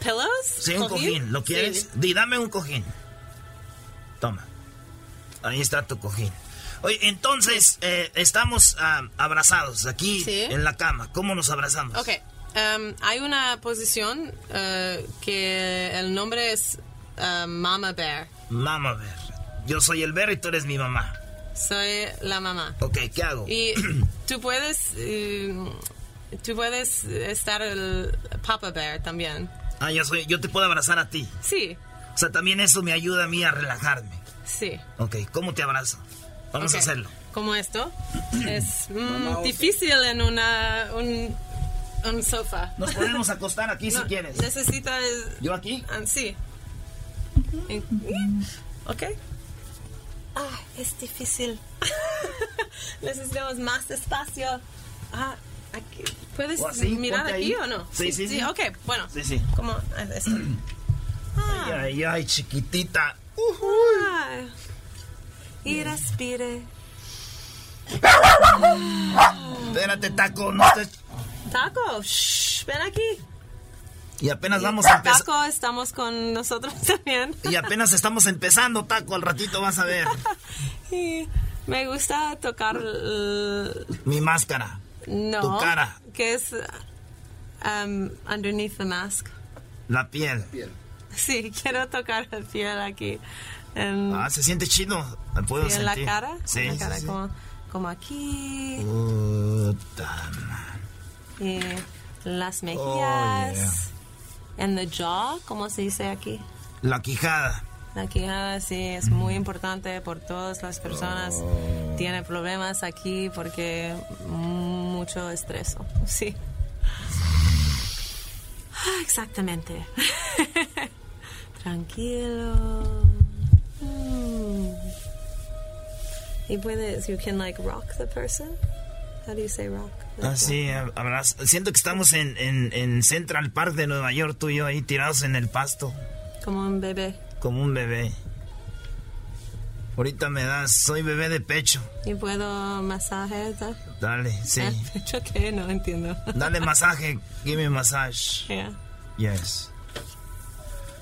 [SPEAKER 32] ¿Pillows?
[SPEAKER 1] Sí, un cojín. ¿Lo quieres?
[SPEAKER 32] Sí.
[SPEAKER 1] Dame un cojín. Toma. Ahí está tu cojín. Oye, entonces, eh, estamos ah, abrazados aquí
[SPEAKER 32] Sí.
[SPEAKER 1] en la cama. ¿Cómo nos abrazamos?
[SPEAKER 32] Ok. um, hay una posición eh, que el nombre es uh, Mama Bear.
[SPEAKER 1] Mama, ver. Yo soy el ver y tú eres mi mamá.
[SPEAKER 32] Soy la mamá.
[SPEAKER 1] Ok, ¿qué hago?
[SPEAKER 32] Y tú puedes, eh, tú puedes estar el Papa Bear también.
[SPEAKER 1] Ah, yo, soy, yo te puedo abrazar a ti.
[SPEAKER 32] Sí,
[SPEAKER 1] O sea, también eso me ayuda a mí a relajarme.
[SPEAKER 32] sí.
[SPEAKER 1] Ok, ¿cómo te abrazo? Vamos a
[SPEAKER 32] Ok.
[SPEAKER 1] hacerlo.
[SPEAKER 32] Como esto. es mm, difícil en una, un, un sofá.
[SPEAKER 1] Nos podemos acostar aquí si
[SPEAKER 32] No,
[SPEAKER 1] quieres.
[SPEAKER 32] Necesitas...
[SPEAKER 1] ¿Yo aquí?
[SPEAKER 32] ah, sí. Ok. Ah, es difícil. Necesitamos más espacio. Ah, aquí. ¿Puedes
[SPEAKER 1] ¿O así?
[SPEAKER 32] mirar aquí
[SPEAKER 1] ahí.
[SPEAKER 32] o no?
[SPEAKER 1] Sí, sí, sí.
[SPEAKER 32] Ok, bueno.
[SPEAKER 1] Sí, sí.
[SPEAKER 32] Como ah, esto.
[SPEAKER 1] Ay, ay, ay, chiquitita.
[SPEAKER 32] Ah, y respire.
[SPEAKER 1] Espérate, taco, no estés...
[SPEAKER 32] Taco, shh, ven aquí.
[SPEAKER 1] Y apenas vamos a empezar.
[SPEAKER 32] Taco, estamos con nosotros también.
[SPEAKER 1] Y apenas estamos empezando, taco. Al ratito vas a ver
[SPEAKER 32] Y me gusta tocar
[SPEAKER 1] mi máscara.
[SPEAKER 32] no
[SPEAKER 1] Tu cara.
[SPEAKER 32] que es um, underneath the mask.
[SPEAKER 1] La piel.
[SPEAKER 32] Sí, quiero tocar la piel aquí. En,
[SPEAKER 1] Ah, se siente chido. ¿Me puedo
[SPEAKER 32] sí, en la cara.
[SPEAKER 1] Sí,
[SPEAKER 32] en la
[SPEAKER 1] sí,
[SPEAKER 32] cara,
[SPEAKER 1] sí.
[SPEAKER 32] Como, como aquí.
[SPEAKER 1] Puta
[SPEAKER 32] Y las mejillas.
[SPEAKER 1] Oh, yeah.
[SPEAKER 32] En the jaw, ¿cómo se dice aquí?
[SPEAKER 1] La quijada.
[SPEAKER 32] La quijada sí es muy importante por todas las personas.
[SPEAKER 1] Oh.
[SPEAKER 32] Tiene problemas aquí porque mucho estrés. Sí. Ah, Exactamente. Tranquilo. Y puedes, you can like rock the person. How do you say rock?
[SPEAKER 1] Ah, sí, abrazo. Siento que estamos en, en, en Central Park de Nueva York, tú y yo ahí tirados en el pasto,
[SPEAKER 32] Como un bebé.
[SPEAKER 1] como un bebé. Ahorita me das, soy bebé de pecho.
[SPEAKER 32] Y puedo masaje.
[SPEAKER 1] Dale, sí.
[SPEAKER 32] Ah, ¿Pecho qué? No entiendo.
[SPEAKER 1] Dale masaje, give me massage.
[SPEAKER 32] Yeah.
[SPEAKER 1] Yes.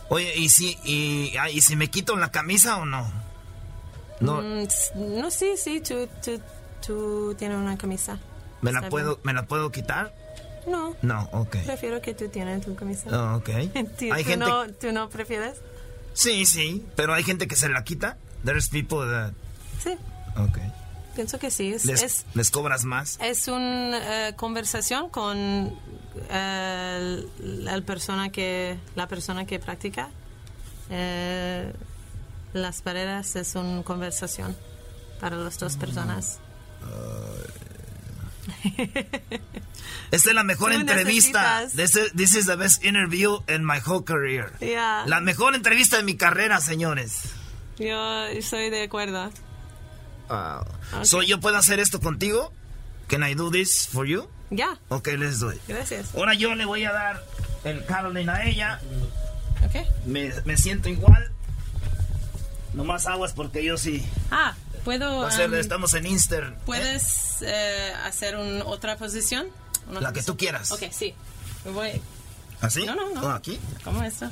[SPEAKER 1] Oye, ¿y si, y, ah, ¿y si me quito la camisa o no? No,
[SPEAKER 32] Mm, no, sí, sí, tú, tú, tú tienes una camisa.
[SPEAKER 1] ¿me la puedo, ¿me la puedo quitar?
[SPEAKER 32] No,
[SPEAKER 1] No, ok.
[SPEAKER 32] prefiero que tú tienes tu camisa.
[SPEAKER 1] Oh, ok.
[SPEAKER 32] ¿Tú,
[SPEAKER 1] Hay
[SPEAKER 32] tú
[SPEAKER 1] gente...
[SPEAKER 32] no, ¿Tú no prefieres?
[SPEAKER 1] Sí, sí, pero hay gente que se la quita. There's people that...
[SPEAKER 32] Sí,
[SPEAKER 1] Ok.
[SPEAKER 32] pienso que sí. Es,
[SPEAKER 1] Les,
[SPEAKER 32] es,
[SPEAKER 1] les cobras más.
[SPEAKER 32] es una eh, conversación con eh, la persona que la persona que practica. Eh, las paredes es una conversación para las dos personas.
[SPEAKER 1] Esta es la mejor entrevista. This is, this is the best interview in my whole career.
[SPEAKER 32] Yeah.
[SPEAKER 1] La mejor entrevista de mi carrera, señores.
[SPEAKER 32] Yo estoy de acuerdo.
[SPEAKER 1] So, ¿yo puedo hacer esto contigo? Can I do this for you?
[SPEAKER 32] Ya,
[SPEAKER 1] Ok, let's do it.
[SPEAKER 32] gracias.
[SPEAKER 1] Ahora yo le voy a dar el Caroline a ella.
[SPEAKER 32] Ok.
[SPEAKER 1] Me, me siento igual. Nomás aguas porque yo sí.
[SPEAKER 32] Ah, puedo.
[SPEAKER 1] Ser-
[SPEAKER 32] um,
[SPEAKER 1] estamos en Inster.
[SPEAKER 32] ¿Puedes eh, hacer un- otra posición? Una
[SPEAKER 1] La que tú quieras.
[SPEAKER 32] Ok, sí. Me voy.
[SPEAKER 1] ¿Así?
[SPEAKER 32] No, no, no.
[SPEAKER 1] ¿O aquí?
[SPEAKER 32] ¿Cómo esto?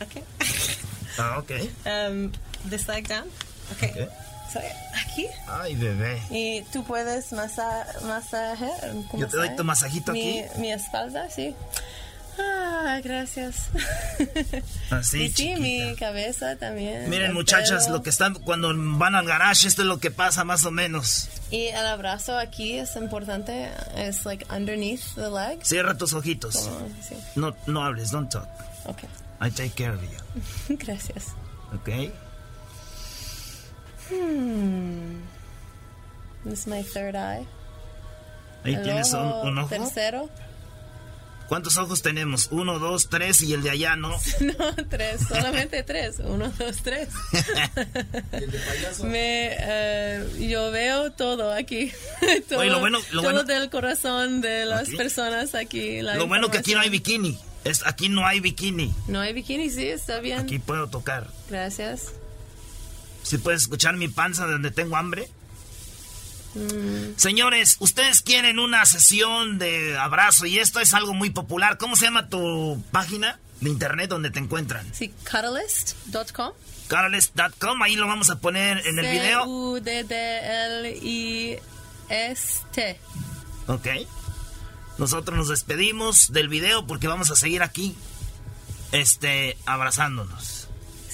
[SPEAKER 32] Ok.
[SPEAKER 1] Ah, ok.
[SPEAKER 32] Um, this leg down. Ok.
[SPEAKER 1] Ok.
[SPEAKER 32] So, aquí.
[SPEAKER 1] Ay, bebé.
[SPEAKER 32] Y tú puedes masa masaje. ¿cómo
[SPEAKER 1] Yo te doy tu masajito
[SPEAKER 32] mi,
[SPEAKER 1] aquí.
[SPEAKER 32] Mi espalda, sí. Ah, gracias.
[SPEAKER 1] Así,
[SPEAKER 32] y sí, mi cabeza también.
[SPEAKER 1] Miren, muchachas,
[SPEAKER 32] pelo.
[SPEAKER 1] lo que están cuando van al garage, esto es lo que pasa más o menos.
[SPEAKER 32] Y el abrazo aquí es importante. Es like underneath the leg.
[SPEAKER 1] Cierra tus ojitos.
[SPEAKER 32] Como- sí.
[SPEAKER 1] No, no hables, don't talk.
[SPEAKER 32] Ok.
[SPEAKER 1] I take care of you.
[SPEAKER 32] Gracias.
[SPEAKER 1] ¿Ok?
[SPEAKER 32] Hmm. This is my third eye.
[SPEAKER 1] Ahí
[SPEAKER 32] El
[SPEAKER 1] tienes un,
[SPEAKER 32] ojo
[SPEAKER 1] un ojo.
[SPEAKER 32] Tercero.
[SPEAKER 1] ¿Cuántos ojos tenemos? Uno, dos, tres y el de allá, ¿no?
[SPEAKER 32] No, tres, solamente tres. Uno, dos, tres. Me, eh, yo veo todo aquí. todo,
[SPEAKER 1] Oye, lo bueno- lo
[SPEAKER 32] todo
[SPEAKER 1] bueno-
[SPEAKER 32] del corazón de las
[SPEAKER 1] Aquí.
[SPEAKER 32] personas aquí. la
[SPEAKER 1] Lo bueno que aquí no hay bikini. Es, aquí no hay bikini.
[SPEAKER 32] No hay bikini, sí, está bien.
[SPEAKER 1] Aquí puedo tocar.
[SPEAKER 32] Gracias.
[SPEAKER 1] Si puedes escuchar mi panza de donde tengo hambre.
[SPEAKER 32] Mm,
[SPEAKER 1] Señores, ustedes quieren una sesión de abrazo y esto es algo muy popular. ¿Cómo se llama tu página de internet donde te encuentran?
[SPEAKER 32] sí, catalyst.com.
[SPEAKER 1] Carles.com, ahí lo vamos a poner en el video.
[SPEAKER 32] C-U-D-D-L-I-S-T.
[SPEAKER 1] Ok. Nosotros nos despedimos del video porque vamos a seguir aquí, este, abrazándonos.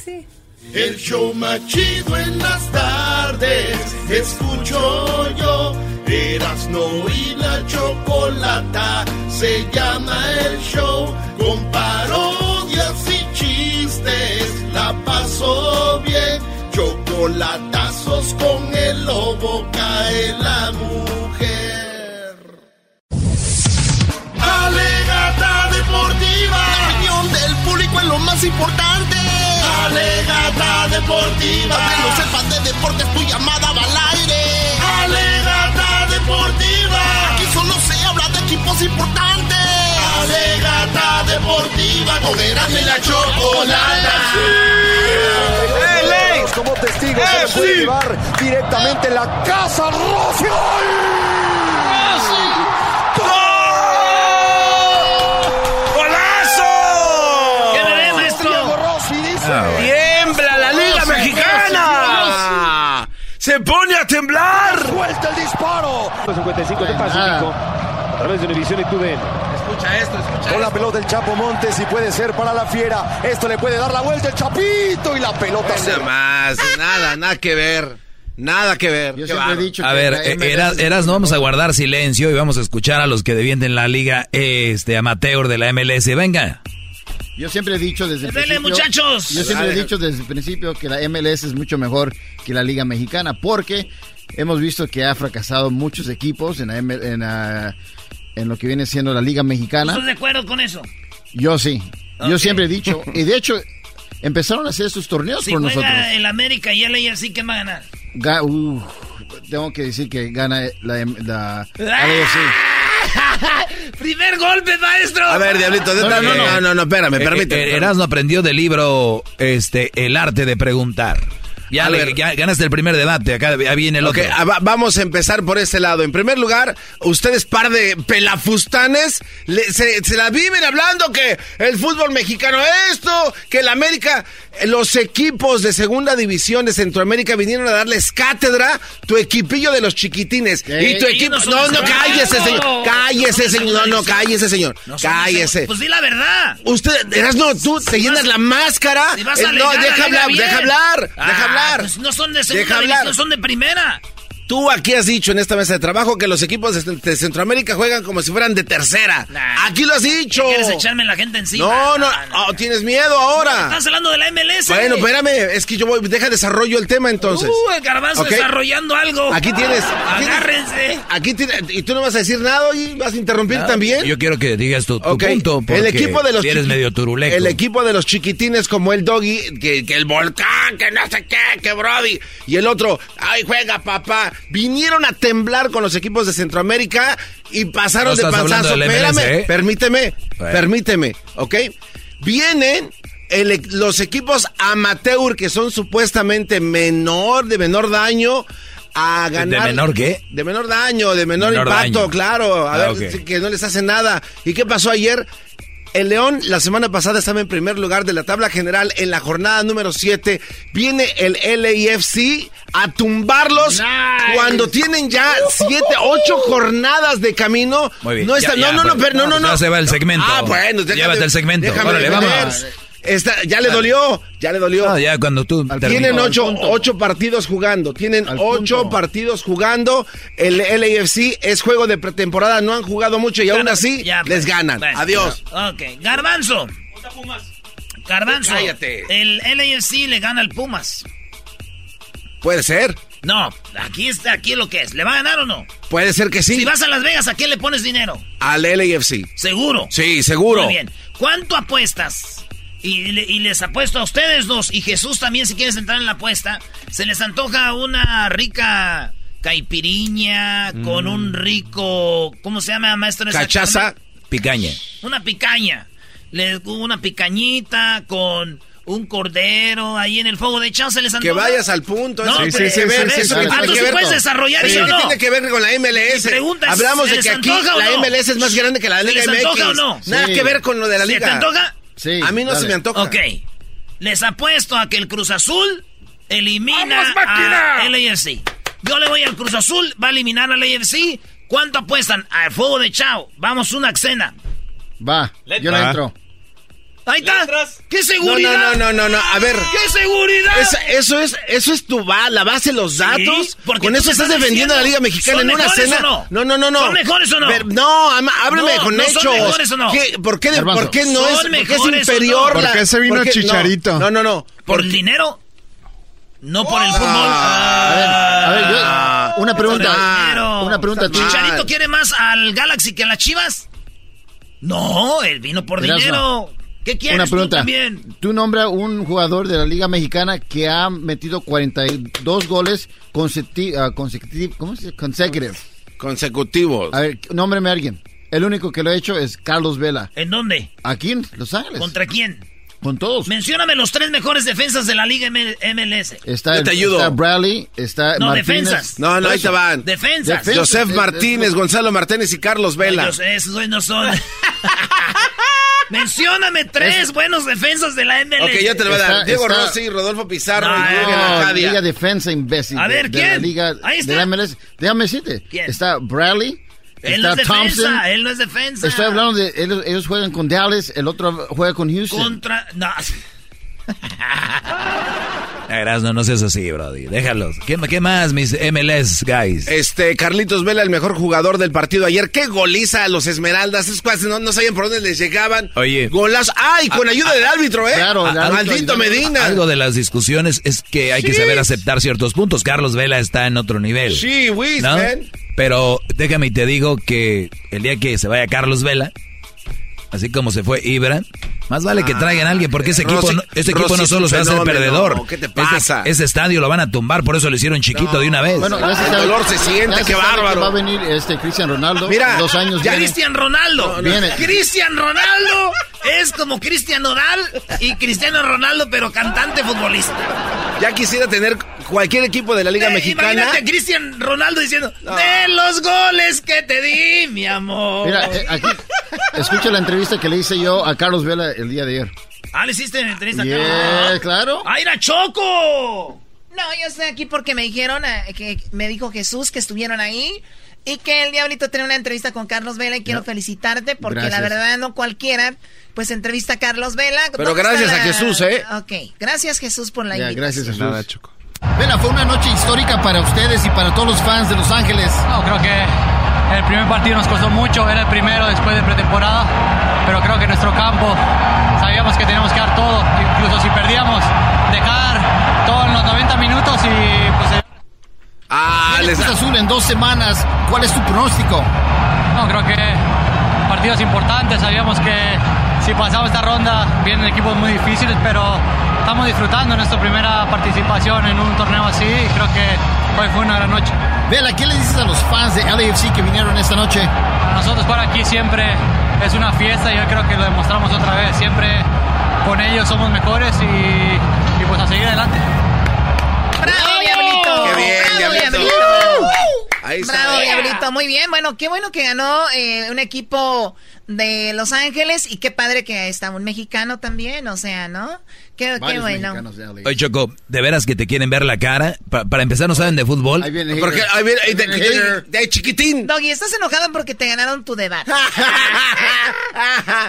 [SPEAKER 32] Sí.
[SPEAKER 9] El show más chido en las tardes, escucho yo. Erasno y la chocolata, se llama el show. Con parodias y chistes, la paso bien. Chocolatazos con el lobo cae la mujer. Alegata deportiva. La opinión del público es lo más importante. Alegata deportiva. Para que no sepas de deportes, tu llamada va al aire. Alegata deportiva. Aquí solo se habla de equipos importantes. Alegata deportiva. Con y la chocolata.
[SPEAKER 33] Como testigos se le puede llevar directamente la casa Rossi.
[SPEAKER 9] ¡Se pone a temblar!
[SPEAKER 33] ¡Suelta el disparo!
[SPEAKER 34] 55 de Pacífico. A través de Univisión y TUDN.
[SPEAKER 2] Escucha esto, escucha
[SPEAKER 33] Con la pelota el Chapo Montes y puede ser para la fiera. Esto le puede dar la vuelta el Chapito y la pelota
[SPEAKER 2] Nada más, nada, nada que ver. Nada que ver.
[SPEAKER 10] Yo siempre he dicho
[SPEAKER 3] A ver, eh, eras, eras, no vamos a guardar silencio y vamos a escuchar a los que defienden la liga este amateur de la MLS. Venga.
[SPEAKER 10] Yo siempre he dicho desde el
[SPEAKER 1] ¡Dele,
[SPEAKER 10] principio.
[SPEAKER 1] muchachos!
[SPEAKER 10] Yo siempre he dicho desde el principio que la MLS es mucho mejor que la Liga Mexicana porque hemos visto que ha fracasado muchos equipos en, la en, ah, en lo que viene siendo la Liga Mexicana.
[SPEAKER 1] ¿Estás de acuerdo con eso?
[SPEAKER 10] Yo sí. Yo siempre he dicho. Y de hecho, empezaron a hacer estos torneos
[SPEAKER 1] Si
[SPEAKER 10] por
[SPEAKER 1] juega
[SPEAKER 10] nosotros.
[SPEAKER 1] el América y LA así, ¿quién va a ganar?
[SPEAKER 10] Ga- uh, tengo que decir que gana la, la, la
[SPEAKER 1] ¡Primer golpe, maestro!
[SPEAKER 2] A ver, Diablito, no, no, no, no, no, espérame,
[SPEAKER 3] Eh,
[SPEAKER 2] permíteme.
[SPEAKER 3] eh, Erasmo aprendió del libro este El arte de preguntar. Ya,
[SPEAKER 2] A
[SPEAKER 3] le-
[SPEAKER 2] ver.
[SPEAKER 3] ya ganaste el primer debate, acá ya viene el
[SPEAKER 2] Ok,
[SPEAKER 3] otro.
[SPEAKER 2] ah, va- vamos a empezar por este lado. En primer lugar, ustedes par de pelafustanes le- se, se la viven hablando que el fútbol mexicano esto, que el América, los equipos de segunda división de Centroamérica vinieron a darles cátedra, tu equipillo de los chiquitines. Y tu equipo...
[SPEAKER 1] no
[SPEAKER 2] No, cállese, señor. Cállese, señor. No, no, cállese, señor. Cállese.
[SPEAKER 1] Pues di la verdad.
[SPEAKER 2] Usted, eras no, tú te llenas la máscara.
[SPEAKER 1] Si vas
[SPEAKER 2] Eh, no, deja hablar, deja hablar,
[SPEAKER 1] Ah,
[SPEAKER 2] deja hablar.
[SPEAKER 1] Pues no son de segunda
[SPEAKER 2] Deja hablar.
[SPEAKER 1] son de primera.
[SPEAKER 2] Tú aquí has dicho en esta mesa de trabajo que los equipos de, de Centroamérica juegan como si fueran de tercera. Aquí lo has dicho.
[SPEAKER 1] ¿Quieres echarme la gente encima?
[SPEAKER 2] No, no, oh, tienes miedo ahora.
[SPEAKER 1] Estás hablando de la MLS.
[SPEAKER 2] bueno, espérame, es que yo voy, deja desarrollo el tema entonces.
[SPEAKER 1] Uh, el garbanzo desarrollando algo.
[SPEAKER 2] Aquí tienes. tienes-
[SPEAKER 1] Agárrense.
[SPEAKER 2] Aquí tienes, y tú no vas a decir nada y vas a interrumpir también.
[SPEAKER 3] Yo quiero que digas tu, tu
[SPEAKER 2] Ok,
[SPEAKER 3] punto.
[SPEAKER 2] el equipo de los
[SPEAKER 3] si eres medio turuleco.
[SPEAKER 2] El equipo de los chiquitines como el Doggy, que, que el volcán, que no sé qué, que Brody. Y el otro, ay, juega papá. Vinieron a temblar con los equipos de Centroamérica y pasaron
[SPEAKER 3] No
[SPEAKER 2] de panzazo.
[SPEAKER 3] del
[SPEAKER 2] Espérame,
[SPEAKER 3] MLS, ¿eh?
[SPEAKER 2] permíteme,
[SPEAKER 3] Bueno.
[SPEAKER 2] permíteme, ¿ok? Vienen el e- los equipos amateur que son supuestamente menor, de menor daño, a ganar.
[SPEAKER 3] menor qué?
[SPEAKER 2] De menor daño, de menor,
[SPEAKER 3] Menor
[SPEAKER 2] impacto,
[SPEAKER 3] daño.
[SPEAKER 2] claro. A
[SPEAKER 3] Ah,
[SPEAKER 2] ver, que no les hace nada. ¿Y qué pasó ayer? El León la semana pasada estaba en primer lugar de la tabla general en la jornada número 7. Viene el LAFC a tumbarlos cuando tienen ya 7, 8 jornadas de camino.
[SPEAKER 3] Muy bien.
[SPEAKER 2] No,
[SPEAKER 3] Ya,
[SPEAKER 2] está,
[SPEAKER 3] ya,
[SPEAKER 2] no, no, no,
[SPEAKER 3] pues,
[SPEAKER 2] pero no, no, no.
[SPEAKER 3] ya se va el segmento.
[SPEAKER 2] Ah, bueno, déjame-
[SPEAKER 3] Llévate el segmento.
[SPEAKER 2] déjame
[SPEAKER 3] Órale, vamos.
[SPEAKER 2] Está- ya le dolió, ya le dolió.
[SPEAKER 3] No, ya cuando tú
[SPEAKER 2] Tienen ocho, ocho partidos jugando. Tienen ocho partidos jugando. El LAFC es juego de pretemporada. No han jugado mucho y aún así
[SPEAKER 1] Ya,
[SPEAKER 2] les
[SPEAKER 1] pues.
[SPEAKER 2] ganan. Adiós.
[SPEAKER 1] Ok, Garbanzo. Garbanzo.
[SPEAKER 2] Cállate.
[SPEAKER 1] El LAFC le gana al Pumas.
[SPEAKER 2] Puede ser.
[SPEAKER 1] No, aquí está, aquí lo que es. ¿Le va a ganar o no?
[SPEAKER 2] Puede ser que sí.
[SPEAKER 1] Si vas a Las Vegas, ¿a quién le pones dinero?
[SPEAKER 2] Al LAFC.
[SPEAKER 1] ¿Seguro?
[SPEAKER 2] Sí, seguro.
[SPEAKER 1] Muy bien. ¿Cuánto apuestas? Y, le- y les apuesto a ustedes dos, y Jesús también, si quieres entrar en la apuesta, se les antoja una rica caipiriña con un rico, ¿cómo se llama, maestro?
[SPEAKER 2] Cachaza.
[SPEAKER 3] Picaña.
[SPEAKER 1] Una picaña. Le, una picañita con un cordero ahí en el fuego de echado, se les antoja.
[SPEAKER 2] Que vayas al punto.
[SPEAKER 1] No,
[SPEAKER 2] ver,
[SPEAKER 1] pero-
[SPEAKER 2] eso que
[SPEAKER 1] Ah, tú sí puedes
[SPEAKER 2] con-
[SPEAKER 1] desarrollar
[SPEAKER 2] eso
[SPEAKER 1] ¿no?
[SPEAKER 2] tiene que ver con la MLS. Hablamos
[SPEAKER 1] ¿se
[SPEAKER 2] de
[SPEAKER 1] les
[SPEAKER 2] que aquí la
[SPEAKER 1] no?
[SPEAKER 2] MLS es más grande que la
[SPEAKER 1] ¿Se
[SPEAKER 2] Liga
[SPEAKER 1] les
[SPEAKER 2] MX.
[SPEAKER 1] antoja o no?
[SPEAKER 2] Nada
[SPEAKER 10] Sí.
[SPEAKER 2] que ver con lo de la
[SPEAKER 1] ¿Se
[SPEAKER 2] liga.
[SPEAKER 1] te antoja?
[SPEAKER 10] Sí,
[SPEAKER 2] A mí no
[SPEAKER 10] dale.
[SPEAKER 2] se me antoja.
[SPEAKER 1] Ok. Les apuesto a que el Cruz Azul elimina
[SPEAKER 9] ¡Vamos, máquina!
[SPEAKER 1] a LAFC. Yo le voy al Cruz Azul, va a eliminar al AFC. ¿Cuánto apuestan? Al fuego de Chao. Vamos, una cena.
[SPEAKER 10] Va, yo le entro.
[SPEAKER 1] Ahí está. ¿Qué
[SPEAKER 2] No,
[SPEAKER 1] seguridad?
[SPEAKER 2] no, no, no, no, a ver.
[SPEAKER 1] ¿Qué seguridad?
[SPEAKER 2] Esa- eso es, eso es tu va, la base, los datos.
[SPEAKER 1] porque
[SPEAKER 2] Con eso estás defendiendo a la Liga Mexicana
[SPEAKER 1] ¿son
[SPEAKER 2] en una cena.
[SPEAKER 1] o no?
[SPEAKER 2] no, no, no, no.
[SPEAKER 1] ¿Son mejores o no?
[SPEAKER 2] Ver- no,
[SPEAKER 1] No,
[SPEAKER 2] con
[SPEAKER 1] no son
[SPEAKER 2] hechos.
[SPEAKER 1] mejores o no.
[SPEAKER 2] ¿Qué- ¿Por qué, por qué no
[SPEAKER 1] ¿Son
[SPEAKER 2] es, por qué es inferior?
[SPEAKER 1] no?
[SPEAKER 2] la-
[SPEAKER 16] ¿Por qué se vino
[SPEAKER 2] por
[SPEAKER 16] Chicharito?
[SPEAKER 2] No, no, no.
[SPEAKER 1] ¿Por el dinero? No por el fútbol.
[SPEAKER 10] A ver, a ver,
[SPEAKER 2] Ah,
[SPEAKER 10] yo, una pregunta.
[SPEAKER 1] Por.
[SPEAKER 10] Una pregunta.
[SPEAKER 1] ¿Chicharito quiere más al Galaxy que a las Chivas? No, él vino por dinero. ¿Qué quieres
[SPEAKER 10] Una
[SPEAKER 1] tú
[SPEAKER 10] pregunta.
[SPEAKER 1] también?
[SPEAKER 10] Tú nombra un jugador de la Liga Mexicana que ha metido 42 goles consecutivos. ¿Cómo se dice? Consecutive.
[SPEAKER 2] Consecutivos.
[SPEAKER 10] A ver, nómbreme a alguien. El único que lo ha hecho es Carlos Vela.
[SPEAKER 1] ¿En dónde?
[SPEAKER 10] Aquí en Los Ángeles.
[SPEAKER 1] ¿Contra quién?
[SPEAKER 10] Con todos.
[SPEAKER 1] Mencióname los tres mejores defensas de la Liga M- MLS.
[SPEAKER 10] Está,
[SPEAKER 2] Yo te
[SPEAKER 10] el-
[SPEAKER 2] ayudo.
[SPEAKER 10] está Bradley, está
[SPEAKER 1] No,
[SPEAKER 10] Martínez.
[SPEAKER 1] defensas.
[SPEAKER 2] No, no, ahí te van.
[SPEAKER 1] Defensas.
[SPEAKER 10] Defen-
[SPEAKER 2] Joseph
[SPEAKER 10] Eh,
[SPEAKER 2] Martínez,
[SPEAKER 10] eh,
[SPEAKER 2] Gonzalo Martínez y Carlos Vela.
[SPEAKER 1] Ellos, esos no son. Mencióname tres buenos defensas de la MLS.
[SPEAKER 2] Ok, yo te lo voy a dar.
[SPEAKER 10] Está-
[SPEAKER 2] Diego
[SPEAKER 10] está-
[SPEAKER 2] Rossi, Rodolfo Pizarro
[SPEAKER 1] No,
[SPEAKER 2] y Jürgen
[SPEAKER 10] No,
[SPEAKER 2] Arcadia.
[SPEAKER 10] Liga Defensa, imbécil.
[SPEAKER 1] A ver,
[SPEAKER 10] de
[SPEAKER 1] ¿quién?
[SPEAKER 10] la Liga
[SPEAKER 1] Ahí está.
[SPEAKER 10] de la MLS. Déjame decirte.
[SPEAKER 1] ¿Quién?
[SPEAKER 10] Está Bradley.
[SPEAKER 1] Él no
[SPEAKER 10] está
[SPEAKER 1] es
[SPEAKER 10] Thompson.
[SPEAKER 1] defensa, él no es defensa.
[SPEAKER 10] Estoy hablando de ellos, ellos juegan con Dallas, el otro juega con Houston.
[SPEAKER 1] Contra... No.
[SPEAKER 3] Erasno, no seas así, Brody. Déjalos. ¿Qué, qué más, mis MLS guys?
[SPEAKER 2] Este, Carlitos Vela, el mejor jugador del partido ayer. Qué goliza a los Esmeraldas. Esos cuates no, no sabían por dónde les llegaban.
[SPEAKER 3] Oye.
[SPEAKER 2] Golazo. ¡Ay! Con ayuda del árbitro, ¿eh?
[SPEAKER 10] Claro, el
[SPEAKER 2] Ah,
[SPEAKER 10] árbitro
[SPEAKER 2] Maldito. Medina.
[SPEAKER 3] Algo de las discusiones es que hay que saber aceptar ciertos puntos. Carlos Vela está en otro nivel.
[SPEAKER 2] Sí, whiz,
[SPEAKER 3] ¿no? Pero déjame y te digo que el día que se vaya Carlos Vela, así como se fue Ibra, más vale que traigan a alguien porque ese equipo,
[SPEAKER 2] Rossi-
[SPEAKER 3] no, ese equipo
[SPEAKER 2] Rossi
[SPEAKER 3] no
[SPEAKER 2] es
[SPEAKER 3] solo se va a hacer perdedor.
[SPEAKER 2] ¿Qué te
[SPEAKER 3] Ese-
[SPEAKER 2] pasa?
[SPEAKER 3] Ese, estadio lo van a tumbar, por eso lo hicieron chiquito de una vez.
[SPEAKER 10] Bueno, se
[SPEAKER 2] El dolor se siente, qué
[SPEAKER 10] que
[SPEAKER 2] bárbaro.
[SPEAKER 10] Va a venir este Cristian Ronaldo.
[SPEAKER 2] Mira,
[SPEAKER 10] dos años
[SPEAKER 2] ya.
[SPEAKER 1] Cristian Ronaldo.
[SPEAKER 10] Viene.
[SPEAKER 1] Cristian Ronaldo es como Cristian Nodal y Cristiano Ronaldo, pero cantante futbolista.
[SPEAKER 2] Ya quisiera tener cualquier equipo de la Liga
[SPEAKER 1] Eh,
[SPEAKER 2] Mexicana.
[SPEAKER 1] Imagínate a Cristian Ronaldo diciendo, de los goles que te di, mi amor.
[SPEAKER 10] Mira, eh, aquí, escucha la entrevista que le hice yo a Carlos Vela el día de ayer.
[SPEAKER 1] Ah, le hiciste entrevista.
[SPEAKER 10] Yeah, claro.
[SPEAKER 1] ¡Ah, era Choco!
[SPEAKER 15] No, yo estoy aquí porque me dijeron, eh, que me dijo Jesús que estuvieron ahí y que el Diablito tenía una entrevista con Carlos Vela y quiero felicitarte porque
[SPEAKER 10] Gracias.
[SPEAKER 15] la verdad no cualquiera pues entrevista a Carlos Vela.
[SPEAKER 2] Pero
[SPEAKER 15] ¿Dónde
[SPEAKER 2] gracias a Jesús, ¿eh?
[SPEAKER 15] Ok, gracias Jesús por la
[SPEAKER 10] Ya,
[SPEAKER 15] invitación.
[SPEAKER 10] gracias
[SPEAKER 16] Nada,
[SPEAKER 10] Jesús.
[SPEAKER 16] Choco.
[SPEAKER 10] Vela, fue una noche histórica para ustedes y para todos los fans de Los Ángeles.
[SPEAKER 35] No, creo que el primer partido nos costó mucho, era el primero después de pretemporada, pero creo que nuestro campo sabíamos que teníamos que dar todo, incluso si perdíamos, dejar todo en los 90 minutos y pues... eh,
[SPEAKER 2] Ah,
[SPEAKER 10] Viene
[SPEAKER 2] les
[SPEAKER 10] Cruz Azul en dos semanas. ¿Cuál es tu pronóstico?
[SPEAKER 35] No, creo que partidos importantes, sabíamos que si pasamos esta ronda vienen equipos muy difíciles, pero estamos disfrutando nuestra primera participación en un torneo así y creo que hoy fue una gran noche.
[SPEAKER 10] Vela, ¿qué le dices a los fans de LAFC que vinieron esta noche?
[SPEAKER 35] Para nosotros jugar aquí siempre es una fiesta y yo creo que lo demostramos otra vez. Siempre con ellos somos mejores y, y pues a seguir adelante.
[SPEAKER 15] ¡Bravo, Diablito!
[SPEAKER 2] Qué bien,
[SPEAKER 15] ¡Bravo,
[SPEAKER 2] Diablito!
[SPEAKER 15] Diablito!
[SPEAKER 2] Ahí está.
[SPEAKER 15] Bravo, Diablito. Muy bien. Bueno, qué bueno que ganó eh, un equipo de Los Ángeles y qué padre que está un mexicano también, o sea, ¿no? Qué, bueno.
[SPEAKER 3] Oye, Choco, ¿de veras que te quieren ver la cara? Pa- para empezar, ¿no saben de fútbol?
[SPEAKER 10] Ahí viene
[SPEAKER 2] Porque, ahí viene, ahí
[SPEAKER 10] Ahí
[SPEAKER 2] te-
[SPEAKER 10] viene
[SPEAKER 2] que-
[SPEAKER 10] hater.
[SPEAKER 2] de chiquitín.
[SPEAKER 15] Doggy, estás enojado porque te ganaron tu debate.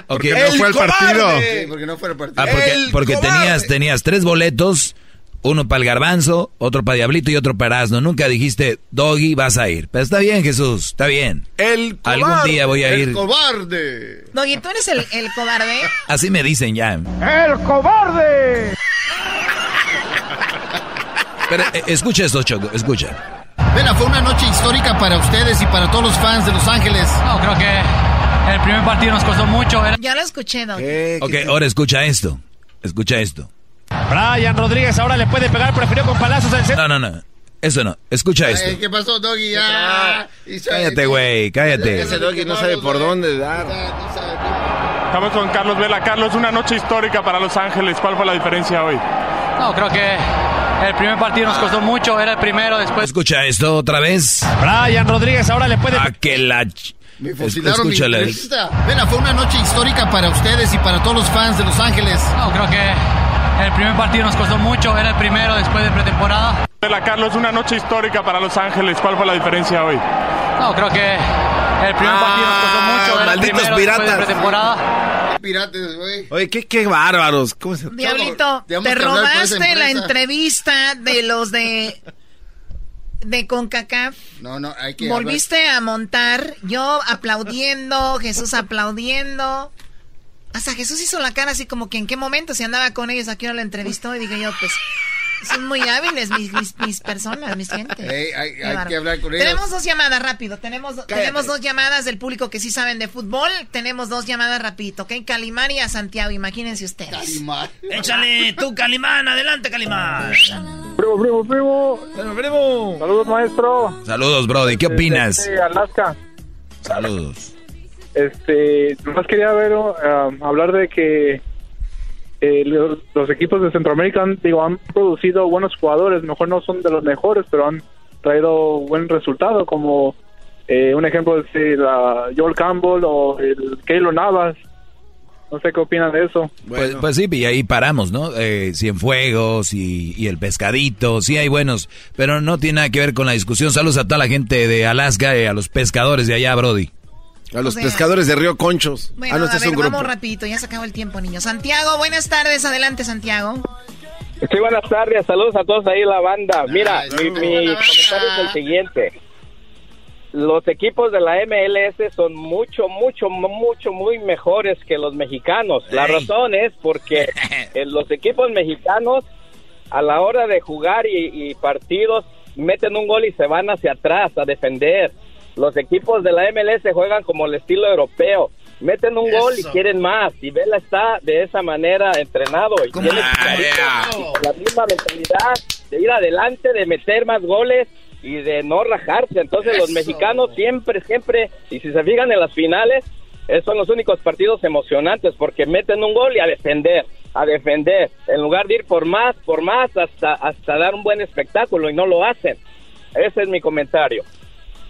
[SPEAKER 16] Porque no fue el partido.
[SPEAKER 10] Sí, porque no fue el partido.
[SPEAKER 3] Ah, porque,
[SPEAKER 2] El
[SPEAKER 3] porque tenías, tenías tres boletos, uno para el garbanzo, otro para Diablito y otro para Asno. Nunca dijiste, Doggy, vas a ir. Pero está bien, Jesús, está bien.
[SPEAKER 2] El
[SPEAKER 3] Algún
[SPEAKER 2] cobarde.
[SPEAKER 3] día voy a
[SPEAKER 10] El
[SPEAKER 3] ir.
[SPEAKER 10] cobarde.
[SPEAKER 15] Doggy, tú eres el, el cobarde.
[SPEAKER 3] Así me dicen ya.
[SPEAKER 29] ¡El cobarde!
[SPEAKER 3] Pero, eh, escucha esto, Choco, escucha.
[SPEAKER 10] Vela, fue una noche histórica para ustedes y para todos los fans de Los Ángeles.
[SPEAKER 35] No, creo que el primer partido nos costó mucho. Era-
[SPEAKER 15] Ya lo escuché, Doggy.
[SPEAKER 3] Ok, ahora escucha esto. Escucha esto.
[SPEAKER 34] Brian Rodríguez ahora le puede pegar, prefirió con palazos al centro.
[SPEAKER 3] No, no, no. Eso no. Escucha esto.
[SPEAKER 10] Ay, ¿Qué pasó, Doggy?
[SPEAKER 3] Cállate, güey, cállate.
[SPEAKER 2] Ese doggy no sabe por dónde dar.
[SPEAKER 36] Estamos con Carlos Vela. Carlos, una noche histórica para Los Ángeles. ¿Cuál fue la diferencia hoy?
[SPEAKER 35] No, creo que el primer partido nos costó mucho. Era el primero, después.
[SPEAKER 3] Escucha esto otra vez.
[SPEAKER 34] Brian Rodríguez ahora le puede...
[SPEAKER 3] A que la...
[SPEAKER 10] Me fusilaron mi entrevista. Vela, fue una noche histórica para ustedes y para todos los fans de Los Ángeles.
[SPEAKER 35] No, creo que el primer partido nos costó mucho. Era el primero después de pretemporada.
[SPEAKER 36] Vela, Carlos, una noche histórica para Los Ángeles. ¿Cuál fue la diferencia hoy?
[SPEAKER 35] No, creo que el primer partido nos costó mucho. Era el
[SPEAKER 2] malditos
[SPEAKER 35] después de
[SPEAKER 2] piratas.
[SPEAKER 35] pretemporada.
[SPEAKER 10] Pirates, güey.
[SPEAKER 2] Oye, qué, qué bárbaros. ¿Cómo se...
[SPEAKER 15] Diablito, te robaste la entrevista de los de de CONCACAF.
[SPEAKER 10] No, no, hay que...
[SPEAKER 15] Volviste a montar, yo aplaudiendo, Jesús aplaudiendo. Hasta Jesús hizo la cara así como que en qué momento se andaba con ellos, aquí no la entrevistó y dije yo, pues son muy hábiles mis, mis, mis personas, mis gente.
[SPEAKER 10] Ey, hay- que hablar con ellos.
[SPEAKER 15] Tenemos dos llamadas rápido, tenemos, tenemos dos llamadas del público que sí saben de fútbol, tenemos dos llamadas rapidito, ¿ok? Calimán y a Santiago, imagínense ustedes.
[SPEAKER 1] Échale tú, Calimán. Adelante, Calimán.
[SPEAKER 36] Primo, primo, primo.
[SPEAKER 2] primo.
[SPEAKER 36] Saludos, maestro.
[SPEAKER 3] Saludos, Brody. ¿Qué opinas?
[SPEAKER 36] Desde Alaska.
[SPEAKER 3] Saludos.
[SPEAKER 36] Este, nomás quería ver, um, hablar de que eh, los, los equipos de Centroamérica han, digo, han producido buenos jugadores. Mejor no son de los mejores, pero han traído buen resultado. Como eh, un ejemplo es eh, la Joel Campbell o el Keylor Navas. No sé qué opinan de eso.
[SPEAKER 3] Pues, pues sí, y ahí paramos, ¿no? Eh, Cienfuegos y, y el pescadito, sí hay buenos, pero no tiene nada que ver con la discusión. Saludos a toda la gente de Alaska y a los pescadores de allá, Brody.
[SPEAKER 2] A los
[SPEAKER 15] O sea-
[SPEAKER 2] pescadores de Río Conchos.
[SPEAKER 15] Bueno,
[SPEAKER 2] ah, no,
[SPEAKER 15] a
[SPEAKER 2] es
[SPEAKER 15] ver,
[SPEAKER 2] un grupo.
[SPEAKER 15] vamos rapidito, ya se acabó el tiempo, niños. Santiago, buenas tardes, adelante, Santiago.
[SPEAKER 37] Sí, buenas tardes, saludos a todos ahí en la banda. Mira, mi, mi comentario es el siguiente. Los equipos de la MLS son mucho, mucho, mucho, muy mejores que los mexicanos. La
[SPEAKER 1] Ey.
[SPEAKER 37] razón es porque los equipos mexicanos a la hora de jugar y, y partidos meten un gol y se van hacia atrás a defender. Los equipos de la MLS juegan como el estilo europeo. Meten un gol y quieren más. Y Vela está de esa manera entrenado. Y tiene la misma mentalidad de ir adelante, de meter más goles y de no rajarse. Entonces los mexicanos siempre, siempre, y si se fijan en las finales, esos son los únicos partidos emocionantes porque meten un gol y a defender, a defender, en lugar de ir por más, por más, hasta, hasta dar un buen espectáculo y no lo hacen. Ese es mi comentario.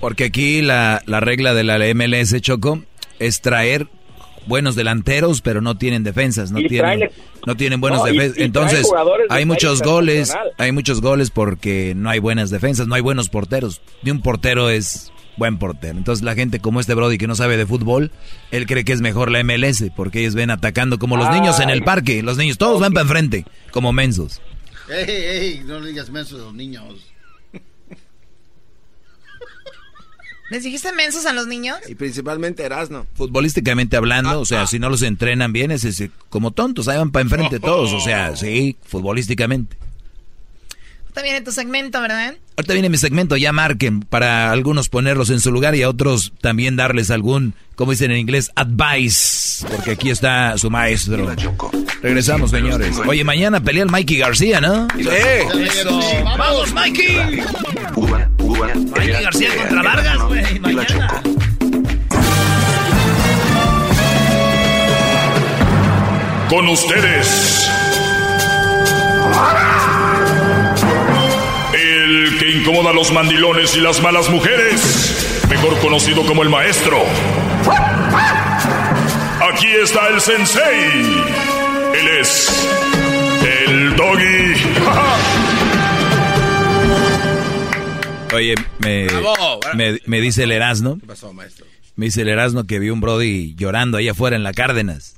[SPEAKER 3] Porque aquí la, la regla de la MLS, Choco, es traer buenos delanteros, pero no tienen defensas, no
[SPEAKER 37] Y
[SPEAKER 3] tienen,
[SPEAKER 37] traen-
[SPEAKER 3] no tienen buenos
[SPEAKER 37] No,
[SPEAKER 3] defensas.
[SPEAKER 37] y
[SPEAKER 3] Entonces,
[SPEAKER 37] de
[SPEAKER 3] hay muchos goles, hay muchos goles porque no hay buenas defensas, no hay buenos porteros. Ni un portero es buen portero. Entonces la gente como este Brody que no sabe de fútbol, él cree que es mejor la MLS porque ellos ven atacando como los niños en el parque. Los niños todos van para enfrente, como mensos.
[SPEAKER 10] Ey, ey, no le digas mensos a los niños.
[SPEAKER 15] ¿Les dijiste mensos a los niños?
[SPEAKER 2] Y principalmente Erasno.
[SPEAKER 3] Futbolísticamente hablando, o sea, si no los entrenan bien, es, es como tontos, ahí van para enfrente todos, o sea, sí, futbolísticamente.
[SPEAKER 15] Ahorita viene tu segmento, ¿verdad?
[SPEAKER 3] Ahorita viene mi segmento, ya marquen, para algunos ponerlos en su lugar y a otros también darles algún, como dicen en inglés, advice, porque aquí está su maestro. Regresamos, señores. Oye, mañana pelea el Mikey García, ¿no?
[SPEAKER 2] Sí.
[SPEAKER 1] Eso. ¡Vamos, Mikey! Mikey García contra Vargas, güey. Mañana.
[SPEAKER 27] Con ustedes. El que incomoda a los mandilones y las malas mujeres. Mejor conocido como el maestro. Aquí está el sensei. Él es
[SPEAKER 3] Oye, me, me, me dice el Erasmo,
[SPEAKER 2] ¿Qué pasó, maestro?
[SPEAKER 3] me dice el Erasmo que vio un Brody llorando ahí afuera en la Cárdenas.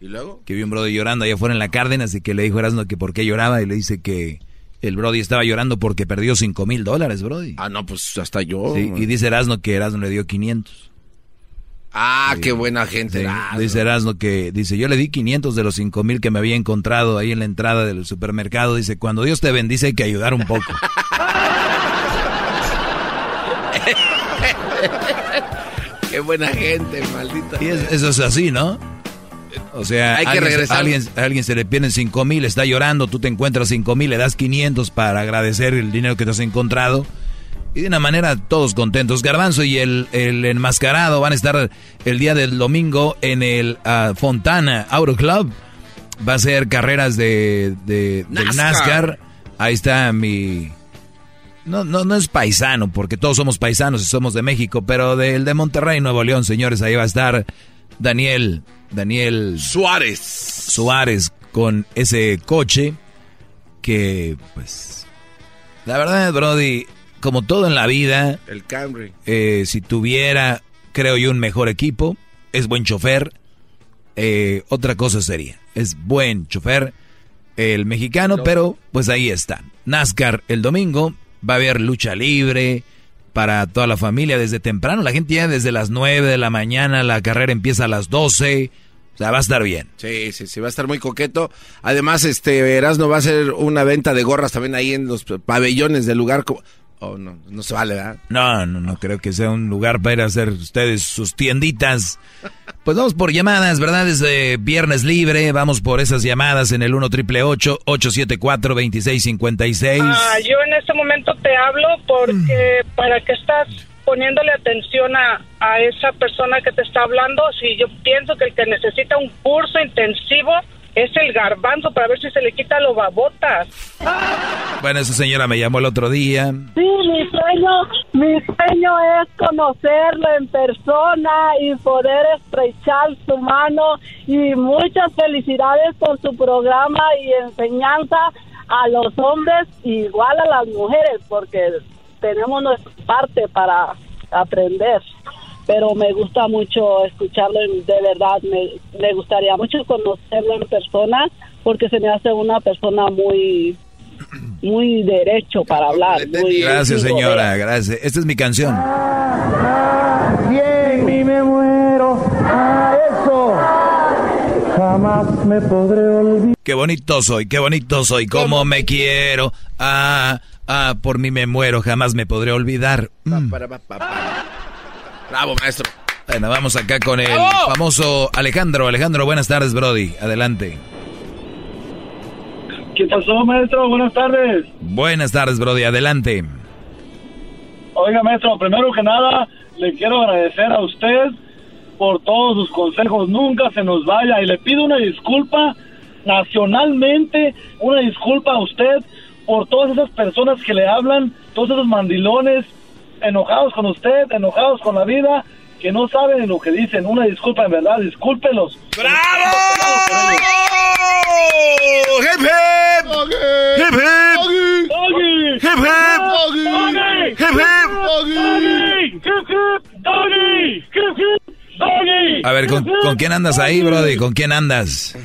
[SPEAKER 2] ¿Y luego?
[SPEAKER 3] que vio un Brody llorando allá afuera en la Cárdenas y que le dijo a Erasmo que por qué lloraba y le dice que el Brody estaba llorando porque perdió cinco mil dólares, Brody.
[SPEAKER 2] Ah, no, pues hasta yo.
[SPEAKER 3] Sí, y dice Erasmo que Erasmo le dio 500.
[SPEAKER 2] Ah, qué buena gente.
[SPEAKER 3] Sí, dice Erasmo que, dice, yo le di 500 de los 5 mil que me había encontrado ahí en la entrada del supermercado. Dice, cuando Dios te bendice hay que ayudar un poco.
[SPEAKER 2] buena gente, maldita.
[SPEAKER 3] Y es- eso es así, ¿no? O sea,
[SPEAKER 2] Hay que
[SPEAKER 3] alguien,
[SPEAKER 2] regresar.
[SPEAKER 3] Alguien, alguien se le pierden 5 mil, está llorando, tú te encuentras 5 mil, le das 500 para agradecer el dinero que te has encontrado. Y de una manera todos contentos. Garbanzo y el, el enmascarado van a estar el día del domingo en el ah, Fontana Auto Club. Va a ser carreras de, de, del.
[SPEAKER 2] NASCAR.
[SPEAKER 3] Ahí está mi... No, no, no es paisano, porque todos somos paisanos y somos de México, pero del de Monterrey, Nuevo León, señores, ahí va a estar Daniel, Daniel
[SPEAKER 2] Suárez.
[SPEAKER 3] Suárez con ese coche que, pues, la verdad, Brody, como todo en la vida,
[SPEAKER 2] El Camry.
[SPEAKER 3] eh, si tuviera, creo yo, un mejor equipo, es buen chofer, eh, otra cosa sería, es buen chofer el mexicano, pero pues ahí está. NASCAR el domingo, va a haber lucha libre para toda la familia desde temprano, la gente ya desde las 9 de la mañana, la carrera empieza a las 12, o sea, va a estar bien.
[SPEAKER 2] Sí, sí, sí, va a estar muy coqueto. Además, este Erasmo va a hacer una venta de gorras también ahí en los pabellones del lugar. Oh, no, no se vale, ¿verdad?
[SPEAKER 3] No, no, no creo que sea un lugar para ir a hacer ustedes sus tienditas. Pues vamos por llamadas, ¿verdad? Es eh, viernes libre, vamos por esas llamadas en el 1 triple 874 2656
[SPEAKER 38] Ah, yo en este momento te hablo porque para que estás poniéndole atención a, a esa persona que te está hablando, si yo pienso que el que necesita un curso intensivo es el garbanzo para ver si se le quita los babotas.
[SPEAKER 3] Bueno, esa señora me llamó el otro día.
[SPEAKER 38] Sí, mi sueño, mi sueño es conocerlo en persona y poder estrechar su mano y muchas felicidades por su programa y enseñanza a los hombres igual a las mujeres porque tenemos nuestra parte para aprender. Pero me gusta mucho escucharlo, y de verdad, me, me gustaría mucho conocerlo en persona porque se me hace una persona muy muy derecho para hablar. muy-
[SPEAKER 3] Gracias, señora, gracias. Esta es mi canción.
[SPEAKER 39] Bien, y me muero a eso. Jamás me podré olvidar.
[SPEAKER 3] Qué bonito soy, qué bonito soy, cómo me quiero. Ah, ah, por mí me muero, jamás me podré olvidar. Mm.
[SPEAKER 2] Bravo, maestro.
[SPEAKER 3] Bueno, vamos acá con el
[SPEAKER 2] ¡Bravo!
[SPEAKER 3] famoso Alejandro. Alejandro, buenas tardes, Brody. Adelante.
[SPEAKER 39] ¿Qué pasó, maestro? Buenas tardes.
[SPEAKER 3] Buenas tardes, Brody. Adelante.
[SPEAKER 39] Oiga, maestro, primero que nada, le quiero agradecer a usted por todos sus consejos. Nunca se nos vaya y le pido una disculpa nacionalmente, una disculpa a usted por todas esas personas que le hablan, todos esos mandilones enojados con usted, enojados con la vida, que no saben lo que dicen. Una disculpa, en verdad, discúlpelos.
[SPEAKER 2] ¡Hip, hip! ¡Hip, hip!
[SPEAKER 39] ¡Doggy!
[SPEAKER 2] ¡Hip, hip!
[SPEAKER 39] ¡Doggy!
[SPEAKER 2] ¡Hip, hip!
[SPEAKER 39] ¡Doggy! ¡Hip, hip! ¡Doggy! ¡Hip, hip! ¡Doggy!
[SPEAKER 3] A ver, ¿con, con quién andas ahí, Brody? ¿Con quién andas?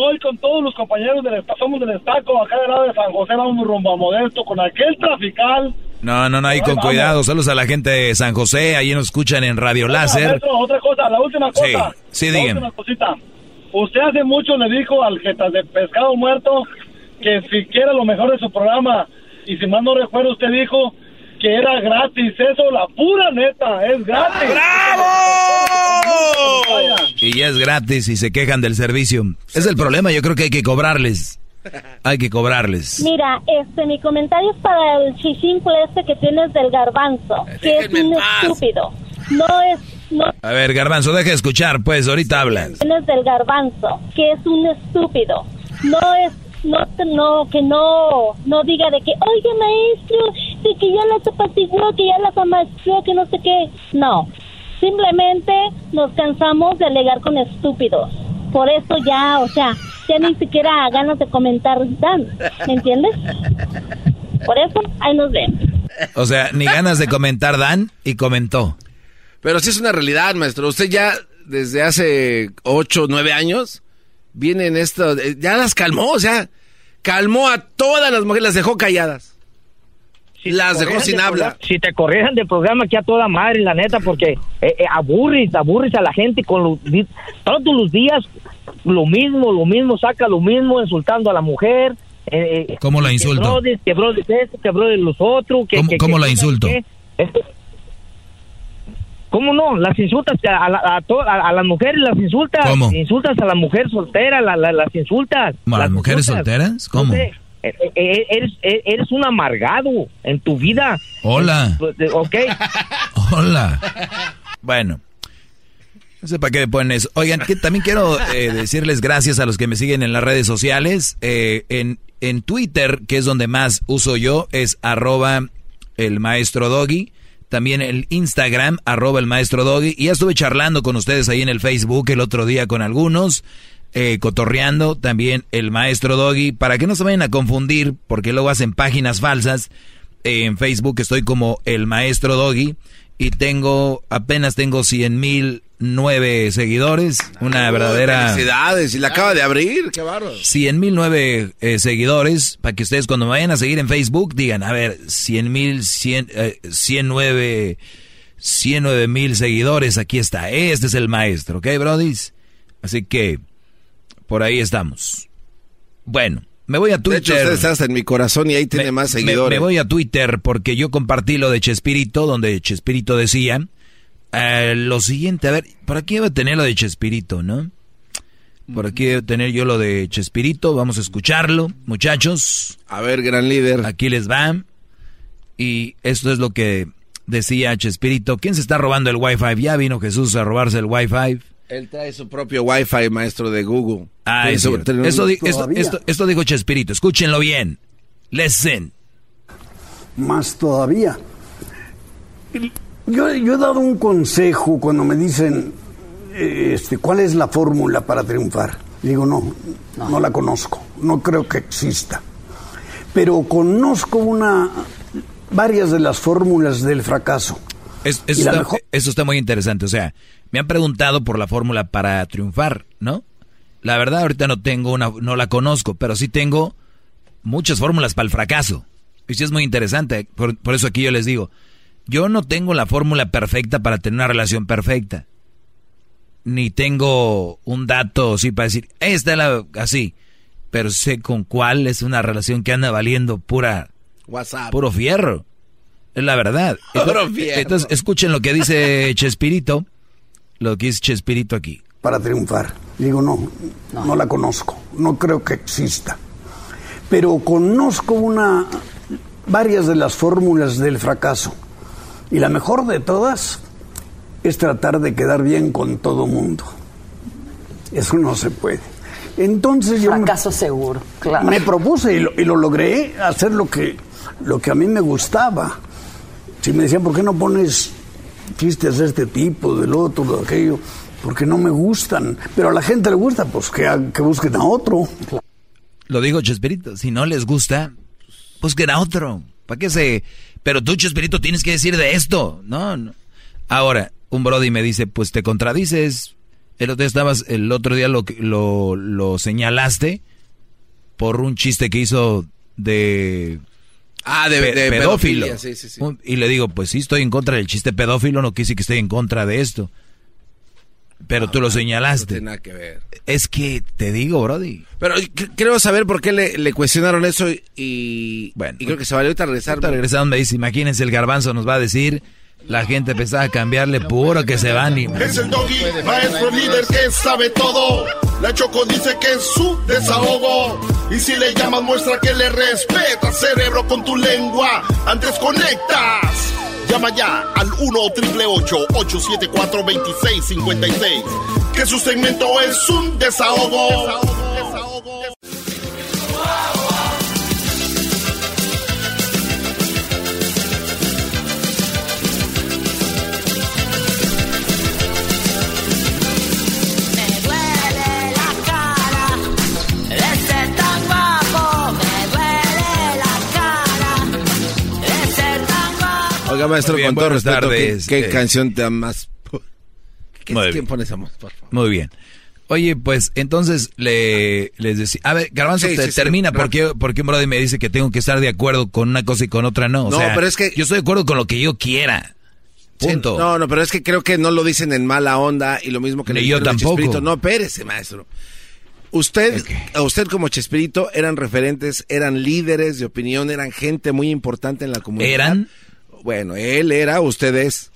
[SPEAKER 39] Estoy con todos los compañeros del somos del estaco, acá del lado de San José, vamos rumbo a Modesto, con aquel trafical.
[SPEAKER 3] No, no, no, ahí con
[SPEAKER 39] Vamos.
[SPEAKER 3] cuidado. Saludos a la gente de San José. Ahí nos escuchan en Radio Láser.
[SPEAKER 39] Maestro, otra cosa, la última
[SPEAKER 3] Sí,
[SPEAKER 39] cosa.
[SPEAKER 3] sí,
[SPEAKER 39] La
[SPEAKER 3] dígame.
[SPEAKER 39] última cosita. Usted hace mucho le dijo al Jetas de Pescado Muerto que si quiere lo mejor de su programa, y si mal no recuerdo, usted dijo que era gratis. Eso, la pura neta, es gratis.
[SPEAKER 3] Y ya es gratis y se quejan del servicio. Es el problema, yo creo que hay que cobrarles. Hay que cobrarles.
[SPEAKER 40] Mira, este, mi comentario es para el chichincle este que tienes del garbanzo, que es un estúpido. No es, no
[SPEAKER 3] A ver, Garbanzo, deja de escuchar, pues, ahorita hablas.
[SPEAKER 40] tienes del garbanzo, que es un estúpido. No es, no, no, que no, no diga de que, oye maestro, de que ya las apaciguó, que ya las amastró, que no sé qué. No, simplemente nos cansamos de alegar con estúpidos. Por eso ya, o sea, ya ni siquiera ganas de comentar dan, ¿me entiendes? Por eso, ahí nos vemos.
[SPEAKER 3] O sea, ni ganas de comentar Dan y comentó.
[SPEAKER 2] Pero sí es una realidad, maestro. Usted ya desde hace ocho, nueve años viene en esto, eh, ya las calmó, o sea, calmó a todas las mujeres, las dejó calladas.
[SPEAKER 41] si
[SPEAKER 2] Las dejó sin
[SPEAKER 41] del
[SPEAKER 2] habla.
[SPEAKER 41] Si te corrieran del programa aquí a toda madre, la neta, porque eh, eh, aburres, aburres a la gente con los, todos los días lo mismo, lo mismo, saca lo mismo, insultando a la mujer. eh, eh,
[SPEAKER 3] ¿Cómo la
[SPEAKER 41] que
[SPEAKER 3] insulto?
[SPEAKER 41] brothers, Que esto, que brothers los otros. Que,
[SPEAKER 3] ¿Cómo-
[SPEAKER 41] que-
[SPEAKER 3] cómo
[SPEAKER 41] que-
[SPEAKER 3] la
[SPEAKER 41] que-
[SPEAKER 3] insulto?
[SPEAKER 41] que- este- ¿Cómo no? Las insultas a, la- a to- a- a las mujeres, las insultas.
[SPEAKER 3] ¿Cómo?
[SPEAKER 41] Insultas a la mujer soltera, la- la- las insultas.
[SPEAKER 3] ¿A las
[SPEAKER 41] las
[SPEAKER 3] mujeres
[SPEAKER 41] insultas.
[SPEAKER 3] solteras? ¿Cómo?
[SPEAKER 41] Eh, eh, eres, eres un amargado en tu vida.
[SPEAKER 3] Hola.
[SPEAKER 41] Ok.
[SPEAKER 3] Hola. Bueno. No sé para qué me ponen eso. Oigan, que también quiero eh, decirles gracias a los que me siguen en las redes sociales. Eh, en, en Twitter, que es donde más uso yo, es arroba el maestro Doggy. También el Instagram, arroba el maestro Doggy. Y ya estuve charlando con ustedes ahí en el Facebook el otro día con algunos. eh, cotorreando también el maestro Doggy. Para que no se vayan a confundir, porque luego hacen páginas falsas. Eh, en Facebook estoy como el maestro Doggy. Y tengo, apenas tengo 100 mil nueve seguidores. Una verdadera...
[SPEAKER 2] Felicidades, y la acaba de abrir, qué bárbaro.
[SPEAKER 3] 100 mil nueve eh, seguidores, para que ustedes cuando me vayan a seguir en Facebook digan, a ver, 100 mil, 100, eh, 109, 109 mil seguidores, aquí está, este es el maestro, ¿ok, brodis? Así que, por ahí estamos. Bueno, me voy a
[SPEAKER 2] De
[SPEAKER 3] Twitter.
[SPEAKER 2] hecho, usted está hasta en mi corazón y ahí tiene más seguidores.
[SPEAKER 3] Me, voy a Twitter porque yo compartí lo de Chespirito, donde Chespirito decía eh, lo siguiente, a ver, por aquí debe tener lo de Chespirito, ¿no? Por aquí tener yo lo de Chespirito, vamos a escucharlo, muchachos.
[SPEAKER 2] A ver, gran líder.
[SPEAKER 3] Aquí les va. Y esto es lo que decía Chespirito. ¿Quién se está robando el Wi-Fi? Ya vino Jesús a robarse el Wi-Fi.
[SPEAKER 2] Él trae su propio Wi-Fi, maestro de Google.
[SPEAKER 3] Ah,
[SPEAKER 2] Tiene
[SPEAKER 3] es
[SPEAKER 2] su-
[SPEAKER 3] cierto.
[SPEAKER 2] tiene-
[SPEAKER 3] Esto, esto, esto- esto dijo Chespirito, escúchenlo bien. Listen.
[SPEAKER 42] Más todavía. Yo, yo he dado un consejo cuando me dicen, eh, este, ¿cuál es la fórmula para triunfar? Digo, no, no, la conozco, no creo que exista. Pero conozco una, varias de las fórmulas del fracaso.
[SPEAKER 3] Es- eso, está,
[SPEAKER 42] mejor-
[SPEAKER 3] eso está muy interesante. O sea, me han preguntado por la fórmula para triunfar, ¿no? La verdad, ahorita no tengo una, no la conozco, pero sí tengo muchas fórmulas para el fracaso. Y sí es muy interesante. Por, por eso aquí yo les digo, yo no tengo la fórmula perfecta para tener una relación perfecta. Ni tengo un dato así para decir, esta es la así. Pero sé con cuál es una relación que anda valiendo pura,
[SPEAKER 2] WhatsApp.
[SPEAKER 3] puro fierro. Es la verdad.
[SPEAKER 2] Puro
[SPEAKER 3] Entonces, escuchen lo que dice Chespirito. Lo que dice Chespirito aquí.
[SPEAKER 42] para triunfar. Digo, no, no, la conozco, no creo que exista. Pero conozco una, varias de las fórmulas del fracaso. Y la mejor de todas es tratar de quedar bien con todo mundo. Eso no se puede. Entonces yo...
[SPEAKER 43] Fracaso seguro, claro.
[SPEAKER 42] Me propuse y lo, y lo logré hacer lo que, lo que a mí me gustaba. Si me decían, ¿por qué no pones chistes de este tipo, del otro, de aquello? Porque no me gustan. Pero a la gente le gusta, pues que, que busquen a otro.
[SPEAKER 3] Lo digo Chespirito. Si no les gusta, busquen a otro. ¿Para qué se...? Pero tú, Chespirito, tienes que decir de esto. No, no. Ahora, un Brody me dice, pues te contradices. El otro día estabas, el otro día lo, lo, lo señalaste por un chiste que hizo de...
[SPEAKER 2] Ah, de,
[SPEAKER 3] pe-
[SPEAKER 2] de
[SPEAKER 3] pedófilo.
[SPEAKER 2] pedofilia, sí, sí, sí.
[SPEAKER 3] Un- Y le digo, pues sí, estoy en contra del chiste pedófilo, no quise que estoy en contra de esto. Pero tú lo señalaste.
[SPEAKER 2] No tiene nada que ver.
[SPEAKER 3] Es que te digo, Brody.
[SPEAKER 2] Pero cre- creo saber por qué le, le cuestionaron eso y,
[SPEAKER 3] Bueno.
[SPEAKER 2] y creo que se valió ahorita regresar.
[SPEAKER 3] Ahorita regresando me dice, imagínense el garbanzo nos va a decir, la gente empezaba a cambiarle puro que se van y...
[SPEAKER 9] Es el doggy, maestro líder que sabe todo. La Choco dice que es su desahogo. Y si le llamas, muestra que le respeta, cerebro, con tu lengua. Antes conectas. Llama ya al 1-888-874-2656. Que su segmento es un desahogo.
[SPEAKER 44] Me
[SPEAKER 2] Oiga, maestro,
[SPEAKER 3] bien,
[SPEAKER 2] con todo respeto, ¿qué,
[SPEAKER 3] tardes.
[SPEAKER 2] qué
[SPEAKER 3] Eh,
[SPEAKER 2] canción te da más? ¿Qué,
[SPEAKER 3] Muy
[SPEAKER 2] ¿Quién por favor?
[SPEAKER 3] Muy bien.
[SPEAKER 1] Oye, pues entonces le, les decía, a ver, Garbanzo,
[SPEAKER 2] Sí,
[SPEAKER 1] te
[SPEAKER 2] sí, sí,
[SPEAKER 1] termina
[SPEAKER 2] rápido.
[SPEAKER 1] porque, porque un brother me dice que tengo que estar de acuerdo con una cosa y con otra no. O
[SPEAKER 2] No,
[SPEAKER 1] sea,
[SPEAKER 2] pero es que-
[SPEAKER 1] yo estoy de acuerdo con lo que yo quiera.
[SPEAKER 2] Sí,
[SPEAKER 1] Punto.
[SPEAKER 2] no, no, pero es que creo que no lo dicen en mala onda y lo mismo que
[SPEAKER 1] Ni
[SPEAKER 2] le
[SPEAKER 1] yo tampoco.
[SPEAKER 2] Chespirito. No, espérese, maestro. Usted, a usted como Chespirito eran referentes, eran líderes de opinión, eran gente muy importante en la comunidad.
[SPEAKER 1] ¿Eran?
[SPEAKER 2] Bueno, él era, usted es.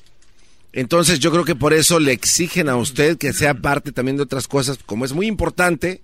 [SPEAKER 2] Entonces yo creo que por eso le exigen a usted que sea parte también de otras cosas, como es muy importante,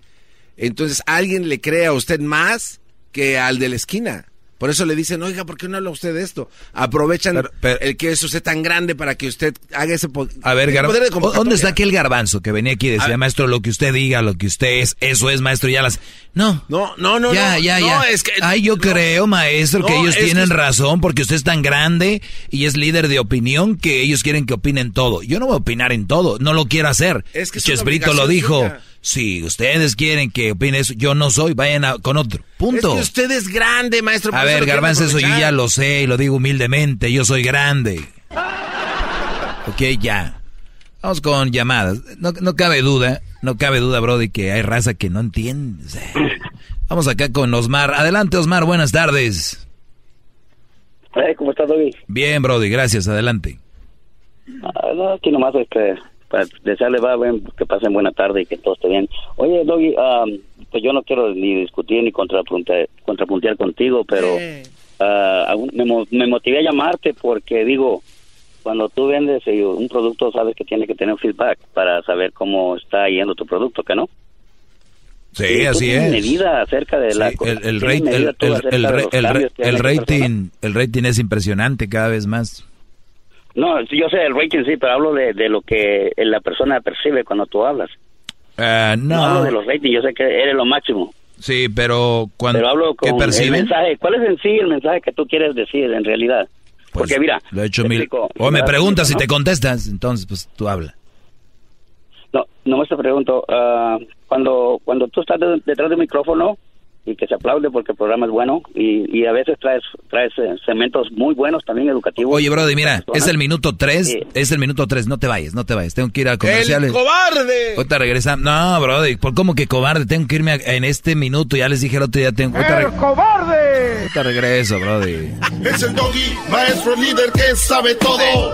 [SPEAKER 2] entonces alguien le cree a usted más que al de la esquina. Por eso le dicen, oiga, ¿por qué no habla usted de esto? Aprovechan el que es usted tan grande para que usted haga ese... po-
[SPEAKER 1] A ver,
[SPEAKER 2] poder
[SPEAKER 1] ¿dónde está aquel garbanzo que venía aquí y decía, maestro, lo que usted diga, lo que usted es, eso es, maestro, ya las... No.
[SPEAKER 2] No, no, no,
[SPEAKER 1] Ya,
[SPEAKER 2] no,
[SPEAKER 1] ya,
[SPEAKER 2] no,
[SPEAKER 1] ya.
[SPEAKER 2] es que-
[SPEAKER 1] Ay, yo creo, maestro, que ellos tienen
[SPEAKER 2] que-
[SPEAKER 1] razón porque usted es tan grande y es líder de opinión que ellos quieren que opinen todo. Yo no voy a opinar en todo, no lo quiero hacer.
[SPEAKER 2] Es que
[SPEAKER 1] Chespirito lo dijo.
[SPEAKER 2] suya.
[SPEAKER 1] Si ustedes quieren que opine eso, yo no soy, vayan a- con otro. Punto.
[SPEAKER 2] Es que usted es grande, maestro.
[SPEAKER 1] A ver, Garbanzo, eso yo ya lo sé y lo digo humildemente. Yo soy grande. Ok, ya. Vamos con llamadas. No, no cabe duda, no cabe duda, Brody, que hay raza que no entiende. Vamos acá con Osmar. Adelante, Osmar, buenas tardes.
[SPEAKER 45] Eh, ¿Cómo estás, Doggy?
[SPEAKER 1] Bien, Brody, gracias, adelante.
[SPEAKER 45] Ah, no, aquí nomás este, para desearle va, buen- que pasen buena tarde y que todo esté bien. Oye, Doggy, pues yo no quiero ni discutir ni contrapuntear, contrapuntear contigo, pero ah, aún me, mo- me motivé a llamarte porque digo, cuando tú vendes un producto, sabes que tiene que tener feedback para saber cómo está yendo tu producto, ¿que no?
[SPEAKER 1] Sí, así es.
[SPEAKER 45] medida acerca de la
[SPEAKER 1] Sí, el, rate- rating, el rating es impresionante cada vez más.
[SPEAKER 45] No, yo sé el rating sí, pero hablo de, de lo que la persona percibe cuando tú hablas.
[SPEAKER 1] Ah,
[SPEAKER 45] No, hablo
[SPEAKER 1] no,
[SPEAKER 45] de los ratings, yo sé que eres lo máximo.
[SPEAKER 1] sí, pero cuando
[SPEAKER 45] Pero hablo
[SPEAKER 1] ¿qué
[SPEAKER 45] con el mensaje. ¿Cuál es en sí el mensaje que tú quieres decir en realidad? Porque mira,
[SPEAKER 1] Pues, Lo he hecho mil.
[SPEAKER 45] explico.
[SPEAKER 1] O me preguntas y
[SPEAKER 45] ¿No?
[SPEAKER 1] te contestas, entonces pues tú habla.
[SPEAKER 45] No, nomás te pregunto, ah, cuando cuando tú estás de- detrás del micrófono y que se aplaude porque el programa es bueno y, y a veces traes traes eh, segmentos muy buenos también educativos.
[SPEAKER 1] Oye, Brody, mira, es el minuto 3,
[SPEAKER 45] Sí.
[SPEAKER 1] es el minuto 3, no te vayas, no te vayas, tengo que ir a comerciales.
[SPEAKER 2] cobarde!
[SPEAKER 1] Ahorita regresa. No, Brody, ¿por cómo que cobarde? Tengo que irme a- en este minuto, ya les dije el otro día, tengo... Ahorita, re-
[SPEAKER 9] cobarde!
[SPEAKER 1] ahorita regreso, Brody.
[SPEAKER 9] Es el doggy, maestro líder que sabe todo.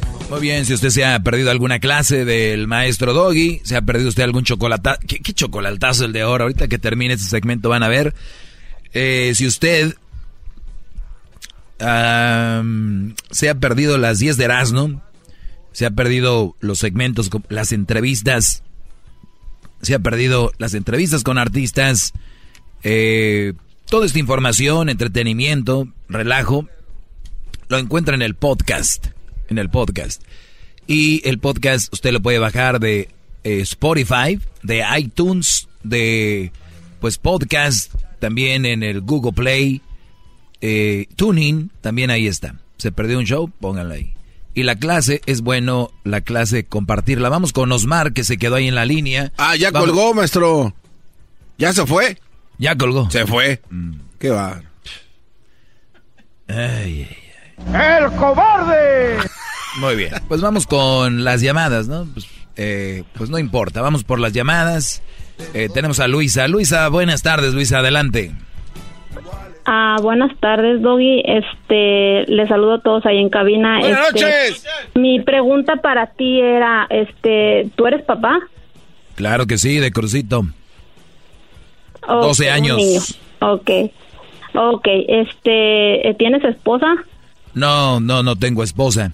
[SPEAKER 1] Muy bien, si usted se ha perdido alguna clase del maestro Doggy, se ha perdido usted algún chocolatazo, ¿qué, chocolatazo el de ahora? Ahorita que termine este segmento van a ver. Eh, si usted se ha perdido las 10 de Erasmo, se ha perdido los segmentos, las entrevistas, se ha perdido las entrevistas con artistas, eh, toda esta información, entretenimiento, relajo, lo encuentra en el podcast, en el podcast. Y el podcast usted lo puede bajar de eh, Spotify, de iTunes, de pues podcast, también en el Google Play, eh, Tuning, también ahí está. Se perdió un show, pónganlo ahí. Y la clase es bueno, la clase compartirla. Vamos con Osmar, que se quedó ahí en la línea.
[SPEAKER 2] Ah, ya
[SPEAKER 1] Vamos-
[SPEAKER 2] colgó, maestro. ¿Ya se fue?
[SPEAKER 1] Ya colgó.
[SPEAKER 2] Se fue.
[SPEAKER 1] Mm.
[SPEAKER 2] Qué va.
[SPEAKER 1] Ay,
[SPEAKER 9] ¡El cobarde!
[SPEAKER 1] Muy bien. Pues vamos con las llamadas, ¿no? Pues, eh, pues no importa, vamos por las llamadas. Eh, tenemos a Luisa. Luisa, buenas tardes, Luisa, adelante.
[SPEAKER 46] Ah, buenas tardes, Doggy. Este, les saludo a todos ahí en cabina.
[SPEAKER 1] Buenas
[SPEAKER 46] Este,
[SPEAKER 1] noches.
[SPEAKER 46] Mi pregunta para ti era, este, ¿tú eres papá?
[SPEAKER 1] Claro que sí, de Crucito.
[SPEAKER 46] ¿O
[SPEAKER 1] 12
[SPEAKER 46] un
[SPEAKER 1] años.
[SPEAKER 46] niño? Ok. Ok, este, ¿eh, ¿tienes esposa?
[SPEAKER 1] No, no, no tengo esposa.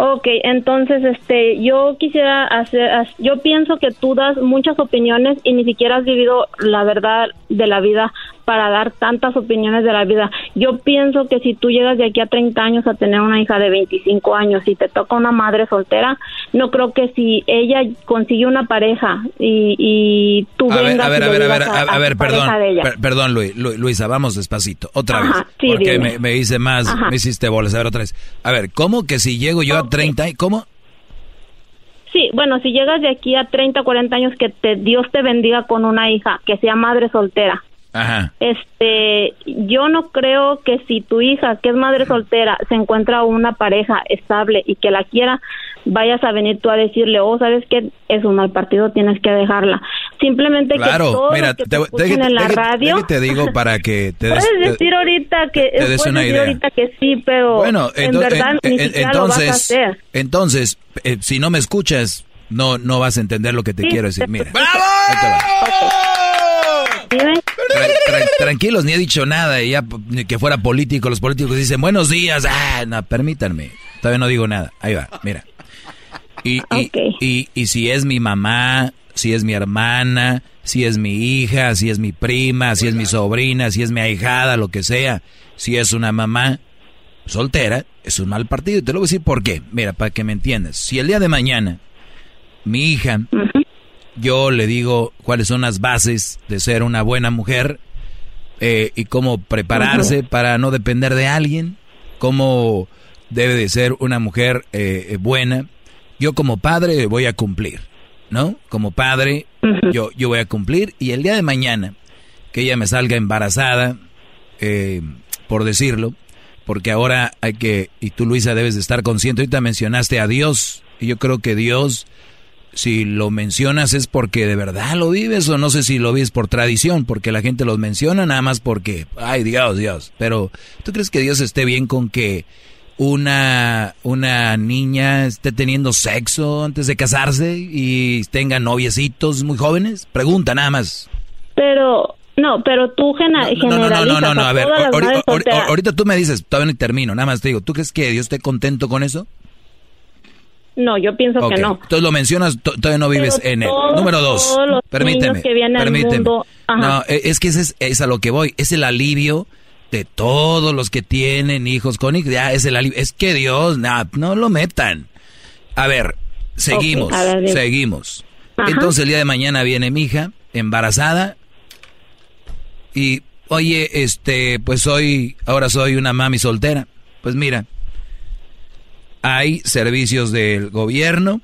[SPEAKER 46] Ok, entonces, este, yo quisiera hacer, yo pienso que tú das muchas opiniones y ni siquiera has vivido la verdad de la vida para dar tantas opiniones de la vida. Yo pienso que si tú llegas de aquí a 30 años a tener una hija de 25 años y te toca una madre soltera, no creo que si ella consigue una pareja y, y tú
[SPEAKER 1] A ver,
[SPEAKER 46] vengas
[SPEAKER 1] a ver, a ver, a ver, a, a
[SPEAKER 46] tu
[SPEAKER 1] ver, perdón, per- perdón, Luis, Lu- Luisa, vamos despacito, otra
[SPEAKER 46] Ajá,
[SPEAKER 1] vez,
[SPEAKER 46] sí,
[SPEAKER 1] porque me, me hice más,
[SPEAKER 46] Ajá.
[SPEAKER 1] me hiciste bolas, a ver, otra vez. A ver, ¿cómo que si llego yo a 30, y- cómo?
[SPEAKER 46] Sí, bueno, si llegas de aquí a 30, 40 años, que te, Dios te bendiga con una hija, que sea madre soltera.
[SPEAKER 1] Ajá.
[SPEAKER 46] Este, yo no creo que si tu hija, que es madre soltera, se encuentra una pareja estable y que la quiera, vayas a venir tú a decirle, oh, sabes que es un mal partido, tienes que dejarla. Simplemente que todo
[SPEAKER 1] mira,
[SPEAKER 46] lo que
[SPEAKER 1] te,
[SPEAKER 46] te,
[SPEAKER 1] te-
[SPEAKER 46] escuchen
[SPEAKER 1] te-
[SPEAKER 46] en la
[SPEAKER 1] te-
[SPEAKER 46] radio.
[SPEAKER 1] te- te digo para que te des,
[SPEAKER 46] Puedes decir ahorita que
[SPEAKER 1] te des
[SPEAKER 46] puedes
[SPEAKER 1] una
[SPEAKER 46] decir
[SPEAKER 1] idea.
[SPEAKER 46] ahorita que sí, pero
[SPEAKER 1] Bueno,
[SPEAKER 46] en verdad
[SPEAKER 1] en-
[SPEAKER 46] ni
[SPEAKER 1] en-
[SPEAKER 46] siquiera lo vas a
[SPEAKER 1] entonces,
[SPEAKER 46] hacer.
[SPEAKER 1] entonces, eh, si no me escuchas, no, no vas a entender lo que te
[SPEAKER 46] Sí,
[SPEAKER 1] quiero decir.
[SPEAKER 46] te-
[SPEAKER 1] Mira.
[SPEAKER 46] Dime.
[SPEAKER 1] Tra- tra- tranquilos, ni he dicho nada. Y ya que fuera político, los políticos dicen buenos días. Ah, no, permítanme. Todavía no digo nada. Ahí va, mira. Y, y, y, y si es mi mamá, si es mi hermana, si es mi hija, si es mi prima, si es mi sobrina, si es mi ahijada, lo que sea, si es una mamá soltera, es un mal partido. Y te lo voy a decir por qué. Mira, para que me entiendas. Si el día de mañana mi hija, yo le digo cuáles son las bases de ser una buena mujer eh, y cómo prepararse para no depender de alguien, cómo debe de ser una mujer eh, buena. Yo como padre voy a cumplir, ¿no? Como padre yo, yo voy a cumplir y el día de mañana que ella me salga embarazada, eh, por decirlo, porque ahora hay que, y tú Luisa debes de estar consciente, ahorita mencionaste a Dios, y yo creo que Dios, si lo mencionas es porque de verdad lo vives, o no sé si lo vives por tradición, porque la gente los menciona nada más porque, ay Dios, Dios, pero ¿tú crees que Dios esté bien con que una, una niña esté teniendo sexo antes de casarse y tenga noviecitos muy jóvenes? Pregunta nada más.
[SPEAKER 46] Pero, no, pero tú gena-
[SPEAKER 1] No, no, no, no,
[SPEAKER 46] generalizas
[SPEAKER 1] no, no, a ver,
[SPEAKER 46] todas las
[SPEAKER 1] ahori-
[SPEAKER 46] madres
[SPEAKER 1] ahori-
[SPEAKER 46] solteras.
[SPEAKER 1] ahorita tú me dices, todavía no termino, nada más te digo, ¿tú crees que Dios esté contento con eso?
[SPEAKER 46] No, yo pienso que no.
[SPEAKER 1] Entonces lo mencionas, to- todavía no vives
[SPEAKER 46] Pero
[SPEAKER 1] en él. Número dos,
[SPEAKER 46] todos los
[SPEAKER 1] permíteme,
[SPEAKER 46] niños que vienen al
[SPEAKER 1] permíteme.
[SPEAKER 46] mundo- Ajá.
[SPEAKER 1] No, e- es que ese es, es a lo que voy, es el alivio de todos los que tienen hijos con hijos, ya es el alivio, es que Dios, nah, no lo metan. A ver, seguimos,
[SPEAKER 46] a ver, dime.
[SPEAKER 1] seguimos.
[SPEAKER 46] Ajá.
[SPEAKER 1] Entonces el día de mañana viene mi hija, embarazada, y oye, este, pues soy, ahora soy una mami soltera. Pues mira, hay servicios del gobierno,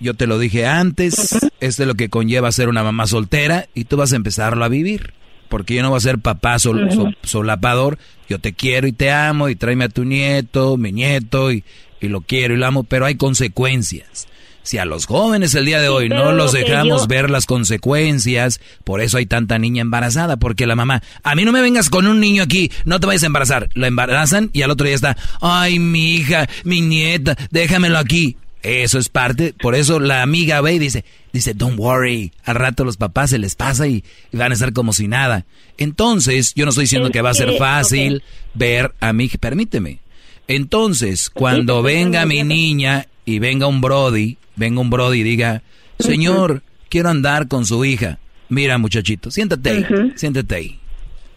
[SPEAKER 1] yo te lo dije antes, esto es lo que conlleva ser una mamá soltera y tú vas a empezarlo a vivir. Porque yo no voy a ser papá sol- solapador, yo te quiero y te amo y tráeme a tu nieto, mi nieto y, y lo quiero y lo amo, pero hay consecuencias. Si a los jóvenes el día de hoy no los dejamos
[SPEAKER 47] yo-
[SPEAKER 1] ver las consecuencias, por eso hay tanta niña embarazada, porque la mamá, a mí no me vengas con un niño aquí, no te vayas a embarazar. La embarazan y al otro día está, ay, mi hija, mi nieta, déjamelo aquí. Eso es parte, por eso la amiga ve y dice, dice, don't worry, al rato los papás se les pasa y, y van a estar como si nada. Entonces, yo no estoy diciendo que va a ser fácil ver a mi hija, permíteme. Entonces, cuando venga mi niña y venga un Brody, venga un Brody y diga, señor, quiero andar con su hija. Mira, muchachito, siéntate ahí, siéntate ahí.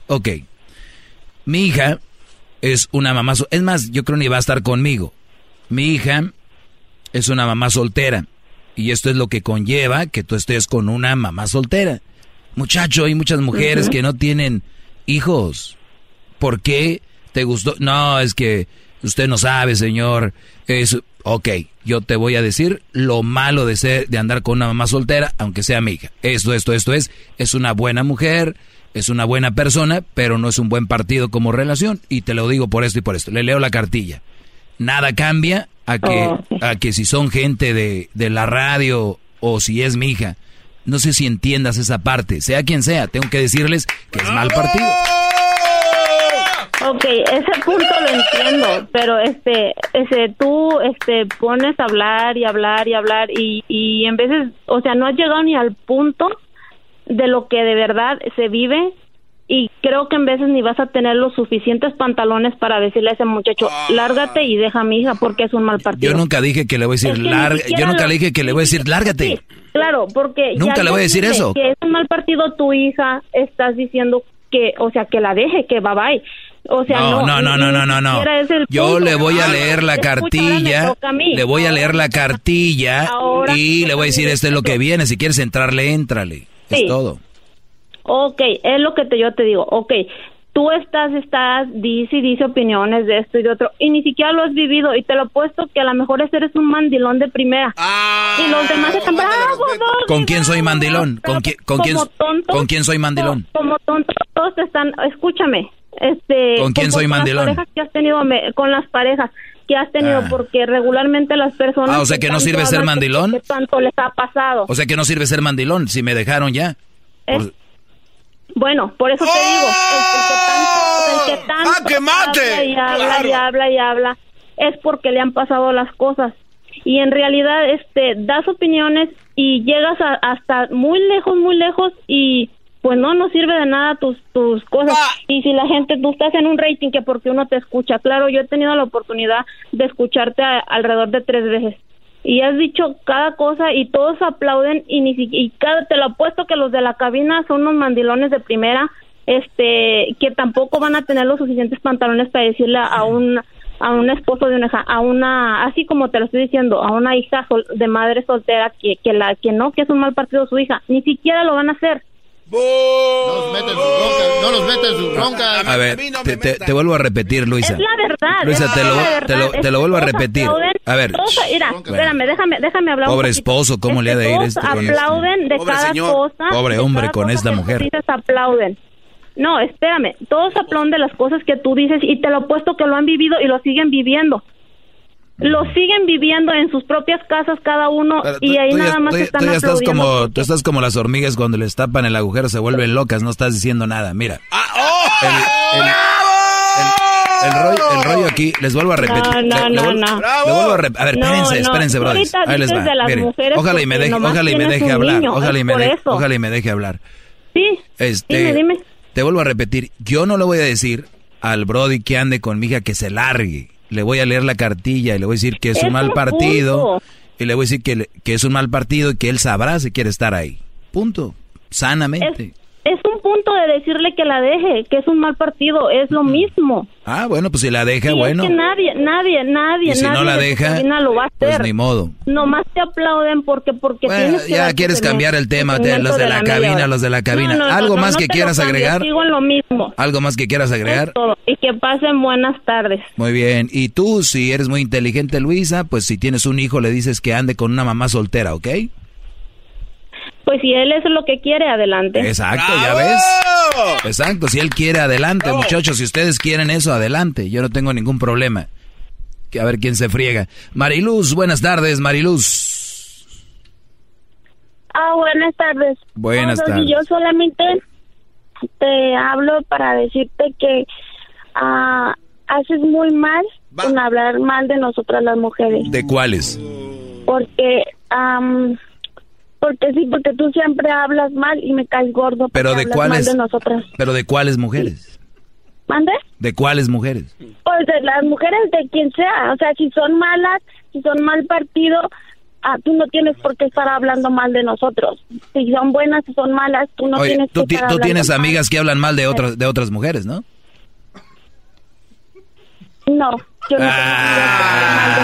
[SPEAKER 1] Ok. Mi hija es una mamá, es más, yo creo ni va a estar conmigo. Mi hija es una mamá soltera. Y esto es lo que conlleva que tú estés con una mamá soltera. Muchacho, hay muchas mujeres que no tienen hijos. ¿Por qué te gustó? No, es que usted no sabe, señor. Es, ok, yo te voy a decir lo malo de ser, de andar con una mamá soltera, aunque sea mi hija. Esto, esto, esto es, es una buena mujer, es una buena persona, pero no es un buen partido como relación. Y te lo digo por esto y por esto. Le leo la cartilla. Nada cambia a que,
[SPEAKER 47] Oh,
[SPEAKER 1] a que si son gente de, de la radio o si es mi hija. No sé si entiendas esa parte. Sea quien sea, tengo que decirles que es mal partido.
[SPEAKER 46] Ok, ese punto lo entiendo, pero este, ese, tú, este, pones a hablar y hablar y hablar y, y en veces, o sea, no has llegado ni al punto de lo que de verdad se vive y creo que en veces ni vas a tener los suficientes pantalones para decirle a ese muchacho, lárgate y deja a mi hija porque es un mal partido.
[SPEAKER 1] Yo nunca dije que le voy a decir
[SPEAKER 46] Es que siquiera
[SPEAKER 1] yo nunca
[SPEAKER 46] lo-
[SPEAKER 1] le dije que le voy a decir lárgate.
[SPEAKER 46] Claro, porque
[SPEAKER 1] Nunca
[SPEAKER 46] ya
[SPEAKER 1] le voy a decir eso.
[SPEAKER 46] Que es un mal partido tu hija, estás diciendo que, o sea, que la deje, que bye bye. O sea,
[SPEAKER 1] No, no, no, no, no, no, Yo
[SPEAKER 46] punto.
[SPEAKER 1] le voy a leer la cartilla, le voy a leer la cartilla y le voy a decir esto es lo que viene. Si quieres entrarle, éntrale. Es todo.
[SPEAKER 46] Ok, es lo que te, yo te digo. Ok, tú estás, estás, dice y dice opiniones de esto y de otro, y ni siquiera lo has vivido, y te lo he puesto que a lo mejor eres un mandilón de primera. y los demás están bravos, Doggy,
[SPEAKER 1] ¿Con quién soy mandilón? ¿Con quién, con quién,
[SPEAKER 46] como tonto.
[SPEAKER 1] con quién soy mandilón?
[SPEAKER 46] como tontos todos te están, escúchame, este,
[SPEAKER 1] ¿Con quién soy
[SPEAKER 46] las
[SPEAKER 1] mandilón?
[SPEAKER 46] parejas que has tenido, me- con las parejas que has tenido,
[SPEAKER 1] Ah.
[SPEAKER 46] porque regularmente las personas...
[SPEAKER 1] Ah, o sea que no sirve ser mandilón.
[SPEAKER 46] Que tanto les ha pasado.
[SPEAKER 1] O sea que no sirve ser mandilón si me dejaron ya. Por-
[SPEAKER 46] Bueno, por eso te digo, el, el que tanto, el que tanto habla y habla y habla y habla es porque le han pasado las cosas. Y en realidad, este, das opiniones y llegas a- hasta muy lejos, muy lejos y pues no, no sirve de nada tus, tus cosas. Y si la gente, tú estás en un rating que porque uno te escucha, claro, yo he tenido la oportunidad de escucharte a- alrededor de tres veces. Y has dicho cada cosa y todos aplauden y ni y cada te lo apuesto que los de la cabina son unos mandilones de primera este que tampoco van a tener los suficientes pantalones para decirle a un a un esposo de una hija a una así como te lo estoy diciendo a una hija sol- de madre soltera que que la que no que es un mal partido su hija. Ni siquiera lo van a hacer
[SPEAKER 10] No los mete en sus broncas.
[SPEAKER 1] A ver, te, te- te vuelvo a repetir, Luisa.
[SPEAKER 46] es la verdad
[SPEAKER 1] Luisa, te lo,
[SPEAKER 46] la
[SPEAKER 1] te lo,
[SPEAKER 46] verdad.
[SPEAKER 1] te lo vuelvo a repetir.
[SPEAKER 46] aplauden,
[SPEAKER 1] A ver,
[SPEAKER 46] todos- mira,
[SPEAKER 1] Bueno.
[SPEAKER 46] espérame, déjame, déjame hablar. un
[SPEAKER 1] Pobre
[SPEAKER 46] poquito.
[SPEAKER 1] esposo, ¿cómo le ha de ir
[SPEAKER 46] Todos
[SPEAKER 1] este con este?
[SPEAKER 46] aplauden de
[SPEAKER 1] Pobre
[SPEAKER 46] cada
[SPEAKER 1] señor.
[SPEAKER 46] cosa.
[SPEAKER 1] Pobre hombre con
[SPEAKER 46] cosa
[SPEAKER 1] esta mujer.
[SPEAKER 46] dices, aplauden. No, espérame, todos aplauden de las cosas que tú dices y te lo apuesto que lo han vivido y lo siguen viviendo. Lo siguen viviendo en sus propias casas cada uno
[SPEAKER 1] Pero
[SPEAKER 46] y ahí
[SPEAKER 1] tú ya-
[SPEAKER 46] nada más
[SPEAKER 1] tú
[SPEAKER 46] están
[SPEAKER 1] tú ya estás como, tú estás como las hormigas cuando les tapan el agujero, se vuelven locas, no estás diciendo nada. Mira.
[SPEAKER 46] Ah,
[SPEAKER 1] El, el- el- el rollo, el rollo aquí, les vuelvo a repetir.
[SPEAKER 46] No, no,
[SPEAKER 1] Le- le
[SPEAKER 46] no,
[SPEAKER 1] vuelvo-
[SPEAKER 46] no.
[SPEAKER 1] le vuelvo a A ver,
[SPEAKER 46] No,
[SPEAKER 1] espérense,
[SPEAKER 46] no,
[SPEAKER 1] espérense, brothers. Ahí les va.
[SPEAKER 46] de las
[SPEAKER 1] Miren,
[SPEAKER 46] mujeres
[SPEAKER 1] ojalá y me deje, ojalá y me deje hablar.
[SPEAKER 46] niño,
[SPEAKER 1] Ojalá y me ojalá y me deje hablar.
[SPEAKER 46] Sí,
[SPEAKER 1] Este,
[SPEAKER 46] dime, dime.
[SPEAKER 1] Te vuelvo a repetir, yo no le voy a decir al Brody que ande con mi hija que se largue. Le voy a leer la cartilla y le voy a decir que es, un mal partido.
[SPEAKER 46] punto.
[SPEAKER 1] Y le voy a decir que, que es un mal partido y que él sabrá si quiere estar ahí. Punto. Sanamente.
[SPEAKER 46] Es un punto de decirle que la deje, que es un mal partido, es lo mismo.
[SPEAKER 1] Ah, bueno, pues si la deja,
[SPEAKER 46] Y
[SPEAKER 1] bueno.
[SPEAKER 46] Es que nadie, nadie, nadie,
[SPEAKER 1] Y si no
[SPEAKER 46] nadie
[SPEAKER 1] la
[SPEAKER 46] de tu
[SPEAKER 1] deja,
[SPEAKER 46] lo va a
[SPEAKER 1] Pues
[SPEAKER 46] hacer.
[SPEAKER 1] ni modo.
[SPEAKER 46] Nomás te aplauden porque porque
[SPEAKER 1] Bueno,
[SPEAKER 46] tienes que
[SPEAKER 1] ya quieres cambiar el tema, de
[SPEAKER 46] segmento
[SPEAKER 1] los de la
[SPEAKER 46] media
[SPEAKER 1] cabina, los de la cabina.
[SPEAKER 46] No, no,
[SPEAKER 1] ¿Algo
[SPEAKER 46] no,
[SPEAKER 1] más
[SPEAKER 46] no
[SPEAKER 1] que
[SPEAKER 46] te
[SPEAKER 1] quieras agregar?
[SPEAKER 46] Sigo en lo mismo.
[SPEAKER 1] ¿Algo más que quieras agregar?
[SPEAKER 46] Todo. Y que pasen buenas tardes.
[SPEAKER 1] Muy bien. Y tú, si eres muy inteligente, Luisa, pues si tienes un hijo, le dices que ande con una mamá soltera, ¿ok?
[SPEAKER 46] Pues si él es lo que quiere, adelante.
[SPEAKER 1] Exacto, ya ves. Exacto, si él quiere, adelante, muchachos. Si ustedes quieren eso, adelante. Yo no tengo ningún problema. Que a ver quién se friega. Mariluz, buenas tardes, Mariluz.
[SPEAKER 40] Ah, buenas tardes.
[SPEAKER 1] Buenas
[SPEAKER 40] No,
[SPEAKER 1] tardes.
[SPEAKER 40] Yo solamente te hablo para decirte que ah, haces muy mal con hablar mal de nosotras las mujeres.
[SPEAKER 1] ¿De cuáles?
[SPEAKER 40] Porque, porque sí, porque tú siempre hablas mal y me caes gordo.
[SPEAKER 1] Pero de cuáles?
[SPEAKER 40] mal de nosotras.
[SPEAKER 1] Pero de cuáles mujeres?
[SPEAKER 40] ¿Mande?
[SPEAKER 1] ¿De cuáles mujeres?
[SPEAKER 40] Pues de las mujeres de quien sea. O sea, si son malas, si son mal partido, ah, tú no tienes por qué estar hablando mal de nosotros. Si son buenas, si son malas, tú no
[SPEAKER 1] Oye,
[SPEAKER 40] tienes
[SPEAKER 1] tú,
[SPEAKER 40] que estar
[SPEAKER 1] tú
[SPEAKER 40] hablando
[SPEAKER 1] tienes
[SPEAKER 40] mal.
[SPEAKER 1] amigas que hablan mal de otras de otras mujeres, ¿no?
[SPEAKER 40] No, yo no
[SPEAKER 1] Ah.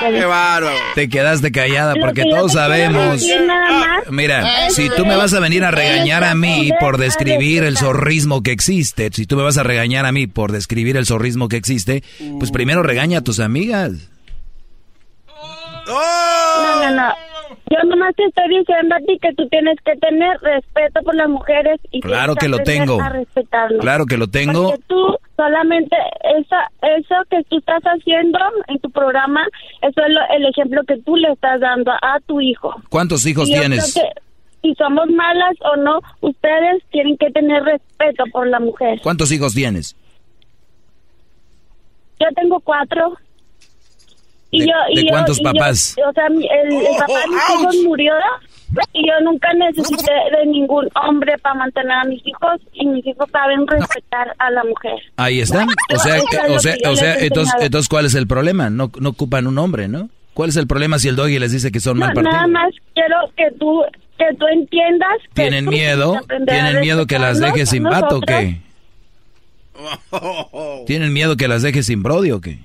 [SPEAKER 2] Qué bárbaro.
[SPEAKER 1] Te quedaste callada porque todos sabemos.
[SPEAKER 40] más
[SPEAKER 1] Mira,
[SPEAKER 40] es
[SPEAKER 1] si tú me vas a venir a regañar a mí por describir el zorrismo que existe, si tú me vas a regañar a mí por describir el zorrismo que existe, pues primero regaña a tus amigas.
[SPEAKER 40] No, no, no. Yo nomás te estoy diciendo a ti que tú tienes que tener respeto por las mujeres y
[SPEAKER 1] Claro
[SPEAKER 40] tienes
[SPEAKER 1] que lo tengo.
[SPEAKER 40] a respetarlo.
[SPEAKER 1] Claro que lo tengo.
[SPEAKER 40] Porque tú solamente esa, eso que tú estás haciendo en tu programa, eso es lo- el ejemplo que tú le estás dando a, tu hijo.
[SPEAKER 1] ¿Cuántos hijos
[SPEAKER 40] Y
[SPEAKER 1] tienes?
[SPEAKER 40] que si somos malas o no, ustedes tienen que tener respeto por la mujer.
[SPEAKER 1] ¿Cuántos hijos tienes?
[SPEAKER 40] Yo tengo cuatro. Y
[SPEAKER 1] ¿De-
[SPEAKER 40] yo, y
[SPEAKER 1] de
[SPEAKER 40] yo-
[SPEAKER 1] cuántos
[SPEAKER 40] y yo-
[SPEAKER 1] papás?
[SPEAKER 40] o sea, el, el papá de mis hijos murió y yo nunca necesité de ningún hombre para mantener a mis hijos y mis hijos saben respetar a la mujer.
[SPEAKER 1] Ahí está. O sea, o sea, o sea, entonces, entonces ¿cuál es el problema? No, no ocupan un hombre, ¿no? ¿Cuál es el problema si el doggy les dice que son
[SPEAKER 40] No,
[SPEAKER 1] mal partido?
[SPEAKER 40] nada más quiero que tú que tú entiendas que
[SPEAKER 1] ¿Tienen miedo? ¿Tienen miedo que las
[SPEAKER 40] respetarnos
[SPEAKER 1] deje
[SPEAKER 40] a
[SPEAKER 1] sin pato o qué? ¿Tienen miedo que las dejes sin Brody o qué?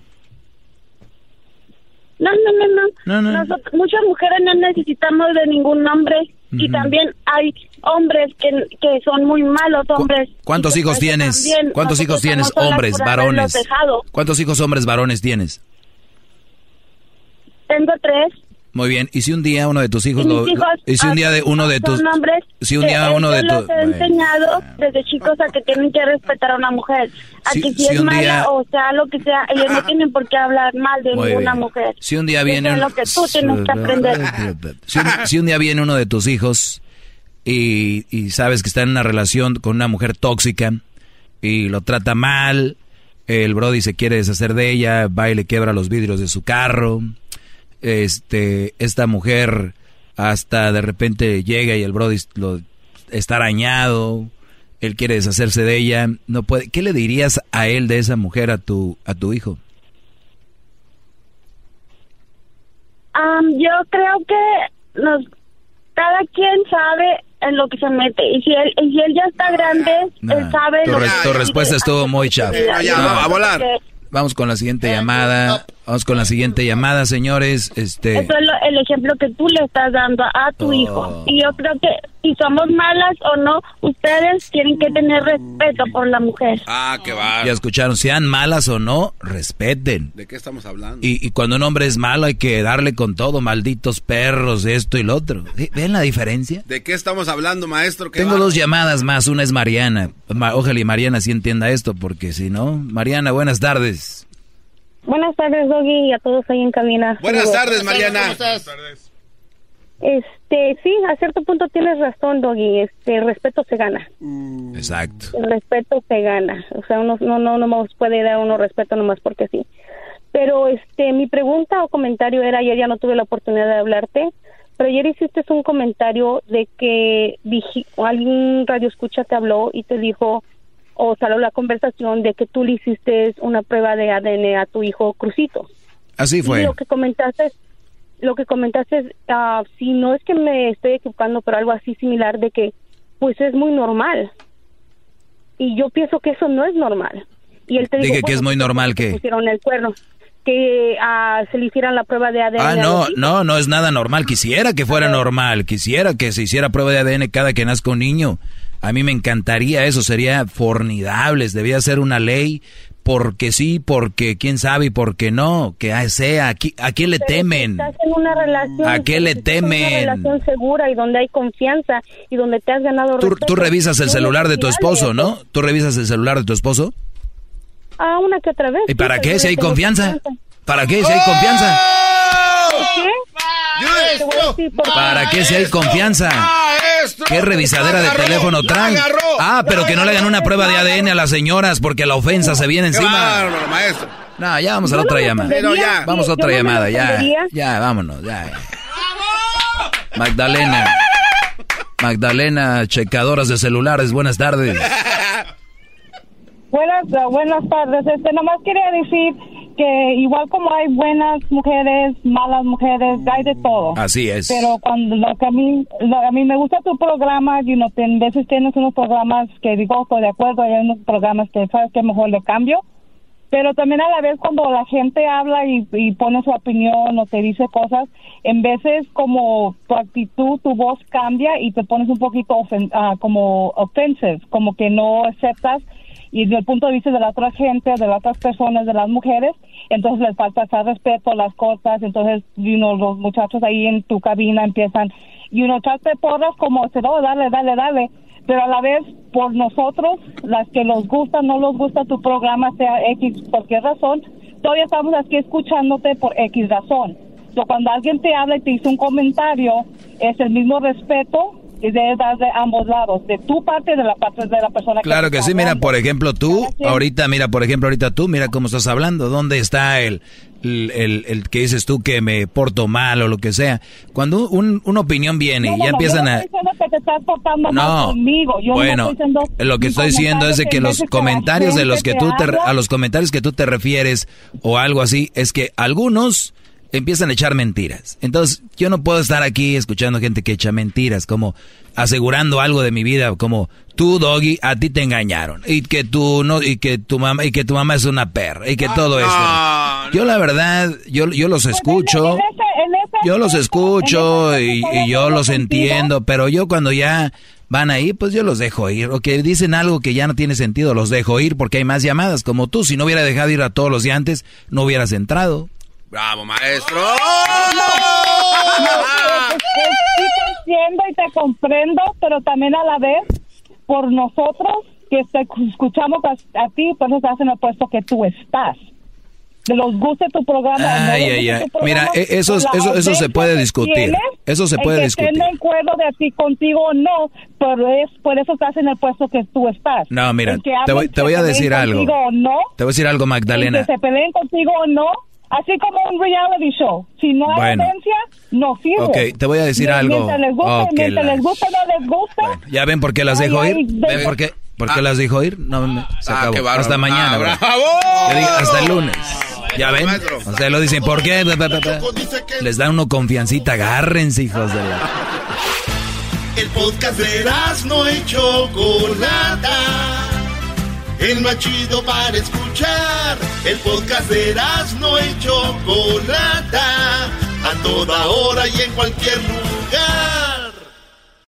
[SPEAKER 40] No, no, no, no.
[SPEAKER 1] No, no.
[SPEAKER 40] Nosotros- muchas mujeres no necesitamos de ningún hombre y también hay hombres que, que son muy malos hombres.
[SPEAKER 1] ¿Cuántos hijos tienes?
[SPEAKER 40] también
[SPEAKER 1] ¿Cuántos hijos tienes? Hombres, varones. ¿Cuántos hijos hombres varones tienes?
[SPEAKER 40] Tengo tres.
[SPEAKER 1] Muy bien. ¿Y si un día uno de tus hijos
[SPEAKER 40] y
[SPEAKER 1] lo,
[SPEAKER 40] hijos
[SPEAKER 1] y si un día de uno de tus
[SPEAKER 40] hombres
[SPEAKER 1] si un día uno de tus
[SPEAKER 40] he enseñado desde chicos a que tienen que respetar a una mujer. A
[SPEAKER 1] Si-
[SPEAKER 40] que si,
[SPEAKER 1] si
[SPEAKER 40] es mala
[SPEAKER 1] día-
[SPEAKER 40] o sea lo que sea, ellos no tienen por qué hablar mal de
[SPEAKER 1] Muy
[SPEAKER 40] ninguna
[SPEAKER 1] bien.
[SPEAKER 40] mujer.
[SPEAKER 1] Si un día
[SPEAKER 40] Eso
[SPEAKER 1] viene
[SPEAKER 40] es lo que tú tienes que aprender.
[SPEAKER 1] Si un, si un día viene uno de tus hijos y, y sabes que está en una relación con una mujer tóxica y lo trata mal, el Brody se quiere deshacer de ella, va y le quiebra los vidrios de su carro, este, esta mujer hasta de repente llega y el Brody lo, está arañado, él quiere deshacerse de ella, no puede. ¿Qué le dirías a él de esa mujer a tu a tu hijo?
[SPEAKER 40] Am, yo creo que nos, cada quien sabe en lo que se mete y si él, y si él ya está grande, él sabe
[SPEAKER 1] Tu,
[SPEAKER 40] lo
[SPEAKER 1] re-
[SPEAKER 40] que
[SPEAKER 1] tu respuesta estuvo muy chafa. No.
[SPEAKER 40] a volar.
[SPEAKER 1] Vamos con la siguiente llamada. Vamos con la siguiente llamada, señores. Este,
[SPEAKER 40] Eso es lo- el ejemplo que tú le estás dando a tu
[SPEAKER 1] Oh.
[SPEAKER 40] hijo. Y yo creo que si somos malas o no, ustedes tienen que tener respeto por la mujer.
[SPEAKER 2] Ah, qué va.
[SPEAKER 1] ya escucharon, sean malas o no, respeten.
[SPEAKER 2] ¿De qué estamos hablando?
[SPEAKER 1] Y, y cuando un hombre es malo hay que darle con todo, malditos perros, esto y lo otro. ¿Ve- ¿Ven la diferencia?
[SPEAKER 2] ¿De qué estamos hablando, maestro? ¿Qué
[SPEAKER 1] Tengo
[SPEAKER 2] va?
[SPEAKER 1] dos llamadas más, una es Mariana. Ma- Ojalá y Mariana sí entienda esto, porque si no... Mariana, buenas tardes.
[SPEAKER 40] Buenas tardes, Doggy, y a todos ahí en cabina.
[SPEAKER 2] Buenas tardes, Mariana.
[SPEAKER 40] Este, sí, a cierto punto tienes razón, Doggy. Este, respeto se gana.
[SPEAKER 1] Exacto.
[SPEAKER 40] El respeto se gana. O sea, uno no, no, no nos puede dar uno respeto nomás porque sí. Pero este, mi pregunta o comentario era, ayer ya no tuve la oportunidad de hablarte, pero ayer hiciste un comentario de que dije, alguien radio escucha te habló y te dijo, o salió la conversación de que tú le hiciste una prueba de ADN a tu hijo Crucito.
[SPEAKER 1] Así
[SPEAKER 40] Y
[SPEAKER 1] fue.
[SPEAKER 40] lo que comentaste, lo que comentaste, ah, si no es que me estoy equivocando, pero algo así similar de que, pues es muy normal. Y yo pienso que eso no es normal. Y él te
[SPEAKER 1] Dije
[SPEAKER 40] dijo,
[SPEAKER 1] que es
[SPEAKER 40] bueno,
[SPEAKER 1] muy normal que...
[SPEAKER 40] pusieron el cuerno, que ah, se le hicieran la prueba de ADN.
[SPEAKER 1] Ah, no, no, no es nada normal. Quisiera que fuera normal. Quisiera que se hiciera prueba de ADN cada que nazca un niño. A mí me encantaría eso. Sería formidable. Debía ser una ley. Porque sí, porque quién sabe y porque no. Que sea. ¿A qui- a quién le temen?
[SPEAKER 40] Estás en una relación.
[SPEAKER 1] ¿A qué le
[SPEAKER 40] estás en Una
[SPEAKER 1] temen?
[SPEAKER 40] relación segura y donde hay confianza y donde te has ganado
[SPEAKER 1] Tú,
[SPEAKER 40] respeto.
[SPEAKER 1] tú revisas el celular de tu esposo. ¿no? ¿Tú revisas el celular de tu esposo?
[SPEAKER 40] Ah, una que otra vez.
[SPEAKER 1] ¿Y
[SPEAKER 40] sí,
[SPEAKER 1] para
[SPEAKER 40] pero
[SPEAKER 1] qué? Si hay
[SPEAKER 40] tengo
[SPEAKER 1] confianza. ¿Para qué? Si hay confianza.
[SPEAKER 40] ¿Por qué?
[SPEAKER 1] ¿Para qué si hay confianza? ¿Qué revisadera de teléfono traen? Ah, pero que no le hagan una prueba de ADN a las señoras porque la ofensa se viene encima.
[SPEAKER 2] bárbaro, maestro.
[SPEAKER 1] No, ya vamos a la otra llamada.
[SPEAKER 2] Pero ya.
[SPEAKER 1] Vamos a otra llamada, ya. Ya, vámonos, ya. Magdalena. Magdalena, checadoras de celulares, buenas tardes.
[SPEAKER 48] Buenas, buenas tardes. Este, nomás quería decir que igual como hay buenas mujeres, malas mujeres, hay de todo.
[SPEAKER 1] Así es.
[SPEAKER 48] Pero cuando lo que a mí, lo- a mí me gusta tu programa, y no te, en veces tienes unos programas que digo, estoy de acuerdo, hay unos programas que sabes que mejor le cambio. Pero también a la vez cuando la gente habla y, y pone su opinión o te dice cosas, en veces como tu actitud, tu voz cambia y te pones un poquito ofen- ah, como offensive, como que no aceptas y desde el punto de vista de la otra gente, de las otras personas, de las mujeres, entonces les falta ese respeto, las cosas, entonces you know, los muchachos ahí en tu cabina empiezan, y uno echarte porras como, no, dale, dale, dale, pero a la vez por nosotros, las que nos gusta, no nos gusta tu programa, sea X, cualquier razón, todavía estamos aquí escuchándote por X razón. So, cuando alguien te habla y te dice un comentario, es el mismo respeto dar de ambos lados, de tu parte y de la parte de la persona
[SPEAKER 1] Claro que sí, mira, por ejemplo, tú, ahorita, mira, por ejemplo, ahorita tú, mira cómo estás hablando, ¿dónde está el, el, el- el que dices tú que me porto mal o lo que sea? Cuando un- una opinión viene
[SPEAKER 48] No,
[SPEAKER 1] y ya
[SPEAKER 48] no,
[SPEAKER 1] empiezan
[SPEAKER 48] yo no
[SPEAKER 1] a...
[SPEAKER 48] estoy que te estás portando mal
[SPEAKER 1] No,
[SPEAKER 48] conmigo. Yo no
[SPEAKER 1] bueno,
[SPEAKER 48] estoy
[SPEAKER 1] lo que estoy diciendo es de que los
[SPEAKER 48] que
[SPEAKER 1] comentarios de los
[SPEAKER 48] gente
[SPEAKER 1] que tú te, a los comentarios que tú te refieres o algo así, es que algunos empiezan a echar mentiras. Entonces, yo no puedo estar aquí escuchando gente que echa mentiras, como asegurando algo de mi vida, como tú, Doggy, a ti te engañaron y que tú no y que tu mamá y que tu mamá es una perra y que todo esto. Yo la verdad, yo yo los escucho. Yo los escucho y, y yo los entiendo, pero yo cuando ya van ahí, pues yo los dejo ir. O que dicen algo que ya no tiene sentido, los dejo ir porque hay más llamadas. Como tú, si no hubiera dejado ir a todos los de antes, no hubieras entrado.
[SPEAKER 2] Bravo, maestro.
[SPEAKER 48] Sí te entiendo y te comprendo, pero también a la vez, por nosotros que te escuchamos a, a ti, por eso estás en el puesto que tú estás. Que los guste tu programa. o no
[SPEAKER 1] Ay, ay, ay.
[SPEAKER 48] programa,
[SPEAKER 1] Mira, e- eso es- eso- eso se puede discutir. Eso se
[SPEAKER 48] el
[SPEAKER 1] puede
[SPEAKER 48] que
[SPEAKER 1] discutir.
[SPEAKER 48] estén de acuerdo de ti contigo o no, pero es por eso estás en el puesto que tú estás.
[SPEAKER 1] No, mira, te voy- te voy a decir algo.
[SPEAKER 48] no,
[SPEAKER 1] Te voy a decir algo, Magdalena.
[SPEAKER 48] que se peleen contigo o no, así como un reality show. Si no hay
[SPEAKER 1] Bueno.
[SPEAKER 48] audiencia, no sirve.
[SPEAKER 1] Ok, te voy a decir
[SPEAKER 48] Mien-
[SPEAKER 1] algo.
[SPEAKER 48] Mientras les guste,
[SPEAKER 1] Ok,
[SPEAKER 48] mientras
[SPEAKER 1] las-
[SPEAKER 48] les guste o no les gusta,
[SPEAKER 1] ¿Ya ven por qué las
[SPEAKER 48] Ay,
[SPEAKER 1] dejo
[SPEAKER 48] ay,
[SPEAKER 1] ir?
[SPEAKER 48] de-
[SPEAKER 1] ¿Ven por qué? ¿Por qué las dejo ir? No, me- se
[SPEAKER 2] Ah,
[SPEAKER 1] acabó. Hasta mañana.
[SPEAKER 2] Ah, bravo.
[SPEAKER 1] Diga, hasta el lunes. ¿Ya ven?
[SPEAKER 2] maestro.
[SPEAKER 1] Ustedes lo dicen, ¿por qué? Les da uno confiancita, agárrense, hijos de la...
[SPEAKER 9] El podcast de no y Chocolata. El más chido para escuchar. El podcast de no y Chocolata. A toda hora y en cualquier lugar.